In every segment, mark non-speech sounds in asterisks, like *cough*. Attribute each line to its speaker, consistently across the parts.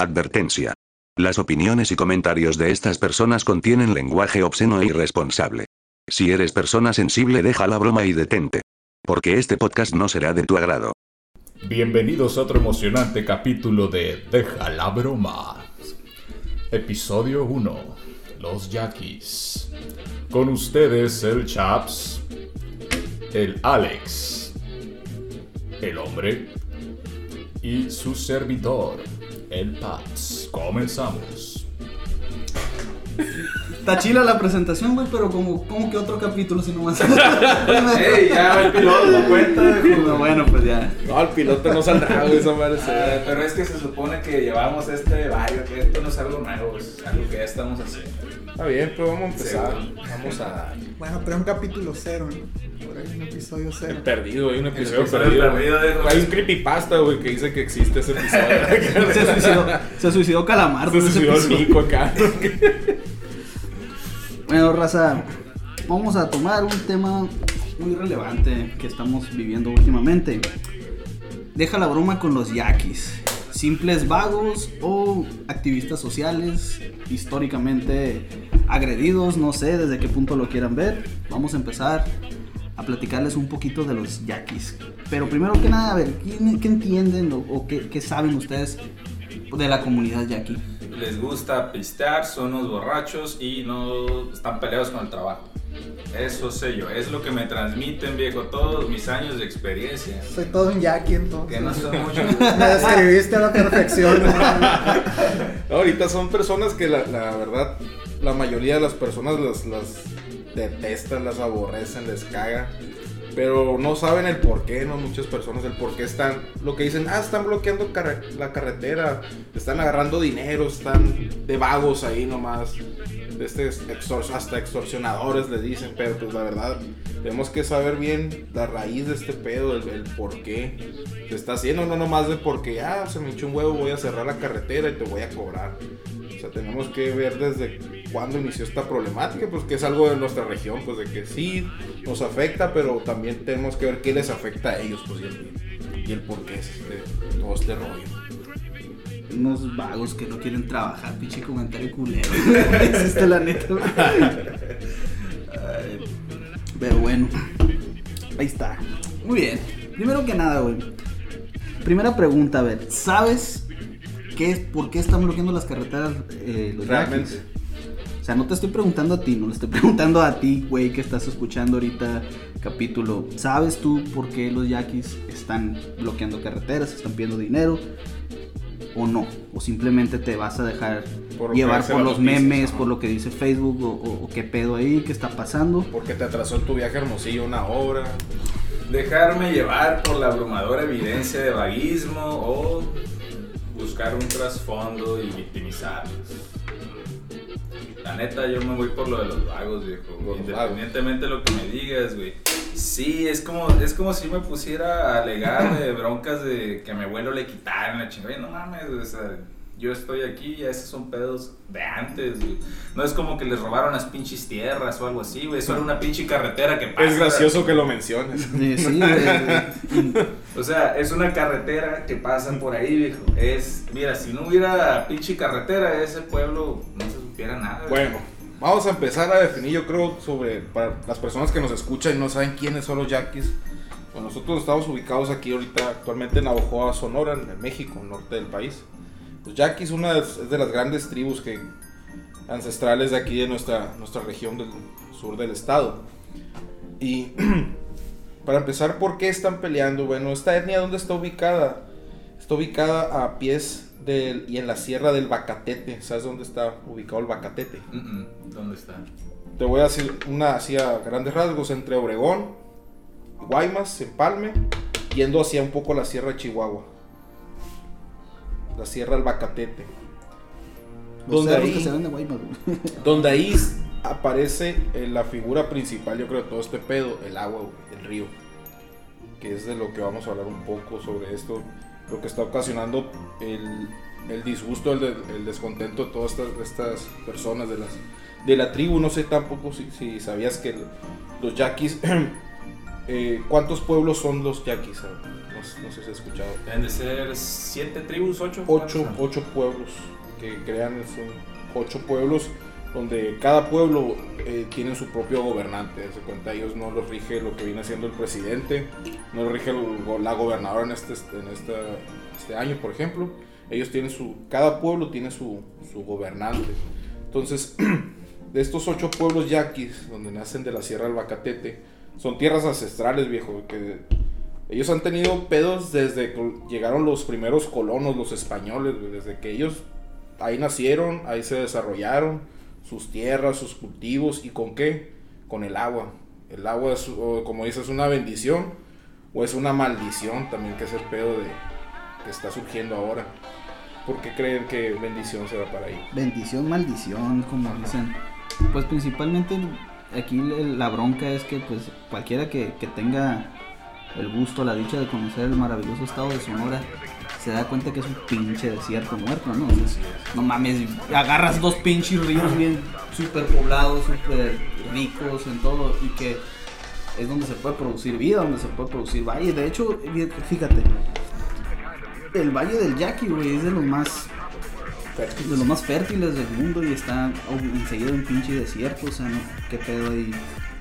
Speaker 1: Advertencia. Las opiniones y comentarios de estas personas contienen lenguaje obsceno e irresponsable. Si eres persona sensible, deja la broma y detente. Porque este podcast no será de tu agrado.
Speaker 2: Bienvenidos a otro emocionante capítulo de Deja la broma. Episodio 1. Los Yaquis. Con ustedes el Chaps, el Alex, el hombre y su servidor, el Pats. Comenzamos.
Speaker 3: Está chila la presentación, güey, pero como, como que otro capítulo, si nomás. *laughs*
Speaker 4: Ey, ya, el piloto no *laughs* cuenta.
Speaker 3: No, bueno, pues ya.
Speaker 4: No, el piloto no saldrá, güey, esa madre se-
Speaker 5: Ah, pero es que se supone que llevamos este barrio, que esto no es algo nuevo, es algo que ya estamos haciendo.
Speaker 4: Está bien, pues vamos a empezar. Vamos a.
Speaker 6: Bueno, pero un capítulo cero, ¿no? Por ahí un episodio cero.
Speaker 4: El perdido, hay un episodio
Speaker 5: episodio
Speaker 4: perdido.
Speaker 5: perdido de-
Speaker 4: Hay un creepypasta, güey, que dice que existe ese episodio. *laughs*
Speaker 3: Se suicidó, se suicidó Calamar.
Speaker 4: Se suicidó el. Nico acá.
Speaker 3: Bueno, raza, vamos a tomar un tema muy relevante que estamos viviendo últimamente. Deja la broma con los yaquis. Simples vagos o activistas sociales históricamente agredidos, no sé desde qué punto lo quieran ver. Vamos a empezar a platicarles un poquito de los yaquis. Pero primero que nada, a ver, ¿qué, entienden o, qué saben ustedes de la comunidad yaqui?
Speaker 5: Les gusta pistear, son unos borrachos y no están peleados con el trabajo. Eso sé yo, es lo que me transmiten, viejo, todos mis años de experiencia.
Speaker 6: Soy todo un yaqui entonces.
Speaker 5: Que no son *laughs* muchos.
Speaker 6: Me describiste a la perfección. *laughs*
Speaker 4: No, ahorita son personas que la, la verdad, la mayoría de las personas las, las detestan, las aborrecen, les caga. Pero no saben el por qué, ¿no? Muchas personas el por qué están, lo que dicen, ah, están bloqueando la carretera, están agarrando dinero, están de vagos ahí nomás. Este extor- hasta extorsionadores les dicen, pero pues la verdad, tenemos que saber bien la raíz de este pedo, el, el por qué se está haciendo, no nomás de porque, ah, se me hinchó un huevo, voy a cerrar la carretera y te voy a cobrar. O sea, tenemos que ver desde cuándo inició esta problemática, pues que es algo de nuestra región, pues de que sí nos afecta, pero también tenemos que ver qué les afecta a ellos, pues y el, y el es este- todo este rollo.
Speaker 3: Unos vagos que no quieren trabajar, pinche comentario culero. *laughs* Existe la neta. Pero bueno, ahí está. Muy bien. Primero que nada, güey. Primera pregunta, a ver, ¿sabes qué por qué están bloqueando las carreteras eh, los
Speaker 4: Realmente.
Speaker 3: yaquis? O sea, no te estoy preguntando a ti, no le estoy *laughs* preguntando a ti, güey, que estás escuchando ahorita capítulo. ¿Sabes tú por qué los yaquis están bloqueando carreteras, están pidiendo dinero? ¿O no? ¿O simplemente te vas a dejar
Speaker 4: Por
Speaker 3: llevar por los
Speaker 4: noticias,
Speaker 3: memes, por lo que dice Facebook o, o- o qué pedo ahí, qué está pasando?
Speaker 4: Porque te atrasó tu viaje hermosillo una hora.
Speaker 5: Dejarme llevar por la abrumadora evidencia de vaguismo o buscar un trasfondo y victimizarlos. La neta, yo me voy por lo de los vagos, viejo.
Speaker 4: Los
Speaker 5: Independientemente de lo que me digas, güey. Sí, es como, es como si me pusiera a alegar de broncas de que a mi abuelo le quitaron la chingada. No mames, o sea, yo estoy aquí y esos son pedos de antes, güey. No es como que les robaron las pinches tierras o algo así, güey. Solo una pinche carretera que pasa.
Speaker 4: Es gracioso que lo menciones.
Speaker 3: Sí, sí, güey.
Speaker 5: O sea, es una carretera que pasa por ahí, viejo. Es, mira, si no hubiera pinche carretera, ese pueblo no se supiera nada. güey.
Speaker 4: Bueno, vamos a empezar a definir, yo creo, sobre para las personas que nos escuchan y no saben quiénes son los yaquis. Pues nosotros estamos ubicados aquí ahorita, actualmente en Navojoa, Sonora, en México, norte del país. Los yaquis una de, es de las grandes tribus que ancestrales de aquí de nuestra, nuestra región del sur del estado. Y *clears throat* para empezar, ¿por qué están peleando? Bueno, esta etnia, ¿dónde está ubicada? Está ubicada a pies del, y en la sierra del Bacatete. ¿Sabes dónde está ubicado el Bacatete?
Speaker 5: ¿Dónde está?
Speaker 4: Te voy a decir una así a grandes rasgos entre Obregón, Guaymas, Empalme, yendo hacia un poco la sierra de Chihuahua. La sierra del Bacatete.
Speaker 3: Los
Speaker 4: Donde
Speaker 3: que
Speaker 4: ahí,
Speaker 3: se ven de Guaymas, güey.
Speaker 4: donde ahí aparece eh, la figura principal, yo creo, de todo este pedo, el agua, güey, el río. Que es de lo que vamos a hablar un poco sobre esto. Lo que está ocasionando el, el disgusto, el, de- el descontento de todas estas, estas personas de las de la tribu. No sé tampoco si, si sabías que los yaquis *clears throat* eh, ¿cuántos pueblos son los yaquis? No, no sé si has escuchado.
Speaker 5: Deben de ser siete tribus, ocho.
Speaker 4: Ocho, ocho pueblos que crean, son ocho pueblos donde cada pueblo eh, tiene su propio gobernante. Se cuenta, ellos no los rige lo que viene siendo el presidente, no los rige el la gobernadora en este, en esta, este año, por ejemplo. Ellos tienen su, cada pueblo tiene su, su gobernante. Entonces, *clears throat* de estos ocho pueblos yaquis, donde nacen de la Sierra del Bacatete, son tierras ancestrales, viejo, que ellos han tenido pedos desde que llegaron los primeros colonos, los españoles, güey, desde que ellos ahí nacieron, ahí se desarrollaron, sus tierras, sus cultivos, ¿y con qué? Con el agua. El agua es, como dices, es una bendición o es una maldición también, que es el pedo de, que está surgiendo ahora. ¿Por qué creen que bendición se va para ahí?
Speaker 3: Bendición, maldición, como dicen. Pues principalmente aquí la bronca es que pues cualquiera que, que tenga el gusto, la dicha de conocer el maravilloso estado de Sonora, se da cuenta que es un pinche desierto muerto, ¿no? O sea, no mames, agarras dos pinches ríos bien super poblados, super ricos en todo y que es donde se puede producir vida, donde se puede producir valle. De hecho, fíjate, el valle del Yaqui, güey, es de los más de los más fértiles del mundo y está enseguida un pinche desierto, o sea, no, qué pedo ahí,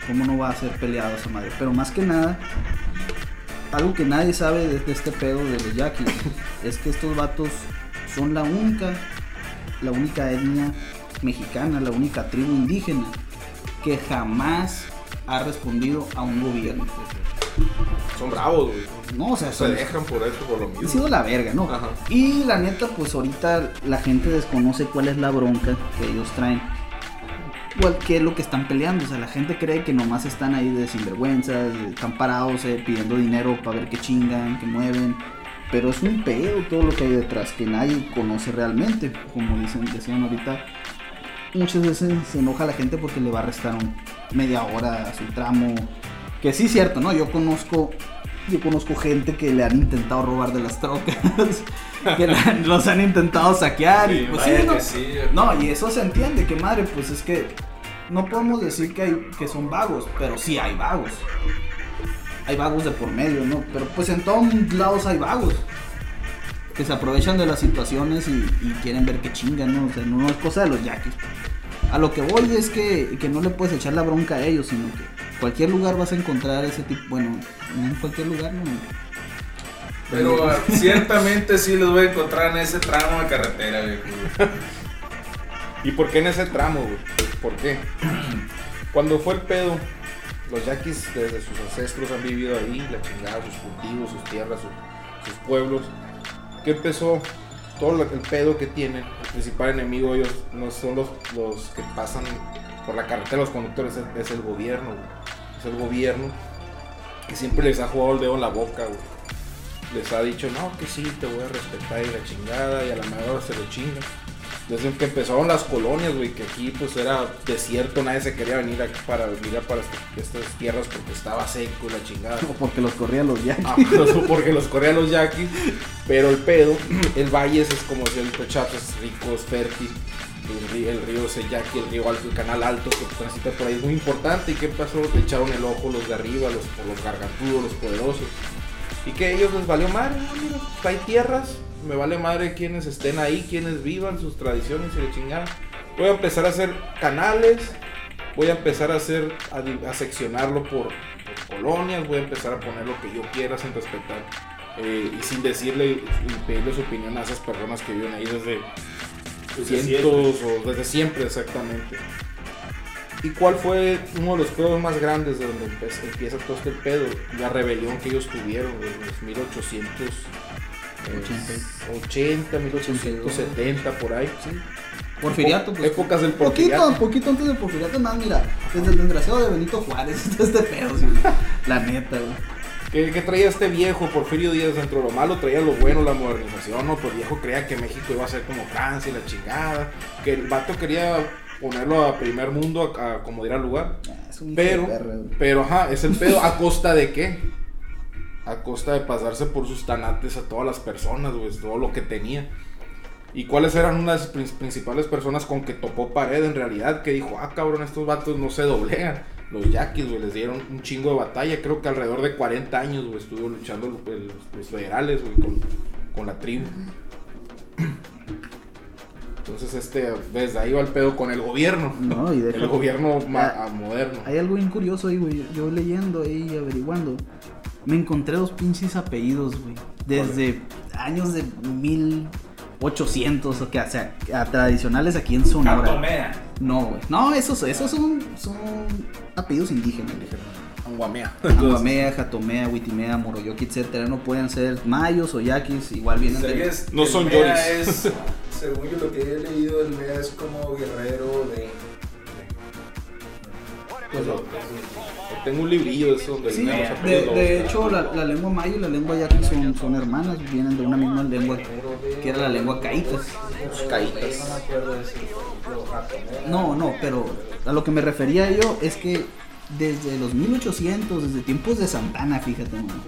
Speaker 3: cómo no va a ser peleado esa madre. Pero más que nada, algo que nadie sabe de, de este pedo de los yaquis *laughs* es que estos vatos son la única, la única etnia mexicana, la única tribu indígena que jamás ha respondido a un gobierno.
Speaker 4: Son bravos, güey.
Speaker 3: No, o sea,
Speaker 4: Se
Speaker 3: son,
Speaker 4: dejan por eso, por lo
Speaker 3: ha
Speaker 4: mismo.
Speaker 3: sido la verga, ¿no?
Speaker 4: Ajá.
Speaker 3: Y la neta, pues ahorita la gente desconoce cuál es la bronca que ellos traen. Cuál, qué es lo que están peleando. O sea, la gente cree que nomás están ahí de sinvergüenzas, están parados eh, pidiendo dinero para ver qué chingan, qué mueven. Pero es un pedo todo lo que hay detrás, que nadie conoce realmente. Como dicen, decían ahorita, muchas veces se enoja la gente porque le va a restar un- media hora a su tramo. Que sí cierto, ¿no? Yo conozco, yo conozco gente que le han intentado robar de las trocas, *laughs* que la- los han intentado saquear. y, pues, sí, ¿no?
Speaker 5: sí.
Speaker 3: No, y eso se entiende, que madre, pues es que no podemos decir que, hay, que son vagos, pero sí hay vagos. Hay vagos de por medio, ¿no? Pero pues en todos lados hay vagos. Que se aprovechan de las situaciones y, y quieren ver que chingan, ¿no? O sea, no es cosa de los yaquis. A lo que voy es que, que no le puedes echar la bronca a ellos, sino que cualquier lugar vas a encontrar ese tipo, bueno, no en cualquier lugar, ¿no?
Speaker 5: Pero ah, *laughs* ciertamente sí los voy a encontrar en ese tramo de carretera, viejo.
Speaker 4: ¿Y por qué en ese tramo, güey? ¿Por qué? *clears throat* Cuando fue el pedo, los yaquis desde sus ancestros han vivido ahí, la chingada, sus cultivos, sus tierras, sus, sus pueblos. ¿Qué empezó? Todo lo- el pedo que tienen, el principal enemigo ellos no son los, los que pasan por la carretera, los conductores, es, es el gobierno, güey. Es el gobierno que siempre les ha jugado el dedo en la boca, güey. Les ha dicho, no, que sí, te voy a respetar y la chingada, y a la mayor se lo chingan. Desde que empezaron las colonias, güey, que aquí pues era desierto, nadie se quería venir aquí para venir a para este- estas tierras porque estaba seco la chingada.
Speaker 3: O *laughs* porque los corrían los yaquis.
Speaker 4: Ah, *laughs* no, porque los corrían los yaquis. Pero el pedo, el valle es, es como si el Pechato es rico, es fértil. El río, el es el río alto, el canal alto que transita por ahí es muy importante. ¿Y qué pasó? Le echaron el ojo los de arriba, los, los gargantudos, los poderosos. Y que a ellos les valió madre, no, mira, hay tierras, me vale madre quienes estén ahí, quienes vivan sus tradiciones y de chingada. Voy a empezar a hacer canales, voy a empezar a hacer, a, seccionarlo por, colonias, voy a empezar a poner lo que yo quiera sin respetar eh, y sin decirle y pedirle su opinión a esas personas que viven ahí desde
Speaker 5: Desde
Speaker 4: cientos o desde siempre exactamente. ¿Y cuál fue uno de los pedos más grandes de donde empe- empieza todo este pedo? La rebelión que ellos tuvieron en los 1880, 1870, por ahí.
Speaker 3: Porfiriato, pues.
Speaker 4: Épocas del
Speaker 3: Poquito,
Speaker 4: porfiriato.
Speaker 3: poquito antes del porfiriato, más, mira, desde el desgraciado de Benito Juárez, *laughs* este pedo, sí, la neta, güey.
Speaker 4: ¿Qué, qué traía este viejo Porfirio Díaz dentro de lo malo? Traía lo bueno, la modernización, ¿no? Pues viejo creía que México iba a ser como Francia y la chingada. Que el vato quería ponerlo a primer mundo, a, a como dirá lugar.
Speaker 3: Ah, Es un
Speaker 4: Pero, pero, ajá, es el pedo. ¿A *laughs* costa de qué? A costa de pasarse por sus tanates a todas las personas, güey, todo lo que tenía. ¿Y cuáles eran unas prin- principales personas con que topó pared en realidad? Que dijo, ah, cabrón, estos vatos no se doblegan. Los yaquis, güey, les dieron un chingo de batalla. Creo que alrededor de 40 años, güey, estuvo luchando los, los- los federales, güey, con, con la tribu. Entonces, este, desde ahí va el pedo con el gobierno.
Speaker 3: No, y deja-
Speaker 4: El gobierno
Speaker 3: Ah,
Speaker 4: a- moderno.
Speaker 3: Hay algo bien curioso ahí, güey. Yo leyendo ahí y averiguando. Me encontré dos pinches apellidos, güey. Desde años de 1800, o que, o sea, a tradicionales aquí en Sonora.
Speaker 5: Catomea.
Speaker 3: No, güey. No, esos, esos son, son apellidos indígenas.
Speaker 4: Anguamea.
Speaker 3: Anguamea, Jatomea, Huitimea, Moroyoki, etcétera. No pueden ser mayos o yaquis, igual vienen de...
Speaker 4: No son yoris.
Speaker 5: según yo lo que he leído, el Mea es como guerrero de.
Speaker 4: Pues, tengo un librillo de eso donde
Speaker 3: Sí, de, hecho la, la lengua maya y la lengua yaqui son, son hermanas, vienen de una misma lengua que era la lengua caítas.
Speaker 4: Caítas.
Speaker 5: No,
Speaker 3: no, pero a lo que me refería yo es que desde los 1800, desde tiempos de Santana, fíjate, mano,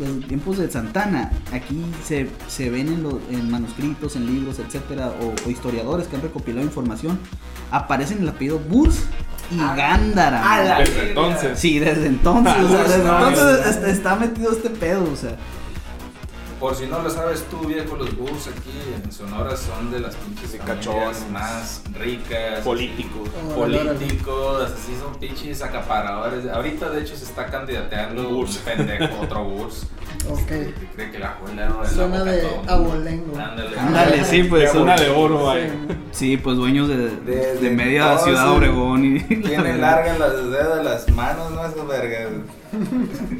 Speaker 3: desde tiempos de Santana, aquí se, se ven en, los, en manuscritos, en libros, etcétera, o, o historiadores que han recopilado información, aparecen el apellido Burs y Gándara.
Speaker 5: a la
Speaker 3: mano.
Speaker 4: Desde entonces.
Speaker 3: Sí, desde entonces, o sea, desde entonces está metido este pedo, o sea.
Speaker 5: Por si no lo sabes tú, viejo, los Bulls aquí en Sonora son de las pinches
Speaker 4: Ricachones.
Speaker 5: familias más ricas.
Speaker 4: Políticos.
Speaker 6: Oh,
Speaker 5: Políticos, así son pinches acaparadores. Ahorita, de hecho, se está candidateando
Speaker 4: Un
Speaker 5: un
Speaker 4: Burs.
Speaker 5: pendejo, otro Burs.
Speaker 6: Ok.
Speaker 5: Que cree que la abuela el
Speaker 6: Suena de abolengo.
Speaker 5: Ándale.
Speaker 3: Ándale, sí, pues.
Speaker 4: Una de oro, ahí.
Speaker 3: Sí, pues dueños de, de media ciudad Obregón y. *laughs*
Speaker 5: Tiene largas las dedos de las manos, ¿no? Esas vergas.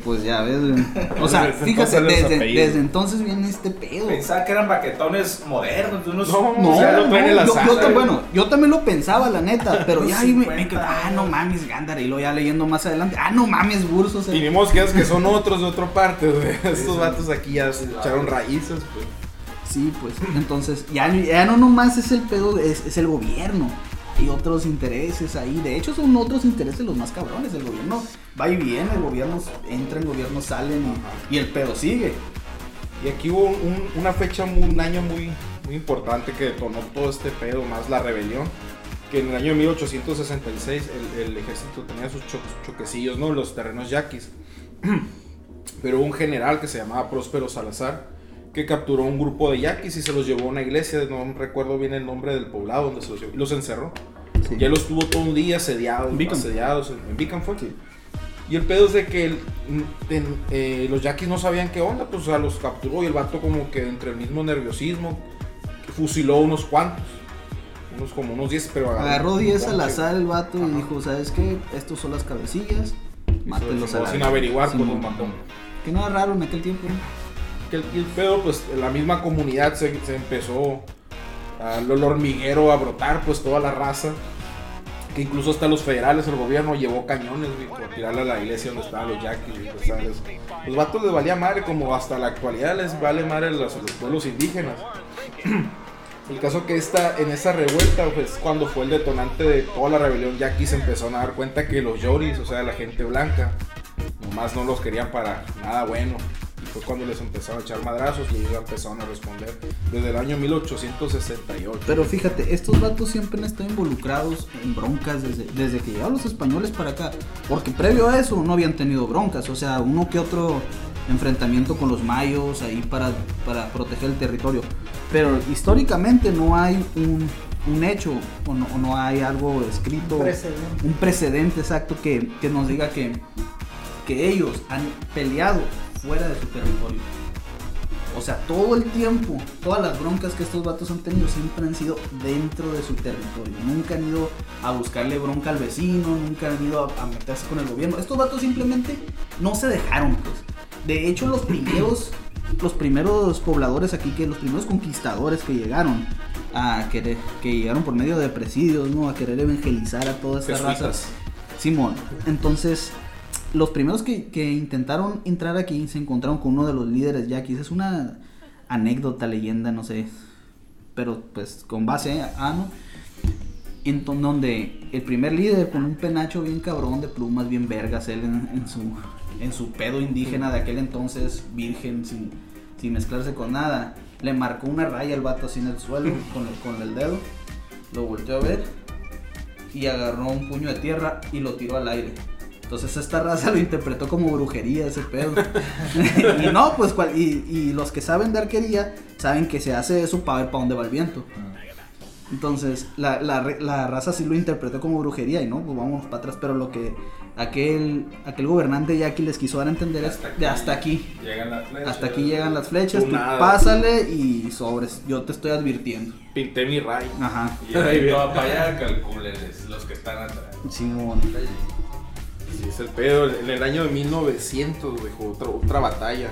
Speaker 3: Pues ya ves, güey. O sea,
Speaker 4: Desde
Speaker 3: fíjate, desde, entonces viene este pedo.
Speaker 5: Pensaba que eran baquetones modernos, de unos.
Speaker 4: No,
Speaker 3: No,
Speaker 4: O sea, lo
Speaker 3: no,
Speaker 4: la
Speaker 3: yo, bueno, yo también lo pensaba, la neta, pero ya ahí me, me
Speaker 5: 50
Speaker 3: quedé, ah, no mames, Gándara, y luego ya leyendo más adelante, ah, no mames, Burs, o sea,
Speaker 4: Y ni modo que es que son otros de otra parte, güey. Estos vatos aquí ya se echaron raíces, pues.
Speaker 3: sí, pues, entonces, ya, ya no nomás es el pedo, es, es el gobierno, hay otros intereses ahí, de hecho son otros intereses los más cabrones, el gobierno va y viene, el gobierno entra, el gobierno sale, y, y el pedo sigue.
Speaker 4: Y aquí hubo un- un- una fecha, un año muy, muy importante que detonó todo este pedo, más la rebelión. Que en el año 1866 el, el ejército tenía sus cho- choquecillos, ¿no? Los terrenos yaquis. *clears throat* Pero hubo un general que se llamaba Próspero Salazar que capturó un grupo de yaquis y se los llevó a una iglesia, no recuerdo bien el nombre del poblado donde se los llevó, y los encerró.
Speaker 3: Sí.
Speaker 4: Ya los tuvo todo un día asediados,
Speaker 3: En Beacon.
Speaker 4: asediados en, en Beacon fue. Y el pedo es de que el- en- eh, los yaquis no sabían qué onda, pues o sea, los capturó y el vato como que entre el mismo nerviosismo fusiló unos cuantos. Unos como unos 10, pero
Speaker 3: Agarró
Speaker 4: un
Speaker 3: 10 al azar el vato y
Speaker 4: Ajá.
Speaker 3: dijo, ¿sabes qué? Estos son las cabecillas,
Speaker 4: Y
Speaker 3: mátenlos
Speaker 4: los
Speaker 3: a la
Speaker 4: sin
Speaker 3: verga".
Speaker 4: averiguar, pues
Speaker 3: Simón.
Speaker 4: los mató.
Speaker 3: Que no era raro en aquel tiempo, ¿no?
Speaker 4: Que el, el pedo, pues la misma comunidad se, empezó a el hormiguero a brotar, pues toda la raza. Que incluso hasta los federales, el gobierno llevó cañones, güey, por tirarle a la iglesia donde estaban los yaquis, pues. Los vatos les valía madre, como hasta la actualidad les vale madre los, los pueblos indígenas. *clears throat* El caso que esta, en esa revuelta, pues cuando fue el detonante de toda la rebelión, yaquis se empezaron a dar cuenta que los yoris, o sea, la gente blanca, nomás no los querían para nada bueno. Fue cuando les empezaron a echar madrazos y ellos empezaron a responder desde el año 1868.
Speaker 3: Pero fíjate, estos vatos siempre han estado involucrados en broncas desde, desde que llegaron los españoles para acá. Porque previo a eso no habían tenido broncas. O sea, uno que otro enfrentamiento con los mayos ahí para, para proteger el territorio. Pero históricamente no hay un, un hecho o no, o no hay algo escrito.
Speaker 6: Precedente.
Speaker 3: Un precedente exacto que, que nos diga que, que ellos han peleado fuera de su territorio. O sea, todo el tiempo, todas las broncas que estos vatos han tenido siempre han sido dentro de su territorio. Nunca han ido a buscarle bronca al vecino, nunca han ido a, a meterse con el gobierno. Estos vatos simplemente no se dejaron, pues. De hecho, los primeros, los primeros pobladores aquí, que los primeros conquistadores que llegaron a querer, que llegaron por medio de presidios, ¿no? A querer evangelizar a toda esta raza.
Speaker 4: Jesuitas.
Speaker 3: Simón. Entonces, los primeros que, que intentaron entrar aquí se encontraron con uno de los líderes yaquis. Es una anécdota, leyenda, no sé. Pero pues con base a, ¿no? En donde el primer líder con un penacho bien cabrón de plumas, bien vergas, él en, en su, en su pedo indígena de aquel entonces, virgen, sin, sin mezclarse con nada, le marcó una raya al vato así en el suelo *laughs* con el, con el dedo, lo volteó a ver y agarró un puño de tierra y lo tiró al aire. Entonces esta raza lo interpretó como brujería ese pedo. *laughs* y no, pues cual- y, y los que saben de arquería saben que se hace eso para ver para dónde va el viento. Entonces la, la, la raza sí lo interpretó como brujería y no, pues vamos para atrás. Pero lo que aquel, aquel gobernante Yaqui les quiso dar a entender es de hasta aquí.
Speaker 5: Llegan las flechas.
Speaker 3: Hasta aquí llegan las flechas,
Speaker 4: Tú
Speaker 3: tú
Speaker 4: nada.
Speaker 3: pásale y sobres. Yo te estoy advirtiendo.
Speaker 4: Pinté mi ray.
Speaker 3: Ajá.
Speaker 5: Y ahí *laughs* para allá, calcúlenles los que están atrás.
Speaker 3: Simón.
Speaker 4: Sí, es el pedo. En el año de 1900, güey, otra, otra batalla.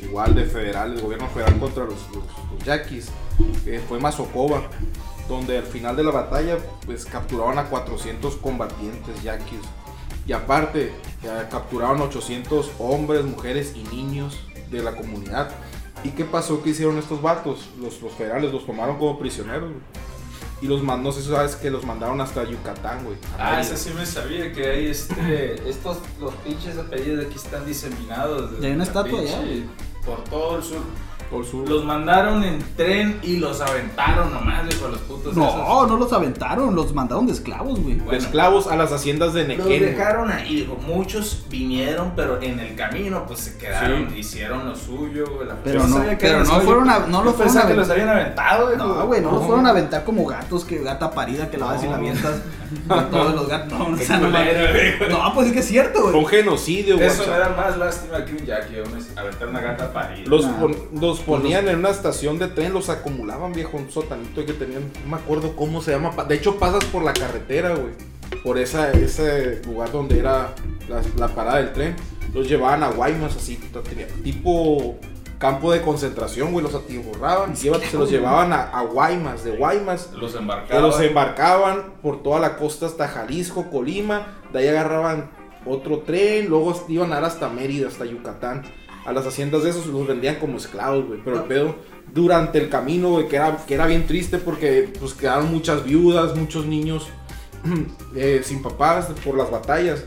Speaker 4: Igual de federal, el gobierno federal contra los, los, yaquis. eh, fue Mazocoba. Donde al final de la batalla, pues capturaban a 400 combatientes yaquis. Y aparte, eh, capturaron 800 hombres, mujeres y niños de la comunidad. ¿Y qué pasó? ¿Qué hicieron estos vatos? Los, federales los tomaron como prisioneros. Y los mandó, no sé si sabes que los mandaron hasta Yucatán, güey.
Speaker 5: Ah,
Speaker 4: Mérida.
Speaker 5: ese sí me sabía que hay este. Estos, los pinches apellidos de aquí están diseminados.
Speaker 3: Y hay una estatua allá.
Speaker 5: Por todo el sur.
Speaker 4: Por su-
Speaker 5: Los mandaron en tren y los aventaron nomás, viejo, los putos.
Speaker 3: No,
Speaker 5: esos.
Speaker 3: no los aventaron, los mandaron de esclavos, güey.
Speaker 4: de
Speaker 5: Bueno.
Speaker 4: esclavos a las haciendas de
Speaker 5: Los
Speaker 4: Nequén.
Speaker 5: dejaron ahí, dijo, muchos vinieron, pero en el camino pues se quedaron,
Speaker 4: Sí.
Speaker 5: hicieron lo suyo, güey. la-
Speaker 3: Pero no- pero no
Speaker 5: los-
Speaker 3: fueron a- no los fueron
Speaker 5: pensaba
Speaker 3: a
Speaker 5: que
Speaker 3: avent-
Speaker 5: los habían aventado, güey.
Speaker 3: No, güey, no los fueron a aventar como gatos, que gata parida, que la vas y la avientas *laughs* a todos los gatos. No, o sea, no,
Speaker 5: culero, güey.
Speaker 3: no, pues es que es cierto,
Speaker 4: Fue
Speaker 3: güey.
Speaker 4: un genocidio, güey.
Speaker 5: Eso me da más lástima que un Jackie, aventar una gata parida.
Speaker 4: Los,
Speaker 3: Nah.
Speaker 4: pon- los ponían en una estación de tren, los acumulaban, viejo, un sotanito que tenían, no me acuerdo cómo se llama. De hecho, pasas por la carretera, güey. Por esa, ese lugar donde era la, la parada del tren. Los llevaban a Guaymas, así, tipo campo de concentración, güey. Los atiborraban, lleva- se los llevaban a, a Guaymas, de Guaymas.
Speaker 5: Los embarcaban.
Speaker 4: los embarcaban por toda la costa hasta Jalisco, Colima, de ahí agarraban otro tren, luego iban a dar hasta Mérida, hasta Yucatán. A las haciendas de esos los vendían como esclavos, güey. Pero el pedo, durante el camino, güey, que era, que era bien triste porque pues quedaron muchas viudas, muchos niños *clears throat* eh, sin papás por las batallas.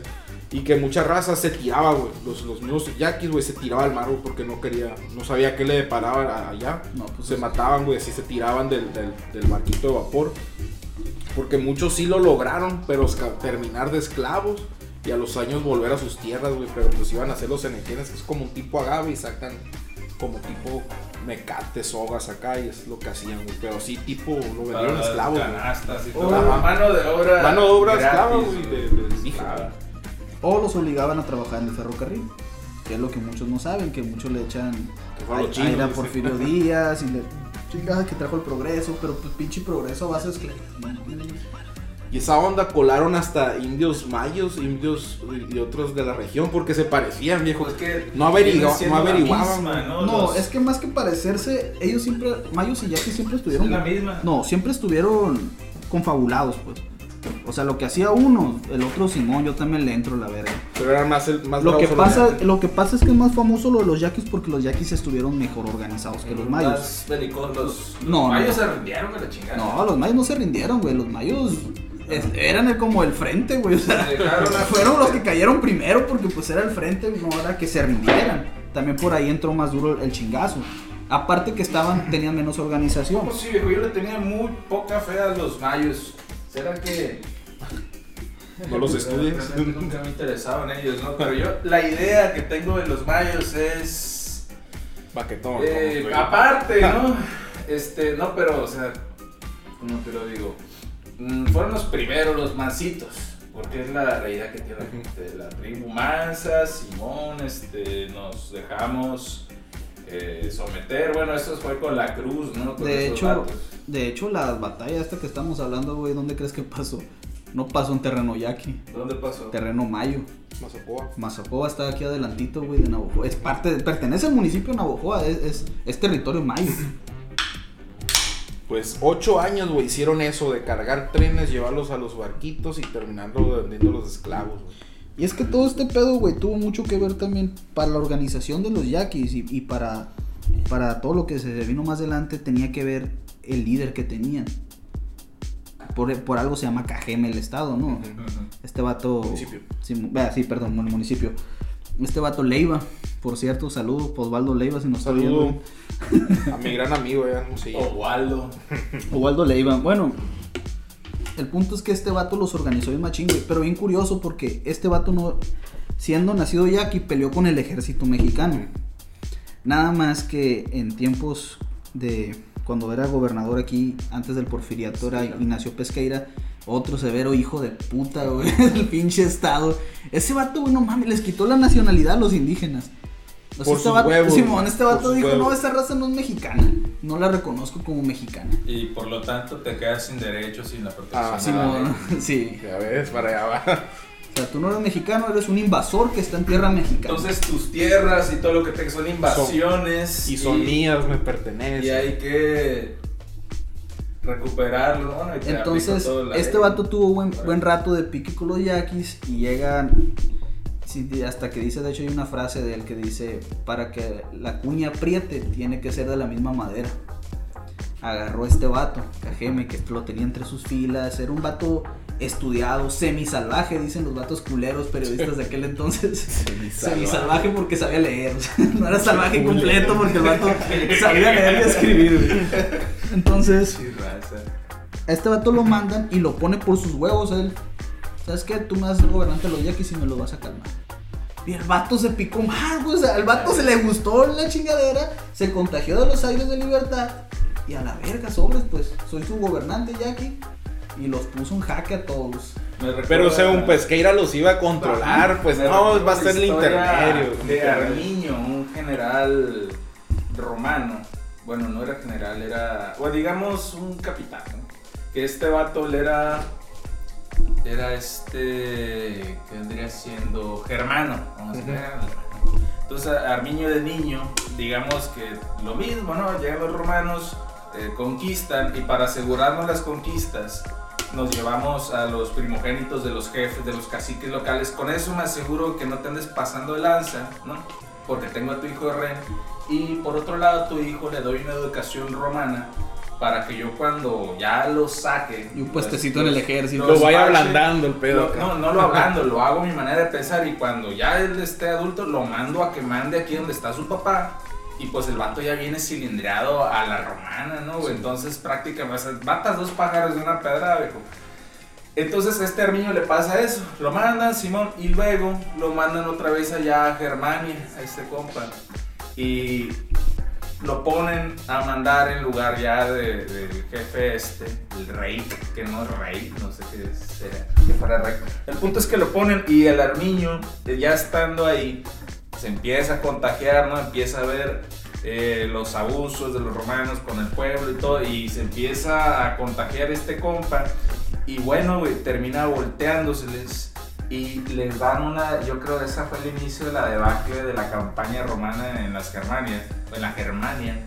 Speaker 4: Y que mucha raza se tiraba, güey. Los, los mismos yaquis, güey, se tiraba al mar, güey, porque no quería, no sabía qué le deparaba allá.
Speaker 3: No, pues
Speaker 4: se
Speaker 3: es-
Speaker 4: mataban, güey, así se tiraban del, del, del barquito de vapor. Porque muchos sí lo lograron, pero terminar de esclavos y a los años volver a sus tierras, güey. Pero pues iban a hacer los enequenes, que es como un tipo agave y sacan como tipo mecate, sogas acá y es lo que hacían, güey. Pero sí, tipo, lo vendieron esclavos, güey.
Speaker 5: canastas y
Speaker 4: Oh.
Speaker 5: todo. Mano de obra.
Speaker 4: Mano de obra
Speaker 5: gratis,
Speaker 4: esclava, güey, de-.
Speaker 3: O los obligaban a trabajar en el ferrocarril. Que es lo que muchos no saben, que muchos le echan
Speaker 4: Que
Speaker 3: a- a. Porfirio *laughs* Díaz y le chingada que trajo el progreso, pero pues pinche progreso a base de esclavos.
Speaker 4: Y esa onda colaron hasta indios mayos, indios y otros de la región, porque se parecían, viejo.
Speaker 5: Pues que
Speaker 4: No averigua- no averiguaban,
Speaker 5: misma, ¿no?
Speaker 3: No,
Speaker 5: Los-
Speaker 3: es que más que parecerse, ellos siempre, Mayos y Yaquis siempre estuvieron.
Speaker 5: Es la misma.
Speaker 3: No, siempre estuvieron confabulados, pues. O sea, lo que hacía uno, el otro Simón, yo también le entro la verga.
Speaker 4: Pero eran más, el, más
Speaker 3: Lo que, pasa, lo que pasa es que es más famoso lo de los yaquis porque los yaquis estuvieron mejor organizados que los mayos.
Speaker 5: Los,
Speaker 3: No,
Speaker 5: los mayos
Speaker 3: no.
Speaker 5: se rindieron a la chingada.
Speaker 3: No, los mayos no se rindieron, güey. Los mayos es- eran el- como el frente, güey. O sea, *laughs* fueron los que cayeron primero porque pues era el frente, no era que se rindieran. También por ahí entró más duro el chingazo. Aparte que estaban, tenían menos organización.
Speaker 5: ¿Cómo sí, viejo? Yo le tenía muy poca fe a los mayos. ¿Será que.?
Speaker 4: No los estudias.
Speaker 5: Realmente Nunca me interesaban ellos, ¿no? Pero yo, la idea que tengo de los mayos es.
Speaker 4: Baquetón.
Speaker 5: eh,
Speaker 4: como-
Speaker 5: aparte, ¿no? Este, no, pero, o sea, ¿cómo te lo digo? Mm, fueron los primeros, los mansitos. Porque es la, la idea que tiene la gente. La tribu mansa, Simón, este, nos dejamos eh, someter. Bueno, eso fue con la cruz, ¿no? Con
Speaker 3: De hecho,
Speaker 5: vatos.
Speaker 3: De hecho, la batalla esta que estamos hablando, güey, ¿dónde crees que pasó? No pasó en terreno yaqui,
Speaker 5: ¿Dónde pasó?
Speaker 3: terreno mayo.
Speaker 4: Mazacoa.
Speaker 3: Mazacoa está aquí adelantito, güey, de Navojoa. Es parte, de- pertenece al municipio de Navojoa, es, es, es territorio mayo.
Speaker 4: Pues ocho años, güey, hicieron eso de cargar trenes, llevarlos a los barquitos y terminando vendiendo los esclavos, güey.
Speaker 3: Y es que todo este pedo, güey, tuvo mucho que ver también para la organización de los yaquis y, y para, para todo lo que se vino más adelante tenía que ver el líder que tenían. Por, por algo se llama Cajeme el estado, ¿no? Este vato...
Speaker 4: Municipio.
Speaker 3: Sí, vea, sí, perdón, el municipio. Este vato Leiva, por cierto, saludo, Osvaldo Leiva, si nos está viendo. *laughs*
Speaker 4: a mi gran amigo, ya, no sé.
Speaker 5: O Waldo.
Speaker 3: Osvaldo Leiva, bueno, El punto es que este vato los organizó bien machín, güey. Pero bien curioso porque este vato no, siendo nacido yaqui, peleó con el ejército mexicano. Nada más que en tiempos de cuando era gobernador aquí, antes del porfiriato, era Ignacio Pesqueira, otro severo hijo de puta, güey, *laughs* del pinche estado. Ese vato, güey, no mames, les quitó la nacionalidad a los indígenas. O sea,
Speaker 4: Por
Speaker 3: este vato,
Speaker 4: huevos,
Speaker 3: Simón, este vato dijo, no,
Speaker 4: huevos".
Speaker 3: esta raza no es mexicana. No la reconozco como mexicana.
Speaker 5: Y por lo tanto te quedas sin derechos, sin la protección.
Speaker 4: Ah.
Speaker 3: Simón, *laughs* sí.
Speaker 4: Ya ves, para allá va.
Speaker 3: Sea, tú no eres mexicano, eres un invasor que está en tierra mexicana.
Speaker 5: Entonces tus tierras y todo lo que te son invasiones.
Speaker 4: Y son mías, me pertenecen.
Speaker 5: Y hay que recuperarlo. Y
Speaker 3: Entonces, este
Speaker 5: ley.
Speaker 3: vato tuvo buen, buen rato de pique con los yaquis y llegan. sí, hasta que dice, de hecho, hay una frase de él que dice: Para que la cuña apriete, tiene que ser de la misma madera. Agarró este vato, Cajeme, que lo tenía entre sus filas. Era un vato estudiado, semisalvaje, dicen los vatos culeros periodistas de aquel entonces. Semisalvaje porque sabía leer. o sea, *laughs* no era salvaje completo porque el vato *laughs* sabía leer y escribir. Entonces. A este vato lo mandan y lo pone por sus huevos él. ¿Sabes qué? Tú me vas a ser gobernante de los yaquis y me lo vas a calmar. Y el vato se picó más, güey. O sea, al vato se le gustó la chingadera, se contagió de los aires de libertad. Y a la verga, sobres, pues. Soy su gobernante yaqui. Y los puso en jaque a todos.
Speaker 5: Me recuerda-
Speaker 4: Pero según Pesqueira los iba a controlar, pues no, va a ser el intermedio.
Speaker 5: De Armiño, un general romano. Bueno, no era general, era. O digamos un capitán. ¿no? Que este vato le era. Era este. ¿Qué vendría siendo? Germano. Vamos a
Speaker 4: Ujú.
Speaker 5: ver. Entonces, Armiño de niño, digamos que lo mismo, ¿no? Llegan los romanos, eh, conquistan y para asegurarnos las conquistas, nos llevamos a los primogénitos de los jefes, de los caciques locales. Con eso me aseguro que no te andes pasando de lanza, ¿no? Porque tengo a tu hijo de rey. Y por otro lado, a tu hijo le doy una educación romana para que yo cuando ya lo saque...
Speaker 3: Y un puestecito en el ejército.
Speaker 4: Lo vaya ablandando el pedo
Speaker 5: lo- no, no lo hablando, lo hago a mi manera de pensar y cuando ya él esté adulto lo mando a que mande aquí donde está su papá y pues el vato ya viene cilindreado a la romana, ¿no? Entonces prácticamente, matas dos pájaros de una pedra, viejo. Entonces a este Armiño le pasa eso, lo mandan Simón y luego lo mandan otra vez allá a Germania, a este compa. Y lo ponen a mandar en lugar ya de- del jefe este, el rey, que no es rey, no sé qué será, que fuera rey. El punto es que lo ponen y el armiño, eh, ya estando ahí, se empieza a contagiar, ¿no? Empieza a ver eh, los abusos de los romanos con el pueblo y todo, y se empieza a contagiar este compa. Y bueno, güey, termina volteándoseles y les dan una, yo creo que esa fue el inicio de la debacle de la campaña romana en las Germanias, en la Germania,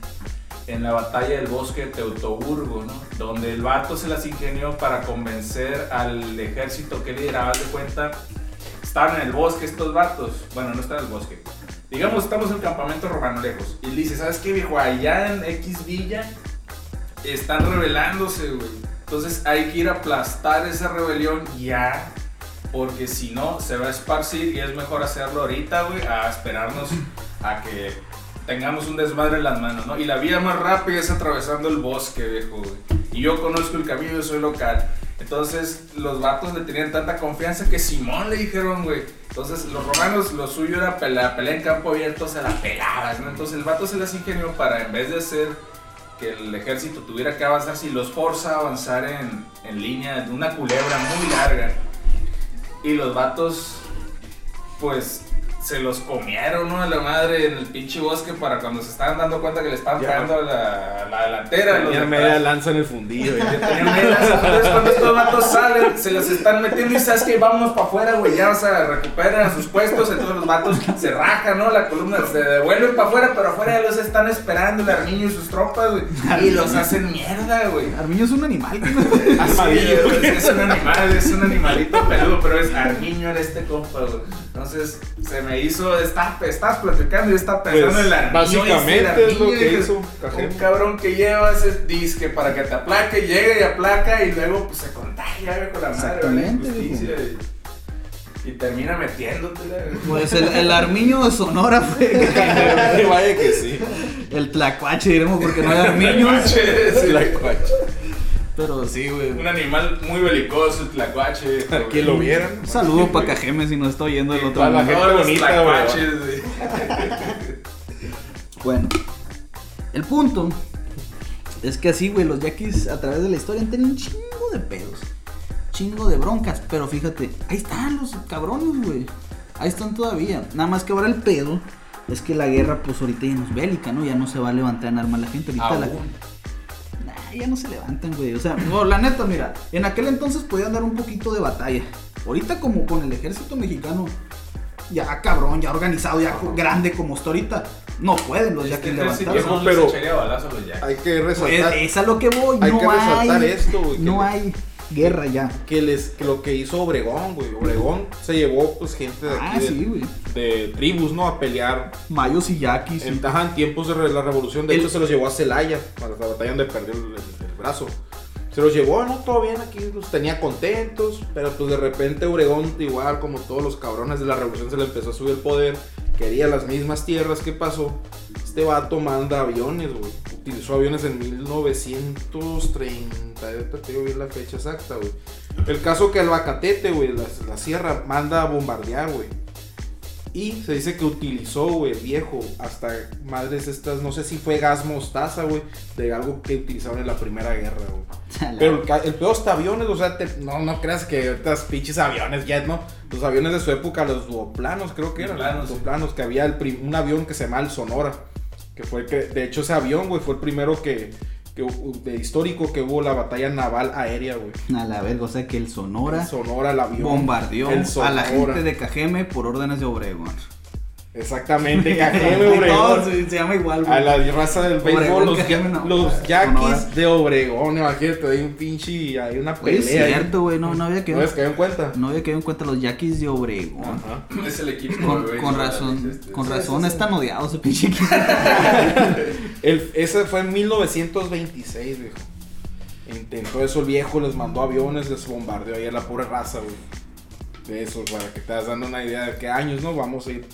Speaker 5: en la batalla del bosque de Teutoburgo, ¿no? Donde el vato se las ingenió para convencer al ejército que lideraba, de cuenta, estaban en el bosque estos vatos, bueno, no están en el bosque, digamos, estamos en el campamento romano lejos, y le dice, ¿sabes qué, viejo? Allá en X Villa están rebelándose, güey. Entonces hay que ir a aplastar esa rebelión ya. Porque si no, se va a esparcir y es mejor hacerlo ahorita, güey, a esperarnos a que tengamos un desmadre en las manos, ¿no? Y la vía más rápida es atravesando el bosque, viejo, güey. Y yo conozco el camino, yo soy local. Entonces, los vatos le tenían tanta confianza que Simón le dijeron, güey. Entonces, los romanos, lo suyo era pelea, pelea en campo abierto, se la pelaban, ¿no? Entonces, el vato se las ingenió para, en vez de hacer que el ejército tuviera que avanzar, si los forza a avanzar en, en línea de una culebra muy larga. Y los vatos, pues, se los comieron, ¿no? A la madre en el pinche bosque para cuando se estaban dando cuenta que le estaban pegando a la, la delantera. los
Speaker 4: Tenía
Speaker 5: de
Speaker 4: media lanza en el fundillo. ya. *laughs*
Speaker 5: Tenían medias, Entonces, cuando estos vatos salen, se los están metiendo y sabes que vámonos para afuera, güey. Ya, o sea, recuperan sus puestos. Entonces, los vatos se rajan, ¿no? La columna se devuelven para afuera, pero afuera ya los están esperando el Armiño y sus tropas, güey. Y los hacen mierda, güey.
Speaker 3: Armiño es un animal.
Speaker 5: Así es, es un animal, es un animalito peludo, pero es Armiño era este compa, güey. Entonces se me hizo, estaba, estabas platicando y estaba pensando
Speaker 4: Pues,
Speaker 5: en el Armiño.
Speaker 4: básicamente
Speaker 5: el
Speaker 4: es lo
Speaker 5: Armiño,
Speaker 4: que hizo Cajeme.
Speaker 5: Un cabrón que lleva ese disque para que te aplaque, llega y aplaca y luego pues se contagia con la madre, y, y termina metiéndote.
Speaker 3: Pues el, el Armiño de Sonora fue *laughs*
Speaker 4: Vaya que sí.
Speaker 3: el Tlacuache, diremos, porque no hay Armiños.
Speaker 4: La cuacha.
Speaker 3: Pero sí, güey.
Speaker 5: Un animal muy belicoso, el tlacuache.
Speaker 4: Que lo vieran.
Speaker 3: Un saludo para Cajeme si nos está oyendo del otro
Speaker 4: Para la gente bonita,
Speaker 5: güey. *laughs*
Speaker 3: Bueno, el punto es que así, güey, los yaquis a través de la historia han tenido un chingo de pedos, chingo de broncas, pero fíjate, ahí están los cabrones, güey, ahí están todavía. Nada más que ahora el pedo es que la guerra, pues ahorita ya no es bélica, ¿no? Ya no se va a levantar en armas la gente, ahorita la
Speaker 4: Aún.
Speaker 3: Nah, ya no se levantan, güey. O sea, no, la neta, mira, en aquel entonces podían dar un poquito de batalla. Ahorita como con el ejército mexicano, ya cabrón, ya organizado, ya grande como está ahorita, no pueden los
Speaker 5: Este
Speaker 3: yaquis levantarse.
Speaker 4: pero-. Hay que
Speaker 3: Pues,
Speaker 4: resaltar
Speaker 3: es a lo que voy,
Speaker 4: hay
Speaker 3: no
Speaker 4: que resaltar
Speaker 3: hay,
Speaker 4: esto, güey,
Speaker 3: no
Speaker 4: le-
Speaker 3: hay guerra ya.
Speaker 4: que, les, que lo que hizo Obregón, güey. Obregón se llevó pues gente de
Speaker 3: Ah,
Speaker 4: aquí de,
Speaker 3: sí,
Speaker 4: tribus, ¿no? A pelear
Speaker 3: Mayos y yaquis.
Speaker 4: en, ajá, en tiempos de la revolución. De
Speaker 3: El-
Speaker 4: hecho, se los llevó a Celaya, a la batalla donde perdió el, el- el brazo. Se los llevó, no, todo bien aquí, los tenía contentos, pero pues de repente Obregón, igual como todos los cabrones de la revolución, se le empezó a subir el poder, quería las mismas tierras, ¿qué pasó? Este vato manda aviones, güey. Utilizó aviones en 1930, ahorita te digo bien la fecha exacta, güey. El caso que el Bacatete, güey, la, la sierra, manda a bombardear, güey. Y se dice que utilizó, güey, viejo, hasta madres estas, no sé si fue gas mostaza, güey, de algo que utilizaron en la Primera Guerra, güey. Pero el, el peor hasta aviones, o sea, te- no, no creas que ahorita pinches aviones ya, ¿no? Los aviones de su época, los duoplanos, creo que eran.
Speaker 5: Duoplanos,
Speaker 4: Los
Speaker 5: sí.
Speaker 4: duoplanos, que había el prim- un avión que se llama el Sonora, que fue el que, de hecho, ese avión, güey, fue el primero que, que de histórico que hubo la batalla naval aérea, güey.
Speaker 3: A la verga, o sea que el Sonora
Speaker 4: El Sonora, el avión.
Speaker 3: bombardeó
Speaker 4: el
Speaker 3: a la
Speaker 4: Sonora.
Speaker 3: gente de Cajeme por órdenes de Obregón.
Speaker 4: Exactamente, *laughs* Obregón.
Speaker 3: se, se llama igual, güey.
Speaker 4: A la raza del béisbol, los, ya-
Speaker 3: no.
Speaker 4: los yaquis de Obregón, imagínate, hay un pinche, hay una
Speaker 3: es
Speaker 4: pelea. ahí.
Speaker 3: cierto, güey, no, no había
Speaker 4: ¿No
Speaker 3: quedado.
Speaker 4: les quedó en cuenta?
Speaker 3: No había quedado en cuenta los yaquis de Obregón.
Speaker 4: Ajá. *laughs*
Speaker 5: Es el equipo.
Speaker 3: Con,
Speaker 5: güey,
Speaker 3: con
Speaker 5: ¿no?
Speaker 3: razón,
Speaker 5: Este,
Speaker 3: con
Speaker 5: sí,
Speaker 3: razón
Speaker 5: sí,
Speaker 3: es tan odiado ese pinche equipo. *laughs*
Speaker 4: El, ese fue en 1926, viejo. Intentó eso el viejo, les mandó aviones, les bombardeó ahí a la pura raza, güey. De eso, para que te das dando una idea de qué años, ¿no? Vamos a ir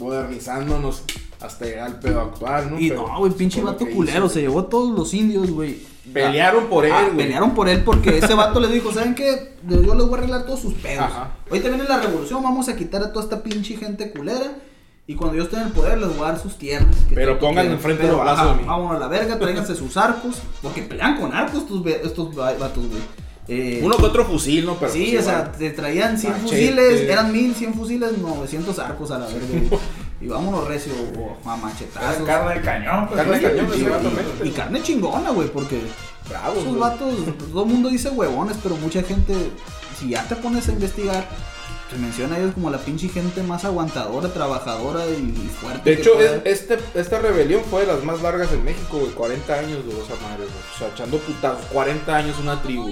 Speaker 4: modernizándonos hasta llegar al pedo actual, ¿no?
Speaker 3: Y
Speaker 4: Pero
Speaker 3: no, güey, pinche
Speaker 4: por lo
Speaker 3: vato culero,
Speaker 4: hizo.
Speaker 3: se llevó a todos los indios, güey.
Speaker 4: Pelearon por él,
Speaker 3: Ah,
Speaker 4: güey.
Speaker 3: pelearon por él porque ese vato les dijo, ¿saben qué? Yo les voy a arreglar todos sus pedos.
Speaker 4: Ajá.
Speaker 3: Ahorita viene la revolución, vamos a quitar a toda esta pinche gente culera. Y cuando yo esté en el poder les voy a dar sus tierras.
Speaker 4: Pero
Speaker 3: quieren.
Speaker 4: enfrente los brazos
Speaker 3: ajá,
Speaker 4: de mí.
Speaker 3: Vámonos a la verga, tráiganse sus arcos. Porque pelean con arcos estos, estos va- vatos, güey. Eh,
Speaker 4: Uno que otro fusil, ¿no? Pero
Speaker 3: sí,
Speaker 4: pues
Speaker 3: o sea, te traían 100
Speaker 4: Machete.
Speaker 3: fusiles, eran 1000, 100 fusiles, 900 arcos a la verga. *laughs* y vámonos recio o a machetazos.
Speaker 5: Era carne de cañón, pues,
Speaker 4: Carne de cañón,
Speaker 3: y, y carne chingona, güey, porque
Speaker 4: Bravos,
Speaker 3: esos
Speaker 4: güey.
Speaker 3: vatos, todo el mundo dice huevones, pero mucha gente, si ya te pones a investigar, te menciona a ellos como la pinche gente más aguantadora, trabajadora y fuerte.
Speaker 4: De
Speaker 3: que
Speaker 4: hecho, es- este, esta rebelión fue de las más largas en México, güey. 40 años duró esa madre, güey. O sea, echando putazos. 40 años una tribu.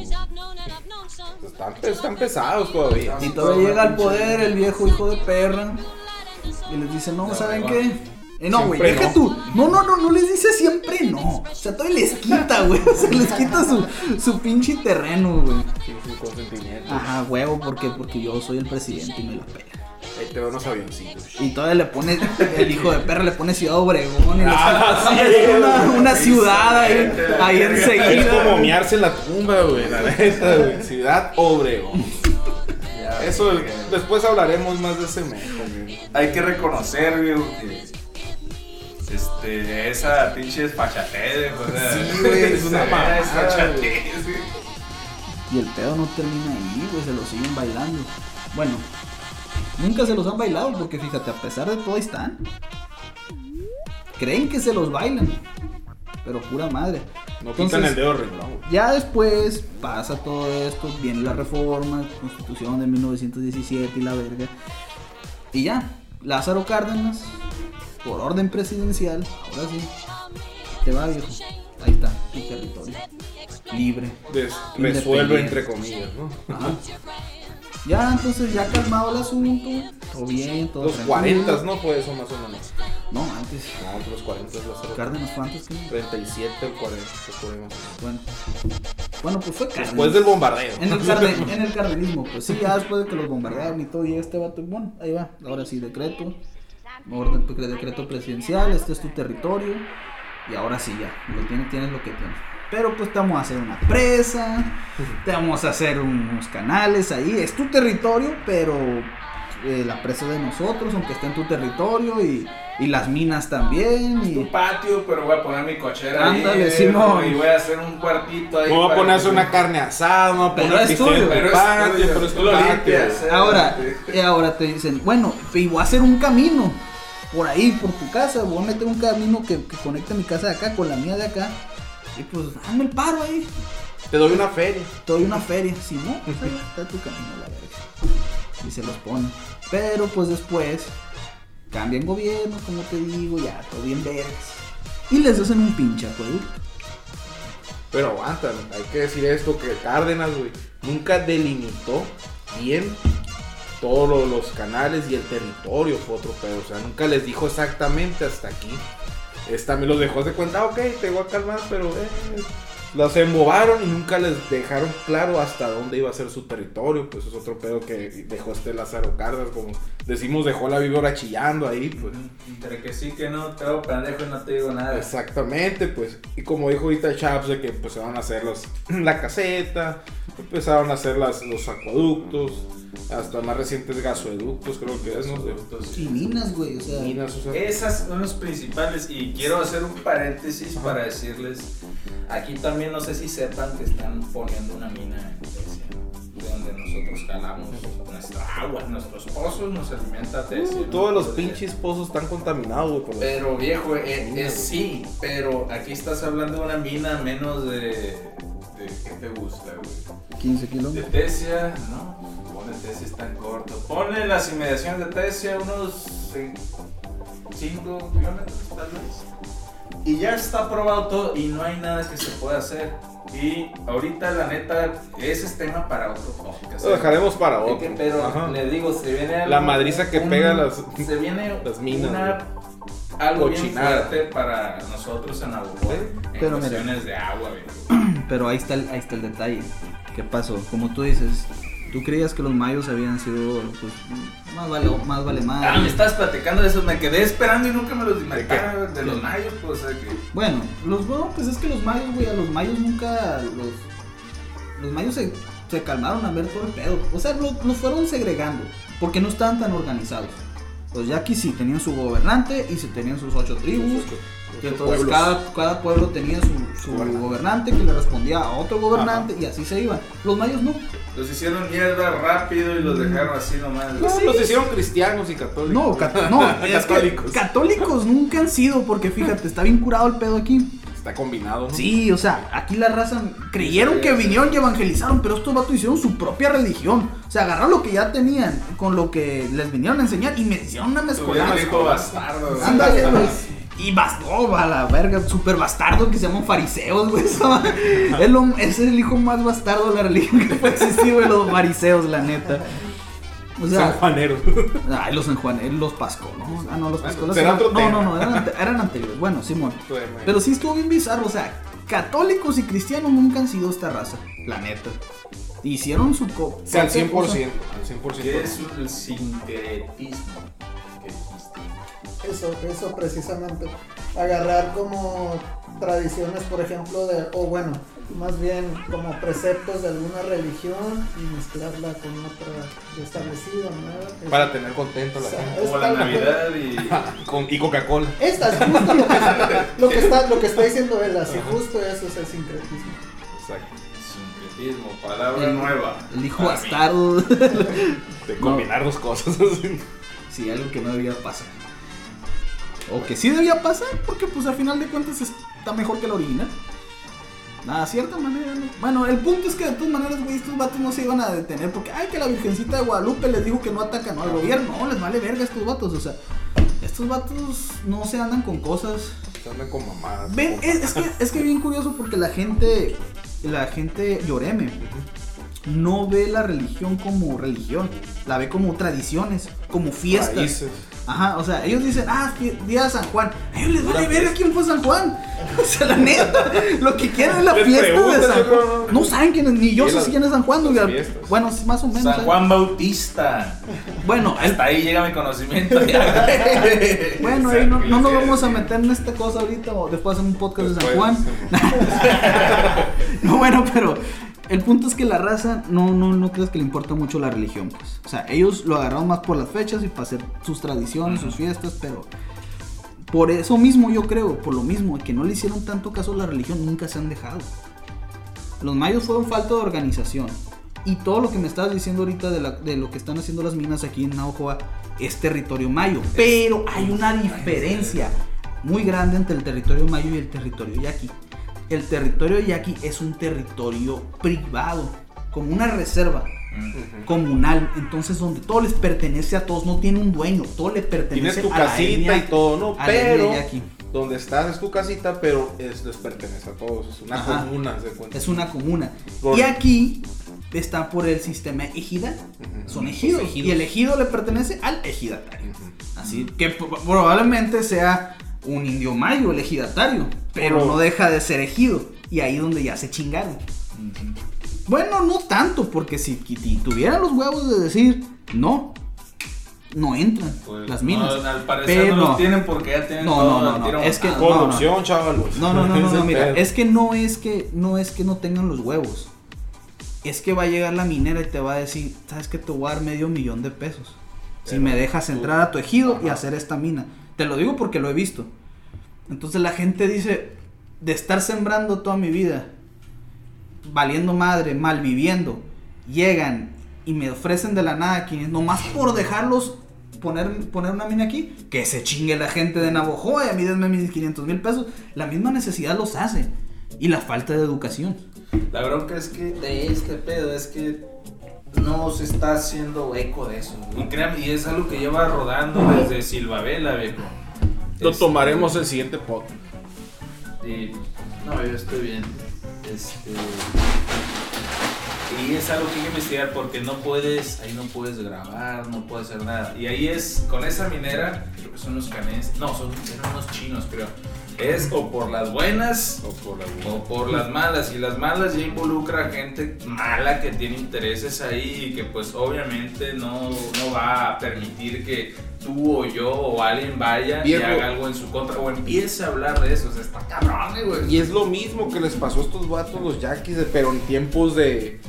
Speaker 4: Están, están pesados todavía.
Speaker 3: Y todavía llega al poder el viejo hijo de perra y les dice, no, ¿saben qué? Eh, no, güey, deja
Speaker 4: no.
Speaker 3: tú. No, no, no, no les dice siempre no. O sea, todavía les quita, güey. O sea, les quita su, su pinche terreno, güey.
Speaker 4: Sin su consentimiento.
Speaker 3: Ajá, huevo, porque porque yo soy el presidente y me la pela.
Speaker 4: Ahí te veo unos avioncitos.
Speaker 3: Y todavía le pone, el hijo de perra le pone Ciudad Obregón. Y le
Speaker 4: Ah,
Speaker 3: pone *laughs*
Speaker 4: sí,
Speaker 3: una, una ciudad ahí, ahí
Speaker 4: Es
Speaker 3: enseguida.
Speaker 4: como
Speaker 3: güey.
Speaker 4: mearse en la tumba, güey. La neta, güey. Ciudad Obregón. Eso, después hablaremos más de ese mejo, güey.
Speaker 5: Hay que reconocer, güey, que. Este, esa pinche desfachatez, güey. o sea,
Speaker 4: Sí, güey, es una
Speaker 5: esa
Speaker 4: mamada,
Speaker 5: desfachatez, güey.
Speaker 3: Y el pedo no termina ahí, güey, se lo siguen bailando. Bueno, nunca se los han bailado porque fíjate, a pesar de todo ahí están. Creen que se los bailan, pero pura madre.
Speaker 4: No
Speaker 3: Entonces,
Speaker 4: el dedo güey.
Speaker 3: Ya después pasa todo esto, viene la reforma, constitución de 1917 y la verga. Y ya, Lázaro Cárdenas, por orden presidencial, ahora sí, te va viejo. Ahí está, tu territorio. Libre.
Speaker 4: Des- resuelve entre comillas, ¿no?
Speaker 3: Ajá. Ya, entonces ya calmado el asunto, todo bien, todo
Speaker 4: Los
Speaker 3: tranquilo.
Speaker 4: 40, ¿no? Fue eso más o menos.
Speaker 3: No, antes.
Speaker 4: No, los 40 es la
Speaker 3: Cárdenas fue antes que.
Speaker 4: 37 o 40, se puede más o menos.
Speaker 3: Bueno. Bueno, pues fue Cárdenas.
Speaker 4: Después del bombardeo.
Speaker 3: En el, carde- *laughs* en el cardenismo, pues sí, ya después de que los bombardearon y todo, y este vato, bueno, ahí va, ahora sí, decreto, orden, decreto presidencial, este es tu territorio, y ahora sí, ya, lo tienes, tienes lo que tienes. Pero pues te vamos a hacer una presa, te vamos a hacer unos canales ahí. Es tu territorio, pero eh, la presa es de nosotros, aunque esté en tu territorio. Y, y las minas también.
Speaker 5: Tu
Speaker 3: Y,
Speaker 5: patio, pero voy a poner mi cochera
Speaker 3: Ándale,
Speaker 5: ahí.
Speaker 3: Simón.
Speaker 5: Y voy a hacer un cuartito ahí.
Speaker 4: Vamos a ponerse
Speaker 5: que-
Speaker 4: una carne asada, vamos a
Speaker 3: Pero
Speaker 4: poner
Speaker 3: es
Speaker 4: pisteos
Speaker 3: tuyo,
Speaker 5: Pero es
Speaker 4: patio,
Speaker 5: tuyo,
Speaker 4: pero es
Speaker 5: tú
Speaker 4: tu
Speaker 5: lo
Speaker 4: patio.
Speaker 5: limpias. eh.
Speaker 3: ahora, y ahora te dicen, bueno, y voy a hacer un camino por ahí, por tu casa. Voy a meter un camino que, que conecte mi casa de acá con la mía de acá. Y pues, hazme el paro ahí.
Speaker 4: Te doy una feria.
Speaker 3: Te doy una feria. Si no, *laughs* pues ahí está tu camino, la verga. Y se los pone. Pero pues después cambian gobierno, como te digo, ya todo bien vergas. Y les hacen un pinche acueducto.
Speaker 4: Pero aguanta, hay que decir esto, que Cárdenas, güey, nunca delimitó bien todos lo- los canales y el territorio fue otro pedo. O sea, nunca les dijo exactamente hasta aquí. Esta me los dejó de cuenta, "Ah, ok, te voy a calmar, pero eh, los embobaron y nunca les dejaron claro hasta dónde iba a ser su territorio. Pues es otro pedo que dejó este Lázaro Cárdenas, como decimos, dejó la víbora chillando ahí, pues.
Speaker 5: Entre que sí, que no, te hago pendejo y no te digo nada.
Speaker 4: Exactamente, pues. Y como dijo ahorita Chaps, de que empezaron a hacer los, *clears throat* la caseta, empezaron a hacer las, los acueductos, hasta más recientes gasoductos, creo que es, ¿no?
Speaker 3: Y minas, güey, o sea.
Speaker 4: minas, o sea,
Speaker 5: Esas son los principales y quiero hacer un paréntesis para decirles, aquí también no sé si sepan que están poniendo una mina en de donde nosotros jalamos nuestra agua, nuestros pozos nos alimenta Tesia.
Speaker 4: uh,
Speaker 5: ¿no?
Speaker 4: todos los pinches pozos están contaminados, güey. por
Speaker 5: Pero viejo, eh, es, sí, pero aquí estás hablando de una mina menos de... de ¿Qué te gusta, güey?
Speaker 3: 15
Speaker 5: De
Speaker 3: kilómetros.
Speaker 5: Tesia, no, ponle Tesia es tan corto. Ponle las inmediaciones de Tesia unos 5 kilómetros tal vez. Y ya está probado todo y no hay nada que se pueda hacer. Y ahorita la neta, ese es tema para otro podcast.
Speaker 4: Lo dejaremos para
Speaker 5: Es
Speaker 4: otro.
Speaker 5: que, pero
Speaker 4: Ajá.
Speaker 5: le digo, se viene
Speaker 4: La madriza que pega las-
Speaker 5: Se viene
Speaker 4: las minas,
Speaker 5: una- algo bien
Speaker 4: Cochinada.
Speaker 5: fuerte para nosotros en Abuelo. En
Speaker 3: Pero mira.
Speaker 5: cuestiones de agua. *clears throat*
Speaker 3: Pero ahí está, el, ahí está el detalle. ¿Qué pasó? Como tú dices, tú creías que los mayos habían sido, pues, más vale, más vale más.
Speaker 5: Ah, me estabas platicando de eso, me quedé esperando y nunca me los inventaron de los mayos, pues, o sea que...
Speaker 3: Bueno, los no, pues es que los mayos, güey, a los mayos nunca los los mayos se, se calmaron a ver todo el pedo. O sea, lo- los fueron segregando porque no estaban tan organizados. Los yaquis sí tenían su gobernante y se tenían sus ocho tribus. Que entonces cada, cada pueblo tenía su, su
Speaker 4: Gobernante.
Speaker 3: gobernante que le respondía a otro gobernante y así se iban. Los mayos no.
Speaker 5: Los hicieron mierda rápido y los dejaron así nomás.
Speaker 4: No, los hicieron cristianos y católicos.
Speaker 3: No, cat- no, *laughs*
Speaker 4: Católicos.
Speaker 3: católicos nunca han sido porque fíjate, está bien curado el pedo aquí.
Speaker 4: Está combinado, ¿no?
Speaker 3: Sí, o sea, aquí la raza creyeron que vinieron y evangelizaron, pero estos vatos hicieron su propia religión. O sea, agarraron lo que ya tenían con lo que les vinieron a enseñar y me hicieron una mezcolanza.
Speaker 5: un bastardo.
Speaker 3: Ándale. Y bastó, a la verga, super bastardo que se llaman fariseos, güey. *laughs* lo- es el hijo más bastardo de la religión que puede existir, güey, los fariseos, la neta. O
Speaker 4: San
Speaker 3: sea,
Speaker 4: Juanero. *laughs*
Speaker 3: ay, los San Juan, eh, los Pasco, ¿no? Ah, no, los Pascolas
Speaker 4: será
Speaker 3: eran- No, no, no, eran, ante- eran anteriores. Bueno, Simón. Pero sí estuvo bien bizarro, o sea, católicos y cristianos nunca han sido esta raza, la neta. Hicieron su co
Speaker 4: O sea, al 100%.
Speaker 3: cosa.
Speaker 4: Al 100%.
Speaker 5: ¿Qué es el sincretismo?
Speaker 6: Eso, eso precisamente. Agarrar como tradiciones, por ejemplo, de, o bueno, más bien como preceptos de alguna religión y mezclarla con otra establecida. Es-
Speaker 4: Para tener contento a la
Speaker 6: O sea,
Speaker 4: gente.
Speaker 5: Como la Navidad y... *laughs*
Speaker 4: Con- y Coca-Cola.
Speaker 6: Esta es justo lo que, lo que está, lo que está diciendo él, así justo eso es el sincretismo.
Speaker 4: Exacto.
Speaker 5: Sincretismo, palabra
Speaker 3: El-
Speaker 5: nueva.
Speaker 3: El hijo bastardo. *laughs*
Speaker 4: De combinar dos cosas. *laughs* así.
Speaker 3: sí, algo que no debía pasar. O que sí debía pasar, porque pues al final de cuentas está mejor que la original. Nada, cierta manera, ¿no? Bueno, el punto es que de todas maneras, güey, estos vatos no se iban a detener porque, ay, que la Virgencita de Guadalupe les dijo que no atacan ¿no? al gobierno. No, les vale verga a estos vatos, o sea, estos vatos no se andan con cosas.
Speaker 4: Se andan con mamadas.
Speaker 3: Ven, es, es que es que bien curioso porque la gente, la gente lloreme, no ve la religión como religión, la ve como tradiciones, como fiestas.
Speaker 4: Raíces.
Speaker 3: Ajá, o sea, ellos dicen, ah, día de San Juan. A ellos les vale ver a quién fue San Juan. *laughs* O sea, la neta, lo que quieren es la
Speaker 4: Les
Speaker 3: fiesta de San Juan.
Speaker 4: ¿no?
Speaker 3: No saben quién es, ni yo sé quién es San Juan. Bueno, sí, más o menos.
Speaker 5: San
Speaker 3: ¿eh?
Speaker 5: Juan Bautista.
Speaker 3: Bueno,
Speaker 5: Hasta ahí llega mi conocimiento. ya. *laughs*
Speaker 3: bueno, ahí no, no nos vamos a meter en esta cosa ahorita o después hacemos un podcast de San Juan. *laughs* No, bueno, pero el punto es que la raza no, no, no crees que le importa mucho la religión, pues. O sea, ellos lo agarraron más por las fechas y para hacer sus tradiciones, sus fiestas, pero por eso mismo yo creo, por lo mismo, que no le hicieron tanto caso a la religión, nunca se han dejado. Los mayos fueron falta de organización. Y todo lo que me estabas diciendo ahorita de, la- de lo que están haciendo las minas aquí en Navajoa es territorio mayo. Pero hay una diferencia muy grande entre el territorio mayo y el territorio yaqui. El territorio yaqui es un territorio privado, como una reserva comunal. Entonces, donde todo les pertenece a todos, no tiene un dueño, todo le pertenece
Speaker 4: Tienes tu
Speaker 3: a la
Speaker 4: casita
Speaker 3: etnia-
Speaker 4: y todo, ¿no? Pero
Speaker 3: yaqui.
Speaker 4: donde estás es tu casita, pero es, les pertenece a todos. Es una
Speaker 3: Ajá.
Speaker 4: comuna, se cuenta.
Speaker 3: Es una comuna.
Speaker 4: Por-
Speaker 3: Y aquí está por el sistema ejida.
Speaker 4: Ujú.
Speaker 3: Son ejidos. Y el ejido le pertenece al ejidatario. Así que pro- probablemente sea un indio mayo el ejidatario. Pero
Speaker 4: Pero-
Speaker 3: no deja de ser ejido. Y ahí donde ya se chingaron. Bueno, no tanto, porque si, si tuvieran los huevos de decir no, no entran
Speaker 5: Pues,
Speaker 3: las minas.
Speaker 5: no, al parecer
Speaker 3: Pero
Speaker 5: no
Speaker 3: no.
Speaker 5: los tienen porque ya tienen
Speaker 3: No,
Speaker 5: todo
Speaker 3: no, no, no,
Speaker 5: tiro
Speaker 3: es que-
Speaker 5: montado.
Speaker 4: Corrupción, chavalos.
Speaker 3: No, no, no, no, no, mira,
Speaker 4: pedo. *laughs*
Speaker 3: es que no es que no es que no tengan los huevos. Es que va a llegar la minera y te va a decir, sabes que te voy a dar medio millón de pesos. Si
Speaker 4: Pero
Speaker 3: me dejas entrar a tu ejido y hacer esta mina. Te lo digo porque lo he visto. Entonces la gente dice, de estar sembrando toda mi vida, valiendo madre, mal viviendo, llegan y me ofrecen de la nada 500, nomás por dejarlos poner, poner una mina aquí, que se chingue la gente de Navojoa y a mí denme mis 500 mil pesos. La misma necesidad los hace. Y la falta de educación.
Speaker 5: La bronca es que de este pedo es que no se está haciendo eco de eso. Y créanme, y es algo que lleva rodando desde Silvabela, viejo.
Speaker 4: Lo
Speaker 5: Este,
Speaker 4: tomaremos el siguiente podcast.
Speaker 5: y- no, yo estoy bien. Este. Y es algo que hay que investigar porque no puedes, ahí no puedes grabar, no puedes hacer nada. Y ahí es, con esa minera, creo que son los canenses, no, son eran unos chinos, creo. Es o por las buenas
Speaker 4: O por la
Speaker 5: o por las malas. Y las malas ya involucra a gente mala que tiene intereses ahí y que pues obviamente no, no va a permitir que tú o yo o alguien vaya
Speaker 4: Viejo.
Speaker 5: y haga algo en su contra o empiece a hablar de eso. O sea, está cabrón, güey.
Speaker 4: Y es lo mismo que les pasó a estos vatos, los yaquis, pero en tiempos de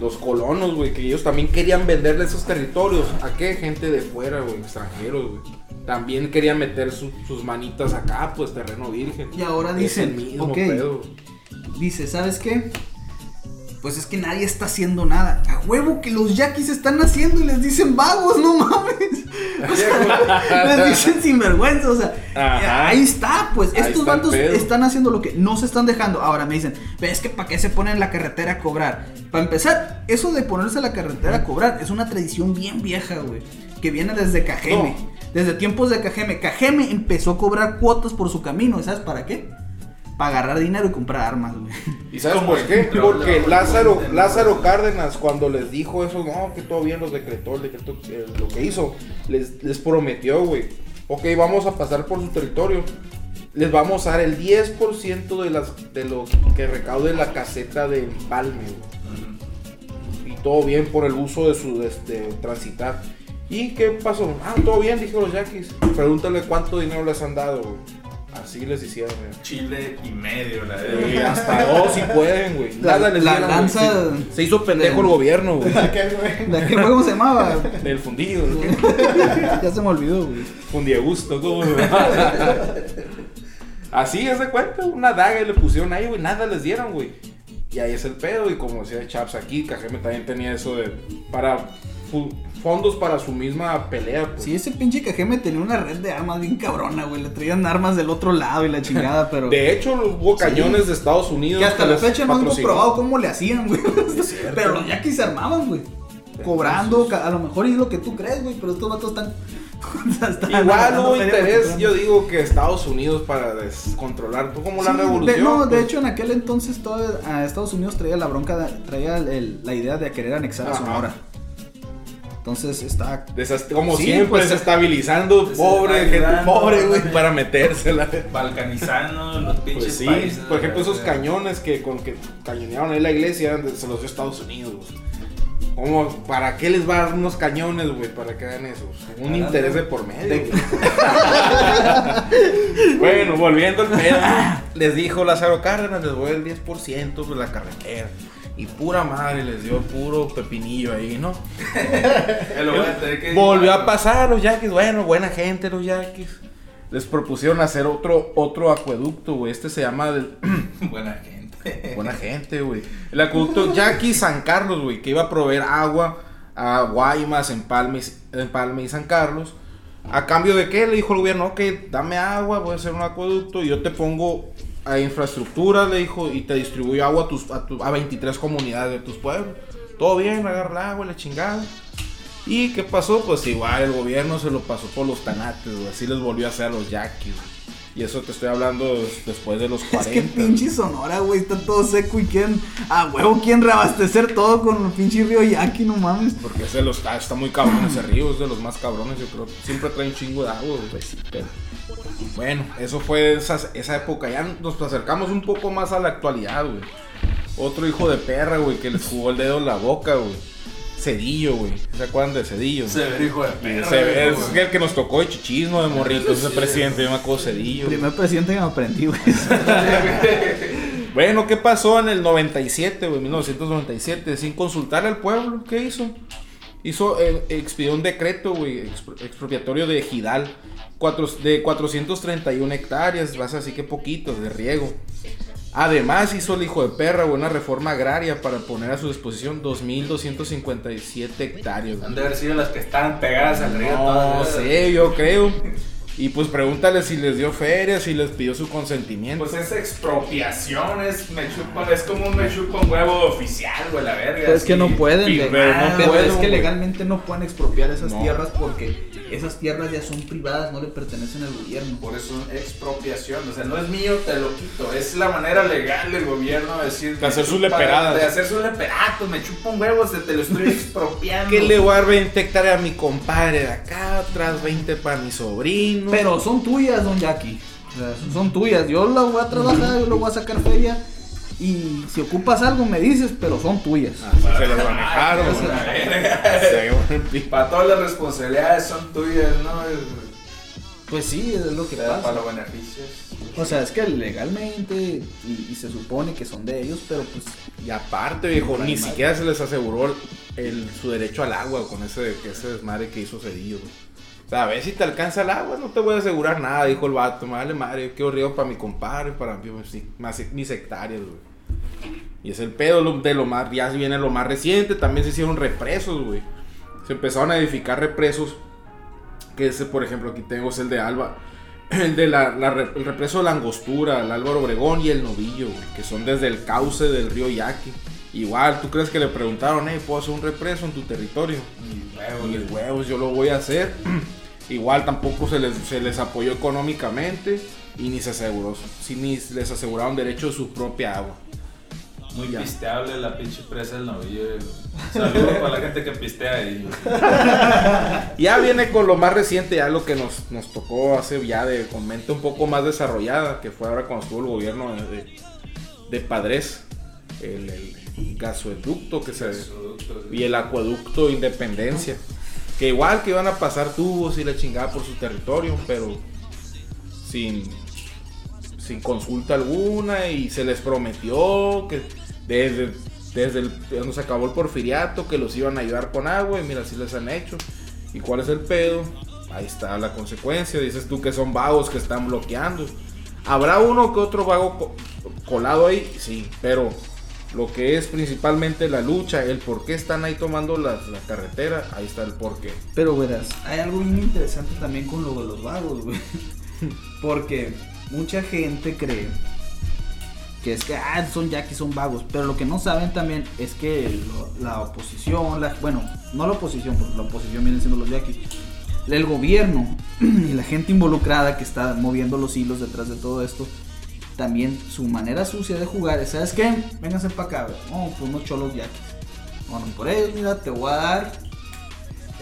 Speaker 4: los colonos, güey, que ellos también querían venderle esos territorios. ¿A qué? Gente de fuera, güey, extranjeros, güey. También querían meter su- sus manitas acá, pues terreno virgen.
Speaker 3: Y ahora dicen,
Speaker 4: mismo
Speaker 3: ok.
Speaker 4: pedo.
Speaker 3: Dice, ¿sabes qué? Pues es que nadie está haciendo nada. A huevo que los yaquis están haciendo y les dicen vagos, no mames. *laughs* O sea, les dicen sinvergüenza, o sea,
Speaker 4: Ajá.
Speaker 3: ahí está, pues.
Speaker 4: Ahí
Speaker 3: Estos
Speaker 4: está
Speaker 3: vatos están haciendo lo que no se están dejando. Ahora me dicen, pero es que ¿para qué se ponen en la carretera a cobrar? Para empezar, eso de ponerse a la carretera a cobrar es una tradición bien vieja, güey. Que viene desde Cajeme.
Speaker 4: No.
Speaker 3: Desde tiempos de Cajeme. Cajeme empezó a cobrar cuotas por su camino. ¿Y sabes para qué? Para agarrar dinero y comprar armas, güey.
Speaker 4: ¿Y sabes por qué?
Speaker 5: control de
Speaker 4: Porque Lázaro. Lázaro Cárdenas, cuando les dijo eso, no, que todo bien los decretó, el decreto, eh, lo que hizo, les, les prometió, güey, ok, vamos a pasar por su territorio, les vamos a dar el 10% de, las, de lo que recaude la caseta de empalme, güey. Y todo bien por el uso de su este, transitar. ¿Y qué pasó? Ah, todo bien, dijeron los yaquis. Pregúntale cuánto dinero les han dado, güey. Así les hicieron, güey.
Speaker 5: Chile y medio, la
Speaker 4: Y
Speaker 5: de.
Speaker 4: hasta dos si pueden, güey.
Speaker 3: La-
Speaker 4: Nada les
Speaker 3: la
Speaker 4: dieron, güey.
Speaker 3: lanza
Speaker 4: Se, se hizo pendejo
Speaker 3: del-
Speaker 4: el gobierno, güey.
Speaker 6: Güey.
Speaker 3: ¿De qué juego se llamaba?
Speaker 4: Del fundido,
Speaker 3: ya se me olvidó, güey.
Speaker 4: Fundiegusto, ¿cómo? *laughs* Así es de cuenta, una daga y le pusieron ahí, güey. Nada les dieron, güey. Y ahí es el pedo. Y como decía Chaps aquí, Cajeme también tenía eso de. Para. Fondos para su misma pelea, pues.
Speaker 3: Sí, ese pinche Cajeme tenía una red de armas bien cabrona, güey. Le traían armas del otro lado y la chingada, *laughs* pero.
Speaker 4: De hecho, hubo cañones de Estados Unidos.
Speaker 3: que hasta la fecha no han
Speaker 4: patrocinó.
Speaker 3: comprobado cómo le hacían, güey. *laughs* Pero los yaquis se armaban, güey. Cobrando, a lo mejor es lo que tú crees, güey. Pero estos vatos están. *laughs* Está-
Speaker 4: Igual
Speaker 3: no,
Speaker 4: hubo interés, yo digo que Estados Unidos para descontrolar, como la revolución.
Speaker 3: De, no, de
Speaker 4: pues.
Speaker 3: hecho en aquel entonces todo, a Estados Unidos traía la bronca, traía el- la idea de querer anexar a
Speaker 4: Ajá.
Speaker 3: Sonora. Entonces está...
Speaker 4: Como
Speaker 3: Sí,
Speaker 4: siempre,
Speaker 3: pues,
Speaker 4: desestabilizando, pobre, gente pobre, güey, para metérsela.
Speaker 5: Balcanizando los pinches
Speaker 4: Pues sí,
Speaker 5: países.
Speaker 4: por ejemplo, esos cañones que con que cañonearon ahí la iglesia eran de- se los dio Estados Unidos. ¿Cómo, ¿Para qué les va a dar unos cañones, güey? ¿Para que hagan eso? Un interés de por medio. *laughs* bueno, volviendo al pedo, *laughs* les dijo Lázaro Cárdenas, les voy el 10% de la carretera. Y pura madre, les dio puro pepinillo ahí, ¿no? *laughs* Volvió a pasar los yaquis, bueno, buena gente los yaquis. Les propusieron hacer otro, otro acueducto, güey. Este se llama del- *laughs*
Speaker 5: Buena gente.
Speaker 4: Buena gente, güey. El acueducto Jackie San Carlos, güey, que iba a proveer agua a Guaymas, Empalme, Empalme y San Carlos. ¿A cambio de qué? Le dijo el gobierno, ok, dame agua, voy a hacer un acueducto y yo te pongo a infraestructura, le dijo, y te distribuyo agua a, tus, a, tu- a 23 comunidades de tus pueblos. Todo bien, agarra el agua, y la chingada. ¿Y qué pasó? Pues igual el gobierno se lo pasó por los tanates, güey. Así les volvió a hacer a los yaquis, güey. Y eso te estoy hablando des- después de los 40. *laughs*
Speaker 3: Es que pinche Sonora, güey, está todo seco y quieren... A huevo, quieren reabastecer todo con el pinche río Yaqui, no mames.
Speaker 4: Porque ese los, está muy cabrón ese río, es de los más cabrones, yo creo. Siempre trae un chingo de agua, güey. Pues sí, pero- Bueno, eso fue esa, esa época. Ya nos acercamos un poco más a la actualidad, güey. Otro hijo de perra, güey, que les jugó el dedo en la boca, güey. Cedillo, güey. ¿Se acuerdan de Cedillo?
Speaker 5: Severo hijo de perra.
Speaker 4: Se ve-
Speaker 5: güey.
Speaker 4: es el que nos tocó de chichismo, de morritos, ese presidente, yo me acuerdo Cedillo.
Speaker 3: Primer presidente que me aprendí, güey. *laughs*
Speaker 4: Bueno, ¿qué pasó en el 97, güey? 1997, sin consultar al pueblo, ¿qué hizo? Hizo, eh, expidió un decreto, güey, expropiatorio de Gidal, cuatro- de 431 hectáreas, vas así que poquitos, de riego. Además hizo el hijo de perra, güey, una reforma agraria para poner a su disposición 2.257 hectáreas.
Speaker 5: Han de haber sido las que estaban pegadas al río.
Speaker 4: No sé, yo creo. Y pues pregúntale si les dio feria, si les pidió su consentimiento.
Speaker 5: Pues es expropiación, es, me chupa, es como un me chupa un huevo oficial, güey, la verga.
Speaker 3: Pero es que no pueden, pero
Speaker 4: pueden,
Speaker 3: es que legalmente no pueden expropiar esas
Speaker 4: No.
Speaker 3: tierras porque esas tierras ya son privadas, no le pertenecen al gobierno.
Speaker 5: Por eso es expropiación, o sea, no es mío, te lo quito. Es la manera legal del gobierno de decir.
Speaker 4: De hacer sus leperadas.
Speaker 5: De hacer sus leperatos, me chupa un huevo, se te lo estoy *laughs* expropiando.
Speaker 4: ¿Qué le voy a dar 20 hectáreas a mi compadre de acá, atrás 20 para mi sobrino?
Speaker 3: Pero son tuyas, don Jackie. O sea, son tuyas. Yo las voy a trabajar, yo le voy a sacar feria. Y si ocupas algo me dices, pero son tuyas.
Speaker 4: Se las manejaron.
Speaker 5: La verga.
Speaker 4: Se llevó el pi-
Speaker 5: Para todas las responsabilidades son tuyas, ¿no? Es-
Speaker 3: Pues sí, es lo que
Speaker 5: Para
Speaker 3: pasa.
Speaker 5: los beneficios.
Speaker 3: O sea, es que legalmente y, y se supone que son de ellos, pero pues
Speaker 4: Y aparte, viejo, ni siquiera se les aseguró el, su derecho al agua con ese, ese desmadre que hizo Cedillo. güey. O sea, a ver si te alcanza el agua, no te voy a asegurar nada, dijo el vato. Vale madre, yo quiero río para mi compadre, para mí, pues, más, mis hectáreas, güey. Y es el pedo de lo más, ya viene lo más reciente, también se hicieron represos, güey. Se empezaron a edificar represos, que ese, por ejemplo, aquí tengo es el de Alba. *clears throat* El de la, el represo de la Angostura, el Álvaro Obregón y el Novillo, güey, que son desde el cauce del río Yaqui. Igual, ¿tú crees que le preguntaron, hey, ¿puedo hacer un represo en tu territorio?
Speaker 5: Y huevos,
Speaker 4: Mis huevos, yo lo voy a hacer. *clears throat* Igual tampoco se les, se les apoyó económicamente y ni se aseguró, sí, ni les aseguraron derecho a su propia agua.
Speaker 5: Muy
Speaker 4: Ya.
Speaker 5: pisteable la pinche presa del novillo. Saludos para la gente que pistea ahí. *laughs*
Speaker 4: Ya viene con lo más reciente, ya lo que nos, nos tocó hace ya de con mente un poco más desarrollada, que fue ahora cuando estuvo el gobierno de, de, de Padres, el, el gasoducto que se, y el acueducto Independencia. Que igual que iban a pasar tubos y la chingada por su territorio, pero sin, sin consulta alguna y se les prometió que desde, desde el, cuando se acabó el porfiriato que los iban a ayudar con agua y mira, así les han hecho. ¿Y cuál es el pedo? Ahí está la consecuencia. Dices tú que son vagos que están bloqueando. ¿Habrá uno que otro vago co- colado ahí? Sí, pero lo que es principalmente la lucha, el por qué están ahí tomando la, la carretera, ahí está el porqué.
Speaker 3: Pero verás, hay algo bien interesante también con lo de los vagos, güey. *laughs* Porque mucha gente cree que es que ah, son yaquis, son vagos. Pero lo que no saben también es que lo- la oposición, la, bueno, no la oposición, porque la oposición vienen siendo los yaquis. el gobierno *clears throat* y la gente involucrada que está moviendo los hilos detrás de todo esto, también su manera sucia de jugar es, ¿sabes qué? Vénganse para acá. Vamos por unos cholos yaquis. Bueno, por ellos, mira, te voy a dar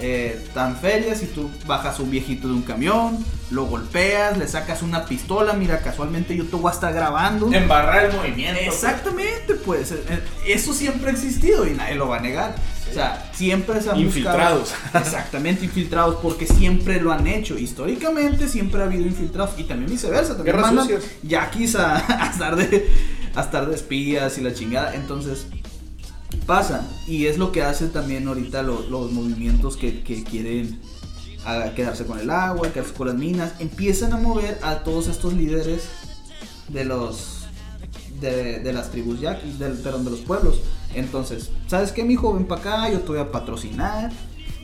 Speaker 3: eh, tan ferias si tú bajas un viejito de un camión, lo golpeas, le sacas una pistola, mira, casualmente yo te voy a estar grabando.
Speaker 5: Embarrar el movimiento. pues.
Speaker 3: Exactamente, pues eh, eso siempre ha existido y nadie lo va a negar. O sea, siempre se han
Speaker 4: Infiltrados.
Speaker 3: buscado- *laughs* exactamente, infiltrados, porque siempre lo han hecho. Históricamente siempre ha habido infiltrados y también viceversa. También mandan yaquis a, *laughs* a estar de, a estar de espías y la chingada. Entonces, pasa. Y es lo que hacen también ahorita lo- los movimientos que, quieren quedarse con el agua, quedarse con las minas. Empiezan a mover a todos estos líderes de los de, las tribus yaquis, del, perdón, de los pueblos. Entonces, ¿sabes qué, mi joven para acá? Yo te voy a patrocinar,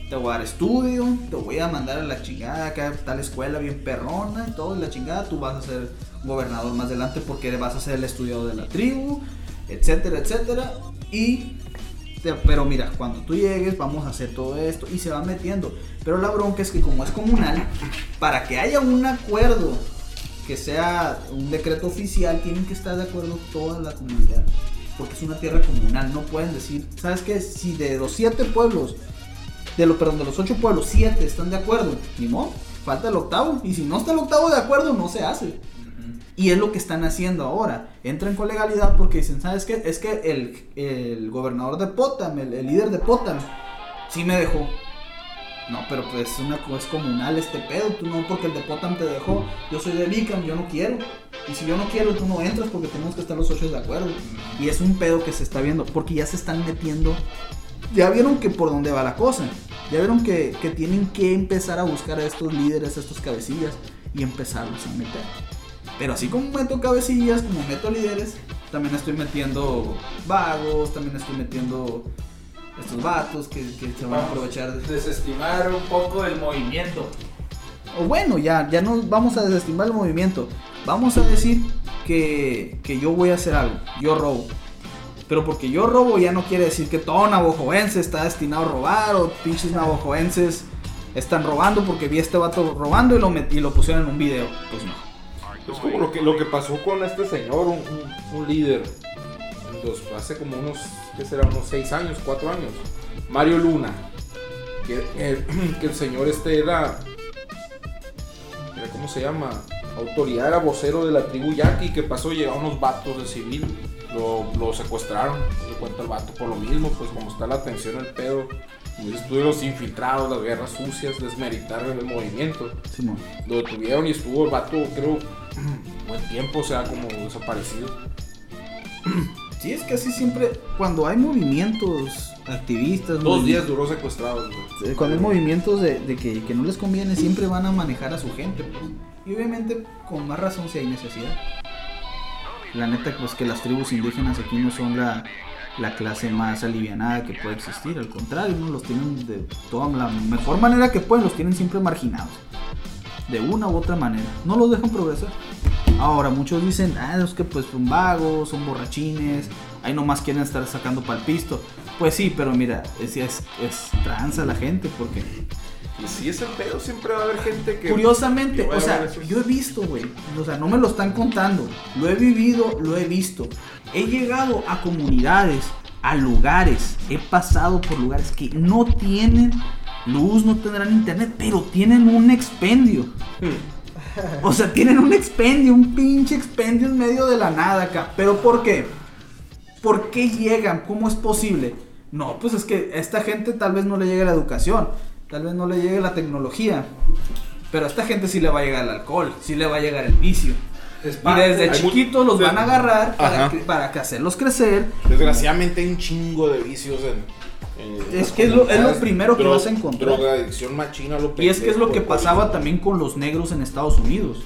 Speaker 3: te voy a dar estudio, te voy a mandar a la chingada acá tal escuela bien perrona y todo, la chingada, tú vas a ser gobernador más adelante porque vas a ser el estudiado de la tribu, etcétera, etcétera. Y pero mira, cuando tú llegues vamos a hacer todo esto y se va metiendo. Pero la bronca es que como es comunal, para que haya un acuerdo que sea un decreto oficial, tienen que estar de acuerdo toda la comunidad. Porque es una tierra comunal, no pueden decir, ¿sabes qué? Si de los siete pueblos, de los, perdón, de los ocho pueblos, siete están de acuerdo, ni modo, falta el octavo. Y si no está el octavo de acuerdo, no se hace. Y es lo que están haciendo ahora. Entran con legalidad porque dicen, ¿sabes qué? Es que el, el gobernador de Potam, el, líder de Potam, sí me dejó. No, pero pues es una es comunal este pedo. Tú no, porque el de Potam te dejó. Yo soy de Bicam, yo no quiero. Y si yo no quiero, tú no entras porque tenemos que estar los ocho de acuerdo. Y es un pedo que se está viendo porque ya se están metiendo. Ya vieron que por dónde va la cosa. Ya vieron que, que tienen que empezar a buscar a estos líderes, a estos cabecillas y empezarlos a meter. Pero así como meto cabecillas, como meto líderes, también estoy metiendo vagos, también estoy metiendo estos vatos que, que se van a aprovechar de...
Speaker 5: Desestimar un poco el movimiento.
Speaker 3: O bueno, ya, ya no vamos a desestimar el movimiento. Vamos a decir que, que yo voy a hacer algo, yo robo. Pero porque yo robo ya no quiere decir que todo navajoense está destinado a robar o pinches navajoenses están robando porque vi a este vato robando y lo, met- y lo pusieron en un video. Pues no.
Speaker 4: Es como lo que, lo que pasó con este señor, un, un- un líder, los- hace como unos, ¿qué será? Unos 6 años, 4 años. Mario Luna. Que, eh, *clears throat* que el señor este era, era, ¿cómo se llama? Autoridad, era vocero de la tribu Yaqui. Que pasó, llegaron unos vatos de civil, lo, lo secuestraron. Se cuenta el vato por lo mismo, pues como está la tensión, el pedo. Estuvieron los infiltrados, las guerras sucias, desmeritaron el movimiento.
Speaker 3: Simón.
Speaker 4: Lo detuvieron y estuvo el vato, creo, buen tiempo, o sea, como desaparecido.
Speaker 3: Sí, es que así siempre, cuando hay movimientos activistas,
Speaker 4: Dos días duró secuestrado.
Speaker 3: cuando hay movimientos de, de que, que no les conviene, siempre van a manejar a su gente. pues. Y obviamente, con más razón si hay necesidad. La neta, pues que las tribus indígenas aquí no son la, la clase más alivianada que puede existir. Al contrario, ¿no? los tienen de toda la mejor manera que pueden, los tienen siempre marginados. De una u otra manera. No los dejan progresar. Ahora, muchos dicen, ah, es que pues son vagos, son borrachines, ahí nomás quieren estar sacando pal pisto. Pues sí, pero mira, es, es, es tranza la gente porque
Speaker 4: Y si es el pedo, siempre va a haber gente que.
Speaker 3: curiosamente,
Speaker 4: que
Speaker 3: o sea, yo he visto, güey, o sea, no me lo están contando, lo he vivido, lo he visto. He llegado a comunidades, a lugares, he pasado por lugares que no tienen luz, no tendrán internet, pero tienen un expendio. O sea, tienen un expendio, un pinche expendio en medio de la nada acá. ¿Pero por qué? ¿Por qué llegan? ¿Cómo es posible? No, pues es que a esta gente tal vez no le llegue la educación, tal vez no le llegue la tecnología. Pero a esta gente sí le va a llegar el alcohol, sí le va a llegar el vicio. Y desde chiquitos los van a agarrar para, que- para que hacerlos crecer.
Speaker 4: Desgraciadamente hay un chingo de vicios en. en
Speaker 3: Es que es lo- es lo primero que vas a encontrar.
Speaker 4: Drogadicción machina, lo
Speaker 3: Y es que es lo que pasaba también con los negros en Estados Unidos.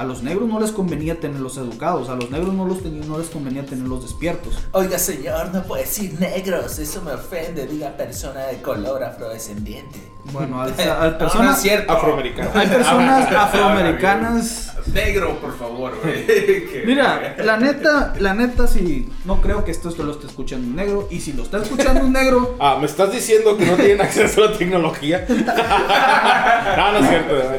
Speaker 3: A los negros no les convenía tenerlos educados, a los negros no, los no les convenía tenerlos despiertos.
Speaker 7: Oiga, señor, no puede decir negros, eso me ofende, diga persona de color afrodescendiente.
Speaker 3: Bueno, al, *laughs* al
Speaker 5: No,
Speaker 3: persona-
Speaker 5: no es cierto.
Speaker 4: Afroamericano.
Speaker 3: hay personas *laughs* afroamericanas.
Speaker 5: Negro, por favor, *laughs*
Speaker 3: Mira, la neta, la neta, si no creo que esto lo esté escuchando un negro. Y si lo está escuchando un negro,
Speaker 4: Ah, ¿me estás diciendo que no tienen acceso a la tecnología? no, no es cierto. de verdad,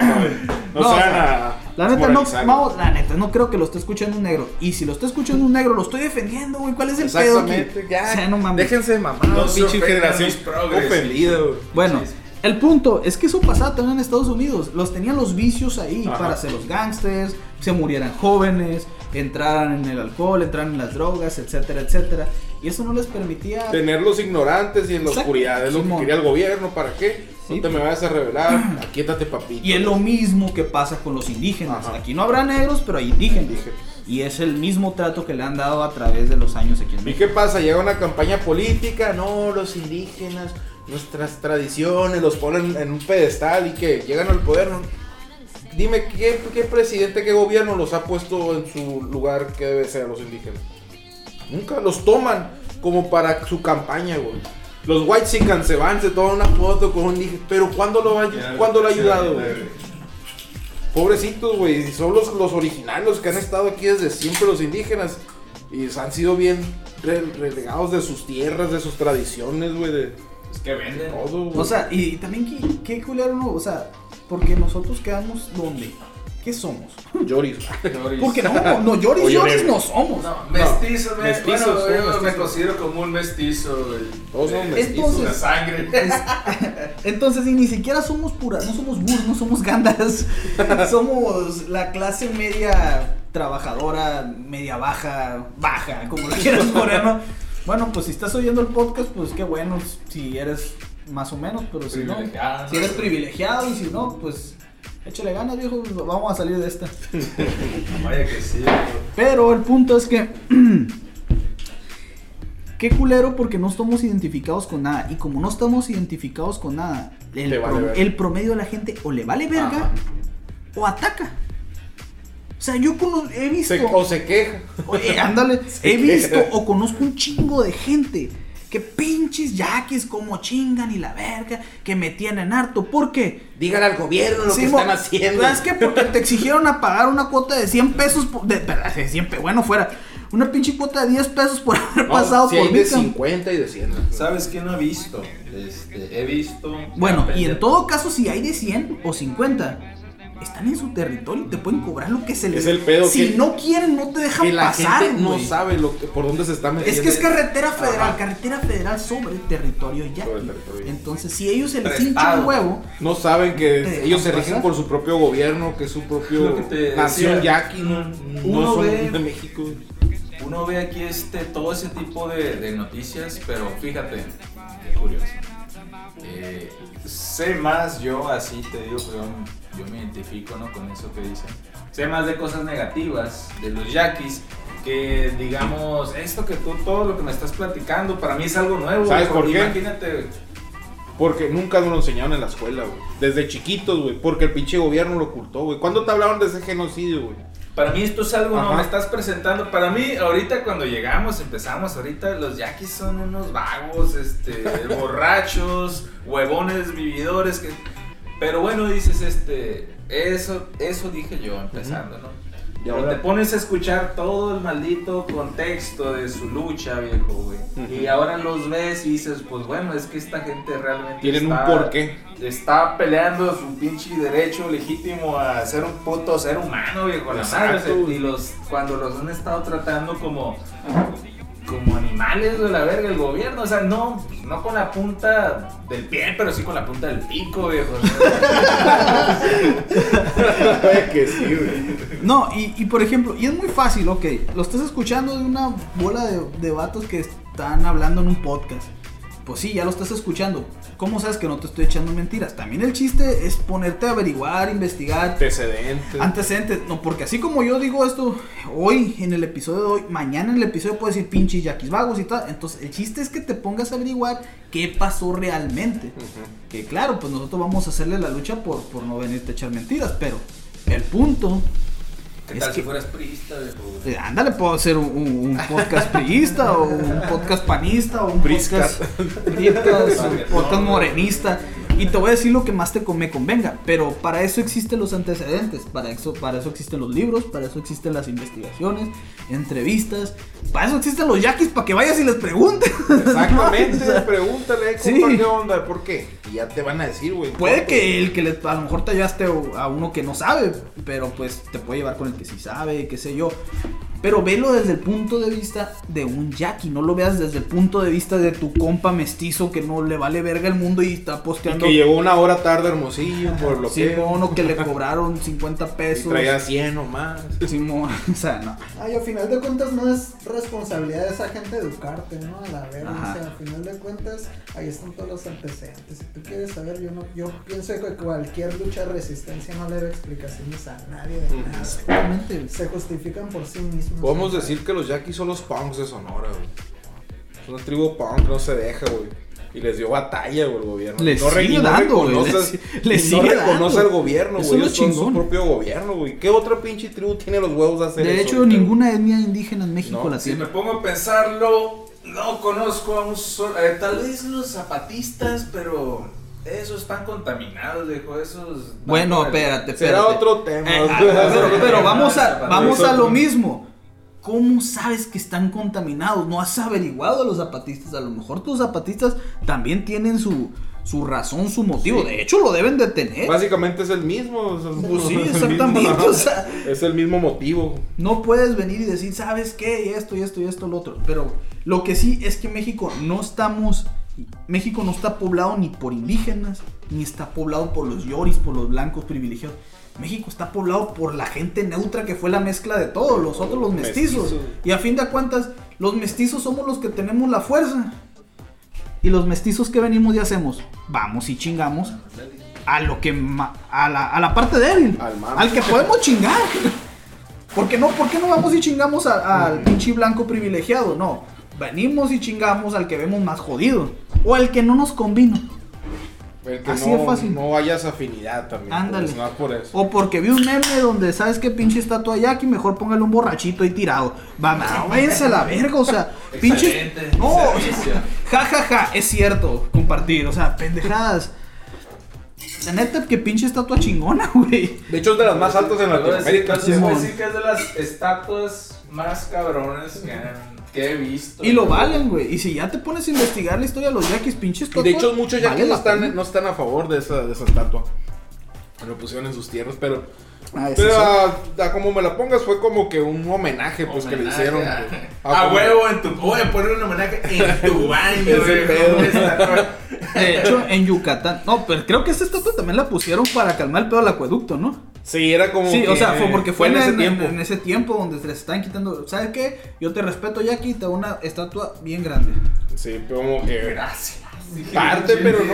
Speaker 4: No,
Speaker 3: No, o
Speaker 4: sean
Speaker 3: sea,
Speaker 4: a
Speaker 3: la neta, no, vamos, la neta, no creo que lo esté escuchando un negro. Y si lo está escuchando un negro, lo estoy defendiendo, güey. ¿Cuál es el pedo aquí?
Speaker 4: Ya.
Speaker 3: O sea, no mames.
Speaker 4: Déjense de mamar,
Speaker 5: No
Speaker 4: pinche generación ofendida.
Speaker 3: Bueno, el punto es que eso pasaba también en Estados Unidos. Los tenían los vicios ahí
Speaker 4: Ajá.
Speaker 3: para ser los gangsters, se murieran jóvenes, entraran en el alcohol, entraran en las drogas, etcétera, etcétera. Y eso no les permitía.
Speaker 4: Tenerlos ignorantes y en la oscuridad es lo que quería el gobierno. ¿Para qué?
Speaker 3: Sí.
Speaker 4: No te me vayas a revelar. *clears throat* Aquíétate, papito.
Speaker 3: Y es lo mismo que pasa con los indígenas.
Speaker 4: Ajá.
Speaker 3: Aquí no habrá negros, pero hay indígenas.
Speaker 4: Indígenas.
Speaker 3: Y es el mismo trato que le han dado a través de los años aquí en
Speaker 4: ¿Y
Speaker 3: México.
Speaker 4: qué pasa? Llega una campaña política, no, los indígenas, nuestras tradiciones, los ponen en un pedestal y que llegan al poder. ¿no? Dime, ¿qué, ¿qué presidente, qué gobierno los ha puesto en su lugar que debe ser a los indígenas? Nunca los toman como para su campaña, güey. Los white se van, se toman una foto con un indígena, pero ¿cuándo lo, ha, ¿cuándo lo ha ayudado, güey? Pobrecitos, güey, y son los, los originarios que han estado aquí desde siempre, los indígenas. Y han sido bien re- relegados de sus tierras, de sus tradiciones, güey, de
Speaker 5: Es que venden.
Speaker 4: todo.
Speaker 3: O sea, y también qué, qué culero, ¿no? O sea, porque nosotros quedamos donde? ¿Qué somos? *laughs*
Speaker 4: Lloris.
Speaker 3: Porque no, no, lloris, lloris no somos.
Speaker 5: No, mestizos, me,
Speaker 4: mestizos,
Speaker 5: bueno, yo me considero como un mestizo.
Speaker 4: Todos
Speaker 5: De-
Speaker 4: mestizos.
Speaker 5: La sangre. *laughs*
Speaker 3: Entonces, y ni siquiera somos puras, no somos burros, no somos gandas. *laughs* somos la clase media trabajadora, media baja, baja, como lo quieras poner, ¿no? Bueno, pues si estás oyendo el podcast, pues qué bueno, si eres más o menos, pero si no, si eres privilegiado y si no, pues échale ganas, viejo, vamos a salir de esta. *laughs*
Speaker 5: Vaya que sí.
Speaker 3: Pero el punto es que. *clears throat* Qué culero porque no estamos identificados con nada. Y como no estamos identificados con nada, el,
Speaker 4: vale
Speaker 3: promedio de la gente o le vale verga
Speaker 4: Ajá.
Speaker 3: o ataca. O sea, yo he visto.
Speaker 4: Se- o se queja.
Speaker 3: Oye, ándale. *laughs*
Speaker 4: Se
Speaker 3: he visto o conozco un chingo de gente que pinches yaquis como chingan y la verga, que me tienen harto. ¿Por qué?
Speaker 4: Digan al gobierno lo
Speaker 3: Sí,
Speaker 4: que
Speaker 3: mo-
Speaker 4: están haciendo.
Speaker 3: ¿Sabes qué? Porque te exigieron a pagar una cuota de 100 pesos. por- de, de 100 pe- bueno, fuera. Una pinche cuota de 10 pesos por haber
Speaker 4: No,
Speaker 3: pasado por
Speaker 4: hay de
Speaker 3: Bitcoin.
Speaker 4: 50 y de 100.
Speaker 5: ¿Sabes qué no he visto? Este, he visto.
Speaker 3: Bueno, y en todo caso, si hay de 100 o 50, están en su territorio y te pueden cobrar lo que se les
Speaker 4: Es el pedo
Speaker 3: Si
Speaker 4: que-
Speaker 3: no quieren, no te dejan
Speaker 4: Que la
Speaker 3: pasar.
Speaker 4: gente no
Speaker 3: güey.
Speaker 4: sabe lo que- por dónde se está metiendo.
Speaker 3: Es que es carretera federal,
Speaker 4: Ajá.
Speaker 3: carretera federal sobre territorio ya. Entonces, si ellos se les hincha un huevo,
Speaker 4: No saben que ellos se rigen por su propio gobierno, que es su propio nación yaqui, no, no
Speaker 5: Uno
Speaker 4: son
Speaker 5: ve-
Speaker 4: de México.
Speaker 5: Uno ve aquí este, todo ese tipo de, de noticias, pero fíjate, qué curioso. Eh, sé más yo, así te digo, pero yo me identifico ¿no? con eso que dicen. Sé más de cosas negativas, de los yaquis, que digamos, esto que tú, todo lo que me estás platicando, para mí es algo nuevo.
Speaker 4: ¿Sabes por qué?
Speaker 5: Imagínate,
Speaker 4: Porque nunca nos lo enseñaron en la escuela, güey. Desde chiquitos, güey. Porque el pinche gobierno lo ocultó, güey. ¿Cuándo te hablaron de ese genocidio, güey?
Speaker 5: Para mí esto es algo, no,
Speaker 4: Ajá.
Speaker 5: me estás presentando. Para mí, ahorita cuando llegamos, empezamos, ahorita los yaquis son unos vagos, este, *laughs* borrachos, huevones, vividores, que... Pero bueno, dices, este, eso, eso dije yo empezando, ¿no?
Speaker 4: Y
Speaker 5: Pero
Speaker 4: ahora-
Speaker 5: te pones a escuchar todo el maldito contexto de su lucha, viejo, güey.
Speaker 4: Ujú.
Speaker 5: Y ahora los ves y dices, pues bueno, es que esta gente realmente
Speaker 4: Tienen un
Speaker 5: está-
Speaker 4: porqué.
Speaker 5: está peleando su pinche derecho legítimo a ser un puto ser humano, viejo. La madre, y los, cuando los han estado tratando como animales de la verga el gobierno, o sea, no, pues, no con la punta del pie, pero sí con la punta del pico, viejo. *laughs*
Speaker 4: Puede que sí, güey.
Speaker 3: No, y, y por ejemplo, y es muy fácil, ok, lo estás escuchando de una bola de, de vatos que están hablando en un podcast. Pues sí, ya lo estás escuchando. ¿Cómo sabes que no te estoy echando mentiras? También el chiste es ponerte a averiguar, investigar,
Speaker 4: Antecedentes.
Speaker 3: antecedentes. No, porque así como yo digo esto hoy en el episodio de hoy, mañana en el episodio puedo decir pinches yaquis vagos y tal. Entonces, el chiste es que te pongas a averiguar qué pasó realmente. Que claro, pues nosotros vamos a hacerle la lucha por, por no venirte a echar mentiras, pero el punto
Speaker 5: ¿Qué
Speaker 3: Es
Speaker 5: tal
Speaker 3: que-
Speaker 5: si fueras priista?
Speaker 3: Eh, ándale, puedo hacer un, un- un podcast priista o un podcast panista o un
Speaker 4: Briscat.
Speaker 3: podcast, *laughs* un podcast morenista. Y te voy a decir lo que más te me convenga. Pero para eso existen los antecedentes. Para eso, para eso existen los libros. Para eso existen las investigaciones, entrevistas. Para eso existen los yaquis. Para que vayas y les preguntes.
Speaker 4: Exactamente, *laughs*
Speaker 3: O sea,
Speaker 4: pregúntale,
Speaker 3: Sí.
Speaker 4: compa, ¿qué onda? ¿Por qué? Y ya te van a decir, güey.
Speaker 3: Puede que el que le, a lo mejor te hallaste a uno que no sabe, pero pues te puede llevar con el que sí sabe, qué sé yo. Pero velo desde el punto de vista de un Jackie, no lo veas desde el punto de vista de tu compa mestizo que no le vale verga el mundo y está
Speaker 4: Y
Speaker 3: posteando.
Speaker 4: que llegó una hora tarde hermosillo por lo que
Speaker 3: Simón, o que le cobraron 50
Speaker 4: y
Speaker 3: pesos.
Speaker 4: traía 100 o más.
Speaker 3: Simón, *laughs* o sea, no.
Speaker 6: Ay, a final de cuentas no es responsabilidad de esa gente educarte, ¿no? A la verga,
Speaker 3: Ajá.
Speaker 6: o sea, a final de cuentas ahí están todos los antecedentes. Si tú quieres saber, yo no, yo pienso que cualquier lucha de resistencia no le debe explicaciones a nadie de nada.
Speaker 3: Exactamente.
Speaker 6: Se justifican por sí mismos.
Speaker 4: Podemos decir que los yaquis son los punks de Sonora, güey. Es una tribu punk, no se deja, güey. Y les dio batalla, güey, el gobierno.
Speaker 3: Les
Speaker 4: no
Speaker 3: sigue
Speaker 4: y no
Speaker 3: dando, güey,
Speaker 4: reconoce-
Speaker 3: les- sigue
Speaker 4: no reconoce
Speaker 3: dando.
Speaker 4: al gobierno,
Speaker 3: Eso
Speaker 4: güey.
Speaker 3: es
Speaker 4: Ellos
Speaker 3: lo
Speaker 4: son su propio gobierno, güey. ¿Qué otra pinche tribu tiene los huevos de hacer
Speaker 3: De
Speaker 4: eso?
Speaker 3: hecho,
Speaker 4: ahorita?
Speaker 3: ninguna etnia indígena en México
Speaker 4: No,
Speaker 3: la
Speaker 5: Si
Speaker 3: tiene.
Speaker 5: me pongo a pensarlo, no conozco a un solo. eh, tal vez los zapatistas, pero esos están contaminados, viejo. Esos.
Speaker 3: Bueno,
Speaker 5: el-
Speaker 3: espérate,
Speaker 4: Será
Speaker 3: espérate.
Speaker 4: otro tema.
Speaker 3: Eh, ah,
Speaker 4: güey.
Speaker 3: pero, pero vamos a,
Speaker 5: Eso *laughs*
Speaker 3: vamos a lo mismo. ¿Cómo sabes que están contaminados? No has averiguado a los zapatistas. A lo mejor tus zapatistas también tienen su, su razón, su motivo.
Speaker 4: Sí.
Speaker 3: De hecho, lo deben de tener.
Speaker 4: Básicamente es el mismo.
Speaker 3: Pues sí,
Speaker 4: es el
Speaker 3: exactamente,
Speaker 4: mismo,
Speaker 3: o sea.
Speaker 4: Es el mismo motivo.
Speaker 3: No puedes venir y decir, ¿sabes qué? Y esto, y esto, y esto, lo otro. Pero lo que sí es que México no estamos. México no está poblado ni por indígenas, ni está poblado por los yoris, por los blancos privilegiados. México está poblado por la gente neutra que fue la mezcla de todos, los otros los mestizos. Y a fin de cuentas, los mestizos somos los que tenemos la fuerza. Y los mestizos que venimos y hacemos, vamos y chingamos a lo que a la, a la parte débil,
Speaker 4: Al
Speaker 3: al que podemos chingar. *laughs* ¿Por qué no, por qué no vamos y chingamos al pinche blanco privilegiado? No, venimos y chingamos al que vemos más jodido o al que no nos convino.
Speaker 4: El que
Speaker 3: Así
Speaker 4: no,
Speaker 3: de fácil.
Speaker 4: no vayas afinidad también.
Speaker 3: Ándale.
Speaker 4: pues, no es por eso.
Speaker 3: O porque vi un meme donde sabes que pinche estatua allá aquí mejor póngale un borrachito ahí tirado. No, *laughs* váyanse a la verga, o sea, pinche. No, o
Speaker 5: servicio.
Speaker 3: sea, ja, ja, ja, es cierto, compartir, o sea, pendejadas. La neta, que pinche estatua chingona, *laughs* güey.
Speaker 4: De hecho, es de las más altas en Latinoamérica.
Speaker 5: voy a decir que es de las estatuas más cabrones que, han- que he visto.
Speaker 3: Y lo valen, güey. Y si ya te pones a investigar la historia de los yaquis, pinches
Speaker 4: Y de hecho, muchos yaquis
Speaker 3: vale
Speaker 4: no
Speaker 3: la
Speaker 4: están,
Speaker 3: pena.
Speaker 4: no están a favor de esa, de esa estatua. Lo pusieron en sus tierras, pero.
Speaker 3: Ah,
Speaker 4: Pero a, a como me la pongas fue como que un homenaje, pues que le hicieron.
Speaker 5: A,
Speaker 4: pues.
Speaker 5: a
Speaker 4: como-
Speaker 5: huevo en tu. Voy a poner un homenaje en *laughs* tu baño.
Speaker 3: De hecho, en Yucatán. No, pero creo que esta estatua también la pusieron para calmar el pedo del acueducto, ¿no?
Speaker 4: Sí, era como.
Speaker 3: Sí, o sea, fue porque fue, en,
Speaker 4: ese
Speaker 3: en-
Speaker 4: tiempo.
Speaker 3: en ese tiempo donde se les están quitando. ¿Sabes qué? Yo te respeto, Jackie, te hago una estatua bien grande.
Speaker 4: Sí, como que.
Speaker 5: Gracias.
Speaker 4: Parte, pero no.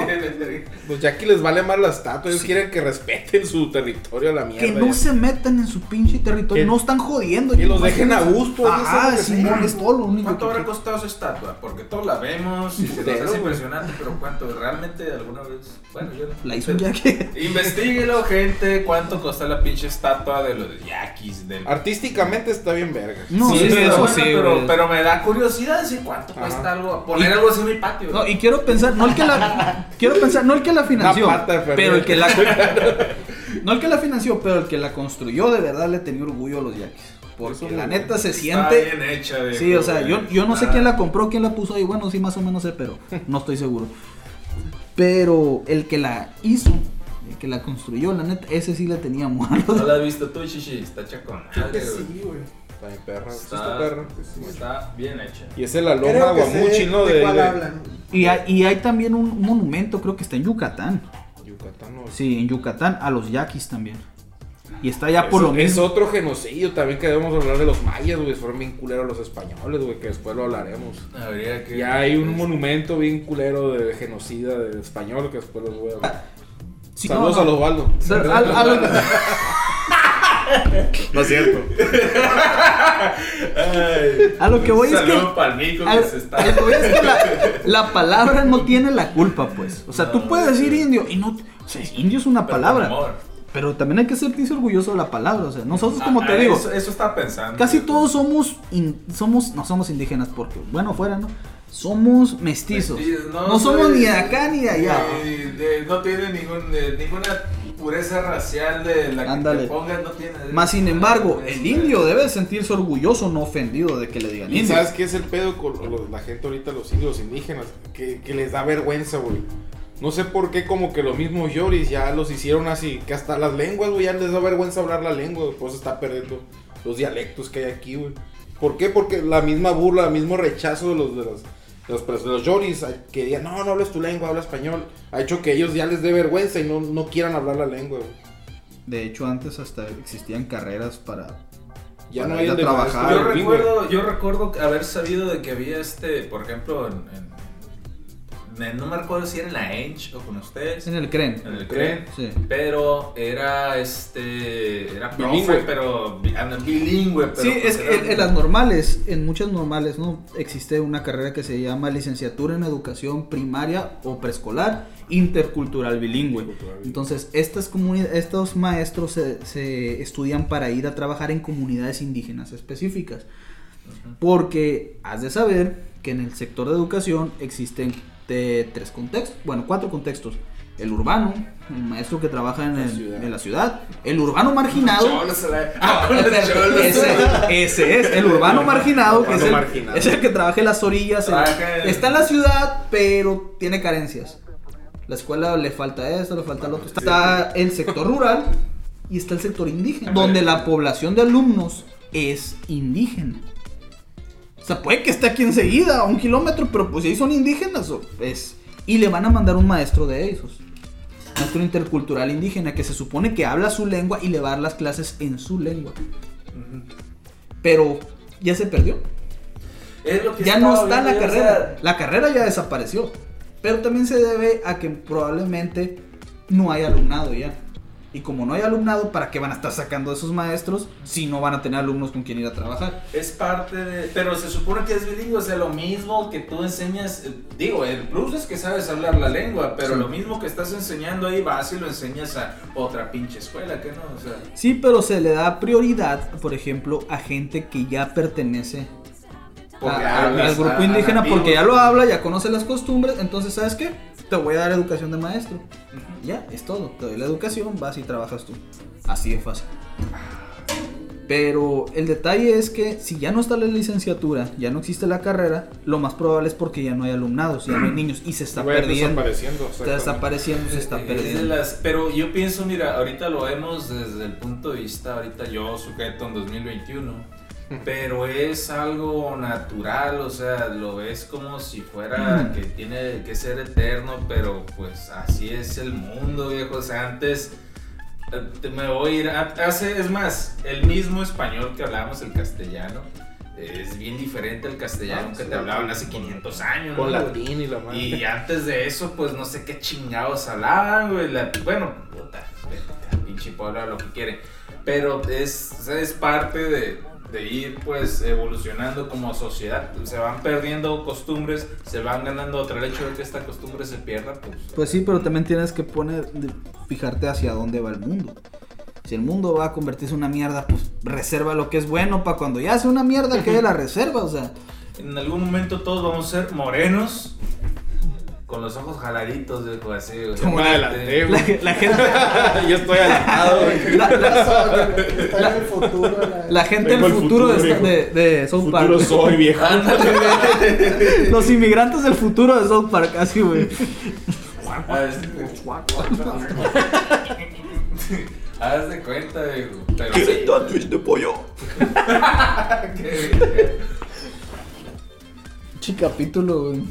Speaker 4: Los yaquis les vale más la estatua. Ellos quieren que respeten su territorio a la mierda.
Speaker 3: Que no
Speaker 4: ya.
Speaker 3: se metan en su pinche territorio.
Speaker 4: Que-
Speaker 3: no están jodiendo.
Speaker 4: que los dejen a gusto,
Speaker 3: Ah,
Speaker 4: que
Speaker 3: es todo lo único
Speaker 5: ¿Cuánto
Speaker 3: que
Speaker 5: habrá costado esa estatua? Porque todos la vemos y se nos hace impresionante, pero ¿cuánto? ¿Realmente alguna vez? Bueno, yo no.
Speaker 3: La hizo un Jackie. *laughs*
Speaker 5: Investíguelo, gente, cuánto costó la pinche estatua de los yaquis. Del...
Speaker 4: Artísticamente está bien verga.
Speaker 3: No,
Speaker 5: sí,
Speaker 3: sí, eso
Speaker 5: bueno,
Speaker 3: sí,
Speaker 5: pero, pero me da curiosidad decir cuánto
Speaker 4: Ajá.
Speaker 5: cuesta algo. Poner algo así en mi patio.
Speaker 3: No, y quiero pensar, no el que la. quiero pensar, no el que la financió. Pero el que la. no el que la financió, pero el que la construyó de verdad le tenía orgullo a los yaquis. Porque
Speaker 4: Eso,
Speaker 3: la neta se
Speaker 5: Está
Speaker 3: siente.
Speaker 5: bien hecha, viejo,
Speaker 3: Sí, o sea, yo, yo no sé
Speaker 5: Está-
Speaker 3: quién la compró, quién la puso ahí. Bueno, sí, más o menos sé, pero no estoy seguro. Pero el que la hizo, el que la construyó, la neta, ese sí le tenía
Speaker 5: ¿No
Speaker 3: muerto.
Speaker 5: la has visto tú, Chichi? Está hecha con
Speaker 6: Creo que sí, güey.
Speaker 4: Está bien perra. sí
Speaker 5: Está,
Speaker 4: Está perra.
Speaker 5: está bien hecha.
Speaker 4: Y es la loma
Speaker 6: Creo que
Speaker 4: Guamuchi, ¿no?
Speaker 6: de
Speaker 4: De,
Speaker 6: cuál
Speaker 4: de-
Speaker 6: hablan.
Speaker 3: Y hay, y hay también un, monumento, creo que está en Yucatán.
Speaker 4: Yucatán, ¿no?
Speaker 3: Sí, en Yucatán, a los yaquis también. Y está ya por lo
Speaker 4: es
Speaker 3: mismo.
Speaker 4: otro genocidio también que debemos hablar de los mayas, güey. Fueron bien culeros los españoles, güey, que después lo hablaremos.
Speaker 5: Habría que.
Speaker 4: Ya hay un monumento bien culero de genocida de español que después los voy a hablar.
Speaker 3: Sí,
Speaker 4: Saludos
Speaker 3: no,
Speaker 4: a los
Speaker 3: al- al- *laughs*
Speaker 4: No es cierto.
Speaker 5: Ay,
Speaker 3: A lo que voy es que-
Speaker 5: que se está.
Speaker 3: a lo que voy es que la, la palabra no tiene la culpa, pues. O sea, tú puedes decir
Speaker 5: sí.
Speaker 3: indio y no. O sea, indio es una
Speaker 5: Pero
Speaker 3: palabra. Pero también hay que sentirse orgulloso de la palabra. O sea, nosotros, como
Speaker 5: Ah,
Speaker 3: te
Speaker 5: ah,
Speaker 3: digo,
Speaker 5: Eso, eso estaba pensando.
Speaker 3: casi todos somos, in- somos, no somos indígenas, porque, bueno, fuera, ¿no? Somos mestizos.
Speaker 5: Mestizos,
Speaker 3: No, somos
Speaker 5: soy-
Speaker 3: ni de acá ni de allá.
Speaker 5: de- no tiene ningún, de- ninguna pureza racial de la que te pongas, no tiene.
Speaker 3: Más sin embargo, el indio debe sentirse orgulloso, no ofendido de que le digan
Speaker 4: ¿Y
Speaker 3: indio.
Speaker 4: sabes qué es el pedo con los- la gente ahorita, los indios, indígenas? Que, que les da vergüenza, güey. No sé por qué como que los mismos yoris ya los hicieron así, que hasta las lenguas, güey, ya les da vergüenza hablar la lengua, güey, por eso está perdiendo los dialectos que hay aquí, güey. ¿Por qué? Porque la misma burla, el mismo rechazo de los de los, de los, de los yoris, que digan, no, no hables tu lengua, habla español, ha hecho que ellos ya les dé vergüenza y no, no quieran hablar la lengua, güey.
Speaker 3: De hecho, antes hasta existían carreras para...
Speaker 4: Ya
Speaker 3: Para
Speaker 4: no hay
Speaker 3: ir a trabajar.
Speaker 5: Yo recuerdo, yo recuerdo haber sabido de que había este, por ejemplo, en- no me recuerdo si era en la Ench o con ustedes.
Speaker 3: En el CREN.
Speaker 5: En el CREN.
Speaker 3: Sí.
Speaker 5: Pero era este. Era profe,
Speaker 4: Bilingüe.
Speaker 5: pero. ah, Bilingüe, pero.
Speaker 3: Sí,
Speaker 5: pues
Speaker 3: es que en, en las normales, en muchas normales, ¿no? Existe una carrera que se llama licenciatura en educación primaria o preescolar intercultural bilingüe. Entonces, estas comuni- estos maestros se, se estudian para ir a trabajar en comunidades indígenas específicas. Porque has de saber que en el sector de educación existen tres contextos, bueno, cuatro contextos. El urbano, el maestro que trabaja en, el-
Speaker 4: ciudad.
Speaker 3: en la ciudad, el urbano marginado,
Speaker 5: la- *laughs*
Speaker 3: Ah, ese, ese es el urbano marginado, que es el,
Speaker 4: Urbano marginado.
Speaker 3: es el que trabaja en las orillas.
Speaker 5: en-
Speaker 3: está en la ciudad, pero tiene carencias. La escuela le falta esto, le falta lo otro. Está el sector rural y está el sector indígena, donde la población de alumnos es indígena. O sea, puede que esté aquí enseguida, a un kilómetro, pero pues si ahí son indígenas, es. Y le van a mandar un maestro de esos. Maestro intercultural indígena que se supone que habla su lengua y le va a dar las clases en su lengua. Pero ya se perdió.
Speaker 5: Es lo que
Speaker 3: Ya no está la carrera.
Speaker 5: sea,
Speaker 3: La carrera ya desapareció. Pero también se debe a que probablemente no hay alumnado ya. Y como no hay alumnado, ¿para qué van a estar sacando a esos maestros si no van a tener alumnos con quien ir a trabajar?
Speaker 5: Es parte de. Pero se supone que es bilingüe, o sea, lo mismo que tú enseñas. eh, Digo, el plus es que sabes hablar la lengua, pero
Speaker 3: Sí.
Speaker 5: lo mismo que estás enseñando ahí vas y lo enseñas a otra pinche escuela, que no? O sea.
Speaker 3: Sí, pero se le da prioridad, por ejemplo, a gente que ya pertenece a-
Speaker 5: hablas
Speaker 3: al grupo
Speaker 5: a-
Speaker 3: indígena porque ya lo habla, ya conoce las costumbres, entonces ¿sabes qué? Te voy a dar educación de maestro. Ya, es todo. Te doy la educación, vas y trabajas tú. Así de fácil. Pero el detalle es que si ya no está la licenciatura, ya no existe la carrera, lo más probable es porque ya no hay alumnados, ya no hay niños y se está
Speaker 4: Vayan
Speaker 3: perdiendo.
Speaker 4: desapareciendo.
Speaker 3: Está desapareciendo, se está
Speaker 5: Es
Speaker 3: perdiendo.
Speaker 5: las- pero yo pienso, mira, ahorita lo vemos desde el punto de vista, ahorita yo sujeto en 2021, pero es algo natural, o sea, lo ves como si fuera que tiene que ser eterno, pero pues así es el mundo, viejo, o sea, antes... eh, Me voy a ir. Hace, es más, el mismo español que hablábamos, el castellano, es bien diferente al castellano
Speaker 4: Ah,
Speaker 5: que
Speaker 4: sí,
Speaker 5: te hablaban hace 500 años.
Speaker 4: Con
Speaker 5: ¿no?
Speaker 4: latín y la madre.
Speaker 5: Y antes de eso, pues no sé qué chingados hablaban, güey. bueno, puta, pinche pueblo, lo que quiere. Pero es, es parte de, de ir, pues, evolucionando como sociedad. Se van perdiendo costumbres, se van ganando otra. El hecho de que esta costumbre se pierda, pues.
Speaker 3: Pues sí, pero también tienes que poner, fijarte hacia dónde va el mundo. Si el mundo va a convertirse en una mierda, pues reserva lo que es bueno para cuando ya sea una mierda que la reserva, o sea.
Speaker 5: En algún momento todos vamos a ser morenos. Con los ojos jaladitos, viejo, así, güey.
Speaker 4: Yo me adelanté,
Speaker 3: La,
Speaker 4: güey.
Speaker 3: la gente, *laughs*
Speaker 4: Yo estoy adelantado, güey. *laughs*
Speaker 3: la, la-
Speaker 6: Está en el futuro. la-
Speaker 3: la gente del futuro,
Speaker 4: futuro,
Speaker 3: de, de, de South Park.
Speaker 4: Futuro soy, viejo. *laughs*
Speaker 3: Los inmigrantes del futuro de South Park, así, güey.
Speaker 5: Es- Haz de cuenta, viejo. Pero sí.
Speaker 3: de pollo? Chi capítulo, güey.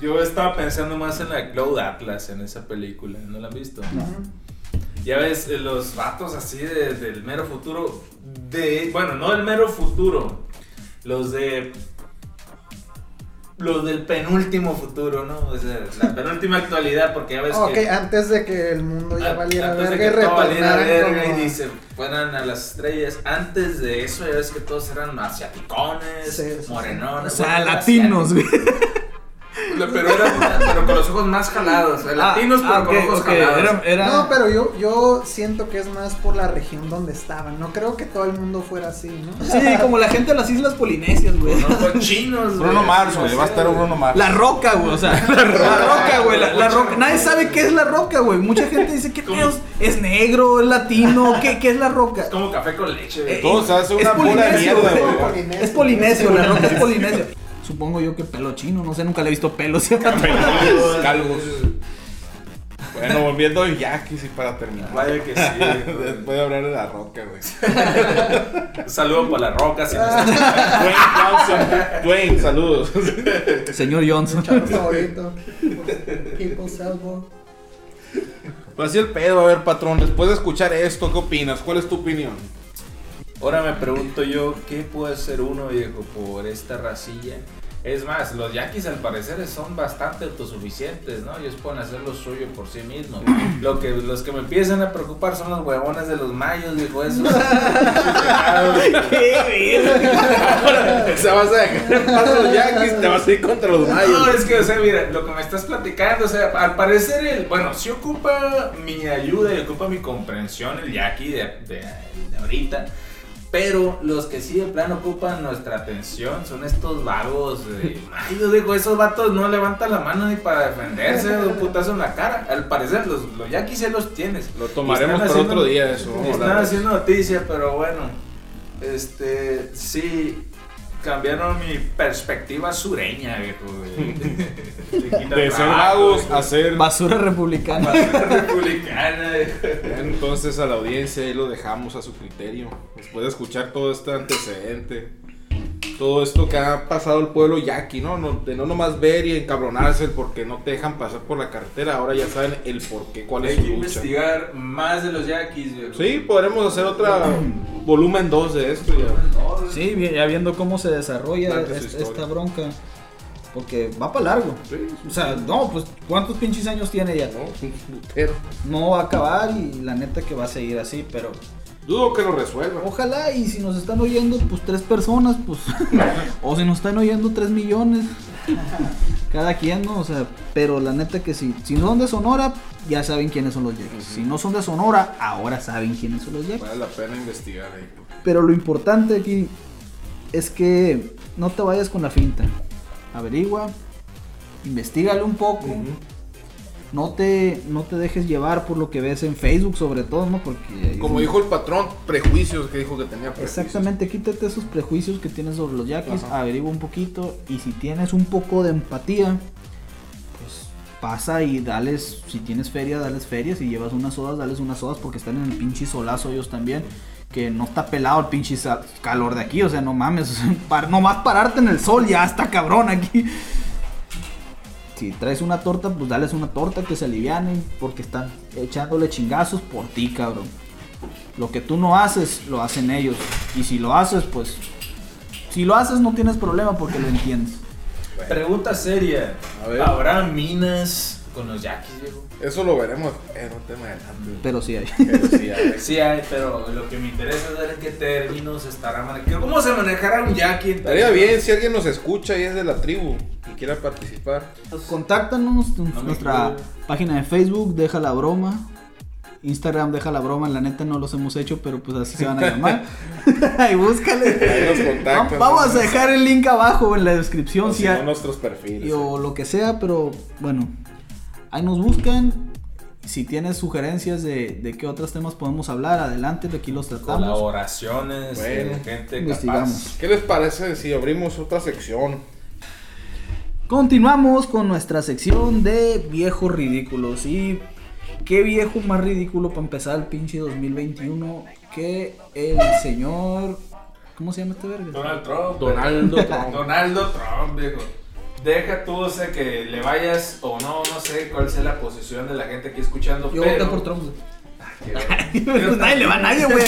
Speaker 5: Yo estaba pensando más en la Cloud Atlas en esa película, ¿no la han visto? Ya ves, eh, los vatos así de- del mero futuro, de, bueno, no del mero futuro, los de, los del penúltimo futuro, ¿no? O sea, la penúltima actualidad, porque ya ves
Speaker 6: Ok,
Speaker 5: que...
Speaker 6: antes de que el mundo ya
Speaker 5: an-
Speaker 6: valiera
Speaker 5: antes de
Speaker 6: verga y
Speaker 5: que todo valiera verga
Speaker 6: como...
Speaker 5: y dice, fueran a las estrellas. Antes de eso, ya ves que todos eran asiaticones,
Speaker 6: Sí, sí, sí.
Speaker 5: morenones.
Speaker 3: O sea, latinos, güey.
Speaker 5: Pero, era, pero con los ojos más jalados. Latinos, pero
Speaker 3: ah,
Speaker 5: con
Speaker 3: ok,
Speaker 5: ojos
Speaker 3: ok,
Speaker 5: jalados.
Speaker 3: era- era-
Speaker 6: No, pero yo, yo siento que es más por la región donde estaban. No creo que todo el mundo fuera así, ¿no?
Speaker 3: Sí, como la gente de las Islas Polinesias, güey.
Speaker 5: No, son chinos,
Speaker 4: Bruno
Speaker 5: güey.
Speaker 4: Mars, güey. Va a estar. Bruno Mars.
Speaker 3: La roca, güey, o sea, *laughs* la roca, güey, la, la roca. Nadie sabe qué es la roca, güey. Mucha gente dice, ¿qué
Speaker 5: ¿Cómo?
Speaker 3: pedos? ¿Es negro? ¿Es latino? ¿Qué, qué es la roca?
Speaker 5: Es como café con leche, güey.
Speaker 3: Eh,
Speaker 4: Todo se hace
Speaker 3: es
Speaker 4: una
Speaker 3: polinesio,
Speaker 4: mierda,
Speaker 3: güey. Es polinesio, la roca es polinesio. Supongo yo que pelo chino, no sé, nunca le he visto pelo. ¿sí? *laughs*
Speaker 4: Calvos. Bueno, volviendo a Yaquis y para terminar.
Speaker 5: Vaya que sí.
Speaker 4: Después de hablar de la roca, güey.
Speaker 5: Un *laughs* saludo por la roca. Si nos.
Speaker 4: Dwayne Johnson. Dwayne, saludos.
Speaker 3: Señor Johnson.
Speaker 6: Chavo favorito. People Salvo.
Speaker 4: Pues así el pedo, a ver, patrón. Después de escuchar esto, ¿qué opinas? ¿Cuál es tu opinión?
Speaker 5: Ahora me pregunto yo, ¿qué puede hacer uno, viejo, por esta racilla? Es más, los yaquis al parecer son bastante autosuficientes, ¿no? Ellos pueden hacer lo suyo por sí mismos. Lo que, los que me empiezan a preocupar son los huevones de los mayos, viejo, esos. *laughs* *laughs*
Speaker 4: Se vas a dejar paso los Yaquis, te vas a ir contra los
Speaker 5: No,
Speaker 4: mayos.
Speaker 5: es que, o sea, mira, lo que me estás platicando, o sea, al parecer, el, bueno, sí ocupa mi ayuda y ocupa mi comprensión el yaqui de, de, de ahorita, pero los que sí de plano ocupan nuestra atención son estos vagos. eh, ay, yo digo, esos vatos no levantan la mano ni para defenderse de un putazo en la cara. Al parecer, los, los yaquis ya los tienes.
Speaker 4: Lo tomaremos por
Speaker 5: haciendo-
Speaker 4: otro día eso.
Speaker 5: Están haciendo noticia, pero bueno, este, sí, cambiaron mi perspectiva sureña, viejo. güey.
Speaker 4: De ser vagos a ser.
Speaker 3: Basura republicana.
Speaker 5: republicana. viejo.
Speaker 4: Entonces a la audiencia ahí lo dejamos a su criterio. Después de escuchar todo este antecedente, todo esto que ha pasado el pueblo yaqui, ¿no? No- de no nomás ver y encabronarse porque no te dejan pasar por la carretera. Ahora ya saben el por qué, cuál es
Speaker 5: Hay
Speaker 4: su
Speaker 5: que
Speaker 4: lucha.
Speaker 5: investigar más de los yaquis, viejo.
Speaker 4: Sí, podremos hacer otra volumen 2 de esto ya.
Speaker 3: Sí, ya viendo cómo se desarrolla esta bronca. Porque va para largo.
Speaker 4: Sí,
Speaker 3: O sea, no, pues ¿cuántos pinches años tiene ya?
Speaker 4: no, un putero.
Speaker 3: No va a acabar y la neta que va a seguir así, pero
Speaker 4: Dudo que lo resuelvan.
Speaker 3: ojalá y si nos están oyendo pues tres personas, pues *laughs* o si nos están oyendo tres millones. *laughs* Cada quien, ¿no? O sea, pero la neta que si, si son de Sonora, ya saben quiénes son los Yaquis. Si no son de Sonora, ahora saben quiénes son los Yaquis.
Speaker 4: Vale la pena investigar ahí.
Speaker 3: Pero lo importante aquí es que no te vayas con la finta. Averigua, investigale un poco. No te, no te dejes llevar por lo que ves en Facebook, sobre todo, ¿no? Porque.
Speaker 4: Como dijo el patrón, prejuicios que dijo que tenía prejuicios.
Speaker 3: Exactamente, quítate esos prejuicios que tienes sobre los yaquis,
Speaker 4: Ajá.
Speaker 3: averigua un poquito y si tienes un poco de empatía, pues pasa y dales, si tienes feria, dales feria, si llevas unas sodas, dales unas sodas porque están en el pinche solazo ellos también, que no está pelado el pinche calor de aquí, o sea, no mames, o *laughs* sea, par- nomás pararte en el sol ya está cabrón aquí. Si traes una torta, pues dales una torta que se alivianen porque están echándole chingazos por ti, cabrón. Lo que tú no haces, lo hacen ellos. Y si lo haces, pues. Si lo haces, no tienes problema porque lo entiendes.
Speaker 5: Pregunta seria.
Speaker 4: A ver.
Speaker 5: ¿Habrá minas con los yaquis, viejo?
Speaker 4: Eso lo veremos en un tema adelante.
Speaker 3: Pero sí hay.
Speaker 4: Pero sí, ver. *laughs*
Speaker 5: Sí hay, pero lo que me interesa es ver en qué términos estará manejando. ¿Cómo se manejará un yaqui?
Speaker 4: Estaría bien si alguien nos escucha y es de la tribu y quiera participar.
Speaker 3: Contáctanos en nuestra página de Facebook, deja la broma. Instagram, deja la broma. La neta no los hemos hecho, pero pues así se van a llamar. *laughs* *laughs* Ahí búscale.
Speaker 4: Ahí nos contactan.
Speaker 3: Va- Vamos a dejar el link abajo en la descripción.
Speaker 4: O
Speaker 3: si hay-
Speaker 4: nuestros perfiles.
Speaker 3: o lo que sea, pero bueno, ahí nos buscan. Si tienes sugerencias de, de qué otros temas podemos hablar, adelante, de aquí los tratamos.
Speaker 5: Colaboraciones
Speaker 4: Bueno,
Speaker 5: gente
Speaker 3: investigamos.
Speaker 5: capaz.
Speaker 4: ¿Qué les parece si abrimos otra sección?
Speaker 3: Continuamos con nuestra sección de viejos ridículos. Y qué viejo más ridículo para empezar el pinche 2021 que el señor. ¿Cómo se llama este verga?
Speaker 5: Donald Trump.
Speaker 4: Donaldo Trump. *laughs*
Speaker 5: Donaldo Trump, viejo. Deja tú, o sea, que le vayas o no, no sé cuál sea la posición de la gente aquí escuchando,
Speaker 3: Yo
Speaker 5: pero...
Speaker 3: voté por Trump. Güey. nadie le va a nadie, güey.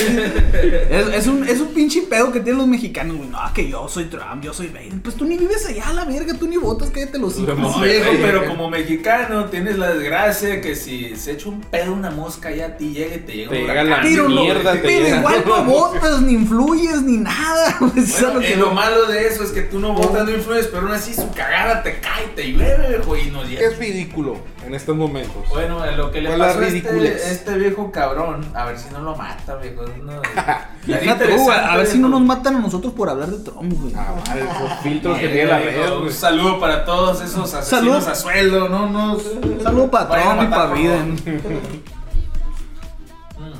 Speaker 3: Es, es un, es un pinche pedo que tienen los mexicanos, güey. No, que yo soy Trump, yo soy Biden. Pues tú ni vives allá, la verga, tú ni votas, cállate los hijos.
Speaker 5: No, viejo, pero como mexicano tienes la desgracia que si se echa un pedo una mosca ya a ti llega y te llega
Speaker 4: Te llega la.
Speaker 3: Pero, no-
Speaker 4: mierda, te
Speaker 3: pero
Speaker 4: llega.
Speaker 3: igual no *laughs* votas, ni influyes, ni nada. *laughs* güey. Eso es
Speaker 5: Bueno,
Speaker 3: lo que
Speaker 5: y lo malo de eso es que tú no votas, no influyes, pero aún así su cagada te cae, te llueve, viejo, y nos llega.
Speaker 4: Es ridículo en estos momentos.
Speaker 5: Bueno, lo que le
Speaker 4: ¿Cuál es la
Speaker 5: pasó a este, este viejo cabrón, a ver si no lo mata, viejo. Está *laughs*
Speaker 3: tú, güey, a ver si no nos matan a nosotros por hablar de Trump, güey.
Speaker 4: Ah, madre, esos filtros que
Speaker 5: Eh,
Speaker 4: tiene la red,
Speaker 5: Un saludo para todos esos asesinos
Speaker 3: Salud.
Speaker 5: a sueldo, no, no.
Speaker 3: Un saludo para Trump y para Biden.
Speaker 5: Mm.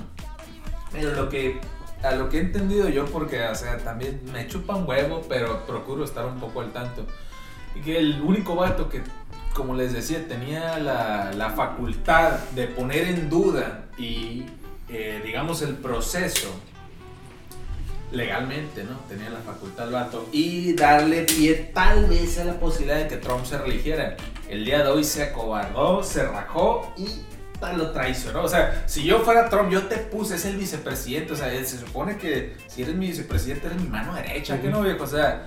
Speaker 5: Pero lo que a lo que he entendido yo porque o sea, también me chupa un huevo, pero procuro estar un poco al tanto. Y que el único vato que como les decía, tenía la, la facultad de poner en duda y eh, digamos el proceso legalmente, ¿no? Tenía la facultad el vato y darle pie tal vez a la posibilidad de que Trump se religiera. El día de hoy se acobardó, se rajó y lo traicionó. O sea, si yo fuera Trump, yo te puse, es el vicepresidente. O sea, se supone que si eres mi vicepresidente, eres mi mano derecha, ¿qué no, viejo? O sea,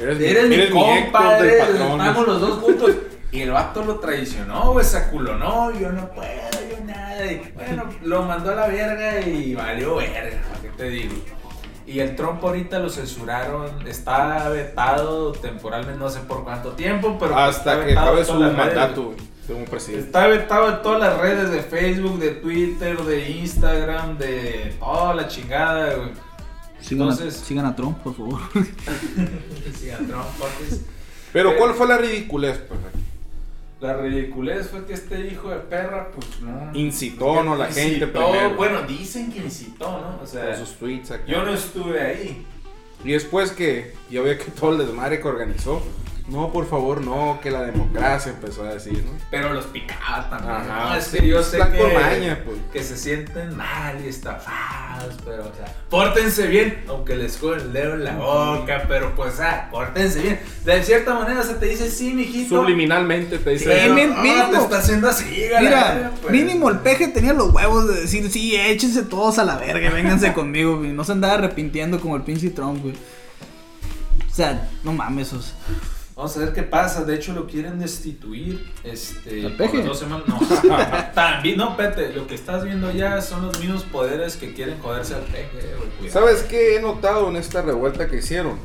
Speaker 4: Eres, mi-
Speaker 5: eres, mi
Speaker 4: eres mi Héctor
Speaker 5: compa,
Speaker 4: del
Speaker 5: eres-
Speaker 4: patrón.
Speaker 5: estamos los dos juntos. Y el vato lo traicionó, güey, se aculonó, yo no puedo, yo nada. Y bueno, lo mandó a la verga y valió verga, ¿qué te digo? Y el Trump ahorita lo censuraron, está vetado temporalmente, no sé por cuánto tiempo, pero pues
Speaker 4: Hasta que acabe su mandato como presidente.
Speaker 5: Está vetado en todas las redes de Facebook, de Twitter, de Instagram, de toda la chingada, güey.
Speaker 3: Sigan,
Speaker 5: Entonces-
Speaker 3: a, sigan a Trump, por favor. *laughs*
Speaker 5: Sí, a Trump, porque-
Speaker 4: Pero ¿cuál fue la ridiculez? pues?
Speaker 5: La ridiculez fue que este hijo de perra, pues no.
Speaker 4: Incitó, ¿no? La gente
Speaker 5: Incitó,
Speaker 4: primero.
Speaker 5: Bueno, dicen que incitó, ¿no? O sea,
Speaker 4: Con sus tweets acá.
Speaker 5: yo no estuve ahí.
Speaker 4: Y después que yo veía que todo el desmadre que organizó, no, por favor, no, que la democracia empezó a decir, ¿no?
Speaker 5: Pero los picaba también.
Speaker 4: Ajá,
Speaker 5: ¿no? Es
Speaker 4: sí,
Speaker 5: que yo sé que,
Speaker 4: maña, pues.
Speaker 5: que se sienten mal y estafados, pero, o sea, pórtense bien, aunque les joden el dedo en la boca, pero pues, ah, pórtense bien. De cierta manera se te dice, sí, mijito.
Speaker 4: Subliminalmente te dice.
Speaker 3: Sí, mi-
Speaker 5: ah,
Speaker 3: mínimo.
Speaker 5: te está haciendo así,
Speaker 3: Mira,
Speaker 5: pues.
Speaker 3: mínimo el peje tenía los huevos de decir, sí, échense todos a la verga, vénganse *laughs* conmigo, güey. No se andaba arrepintiendo como el pinche Trump, güey. O sea, no mames, o sea,
Speaker 5: Vamos a ver qué pasa. De hecho, lo quieren destituir. Este.
Speaker 3: ¿Al
Speaker 5: por
Speaker 3: peje?
Speaker 5: dos semanas. No. *laughs* También, no, espérate. Lo que estás viendo ya son los mismos poderes que quieren joderse al peje.
Speaker 4: ¿Sabes qué he notado en esta revuelta que hicieron?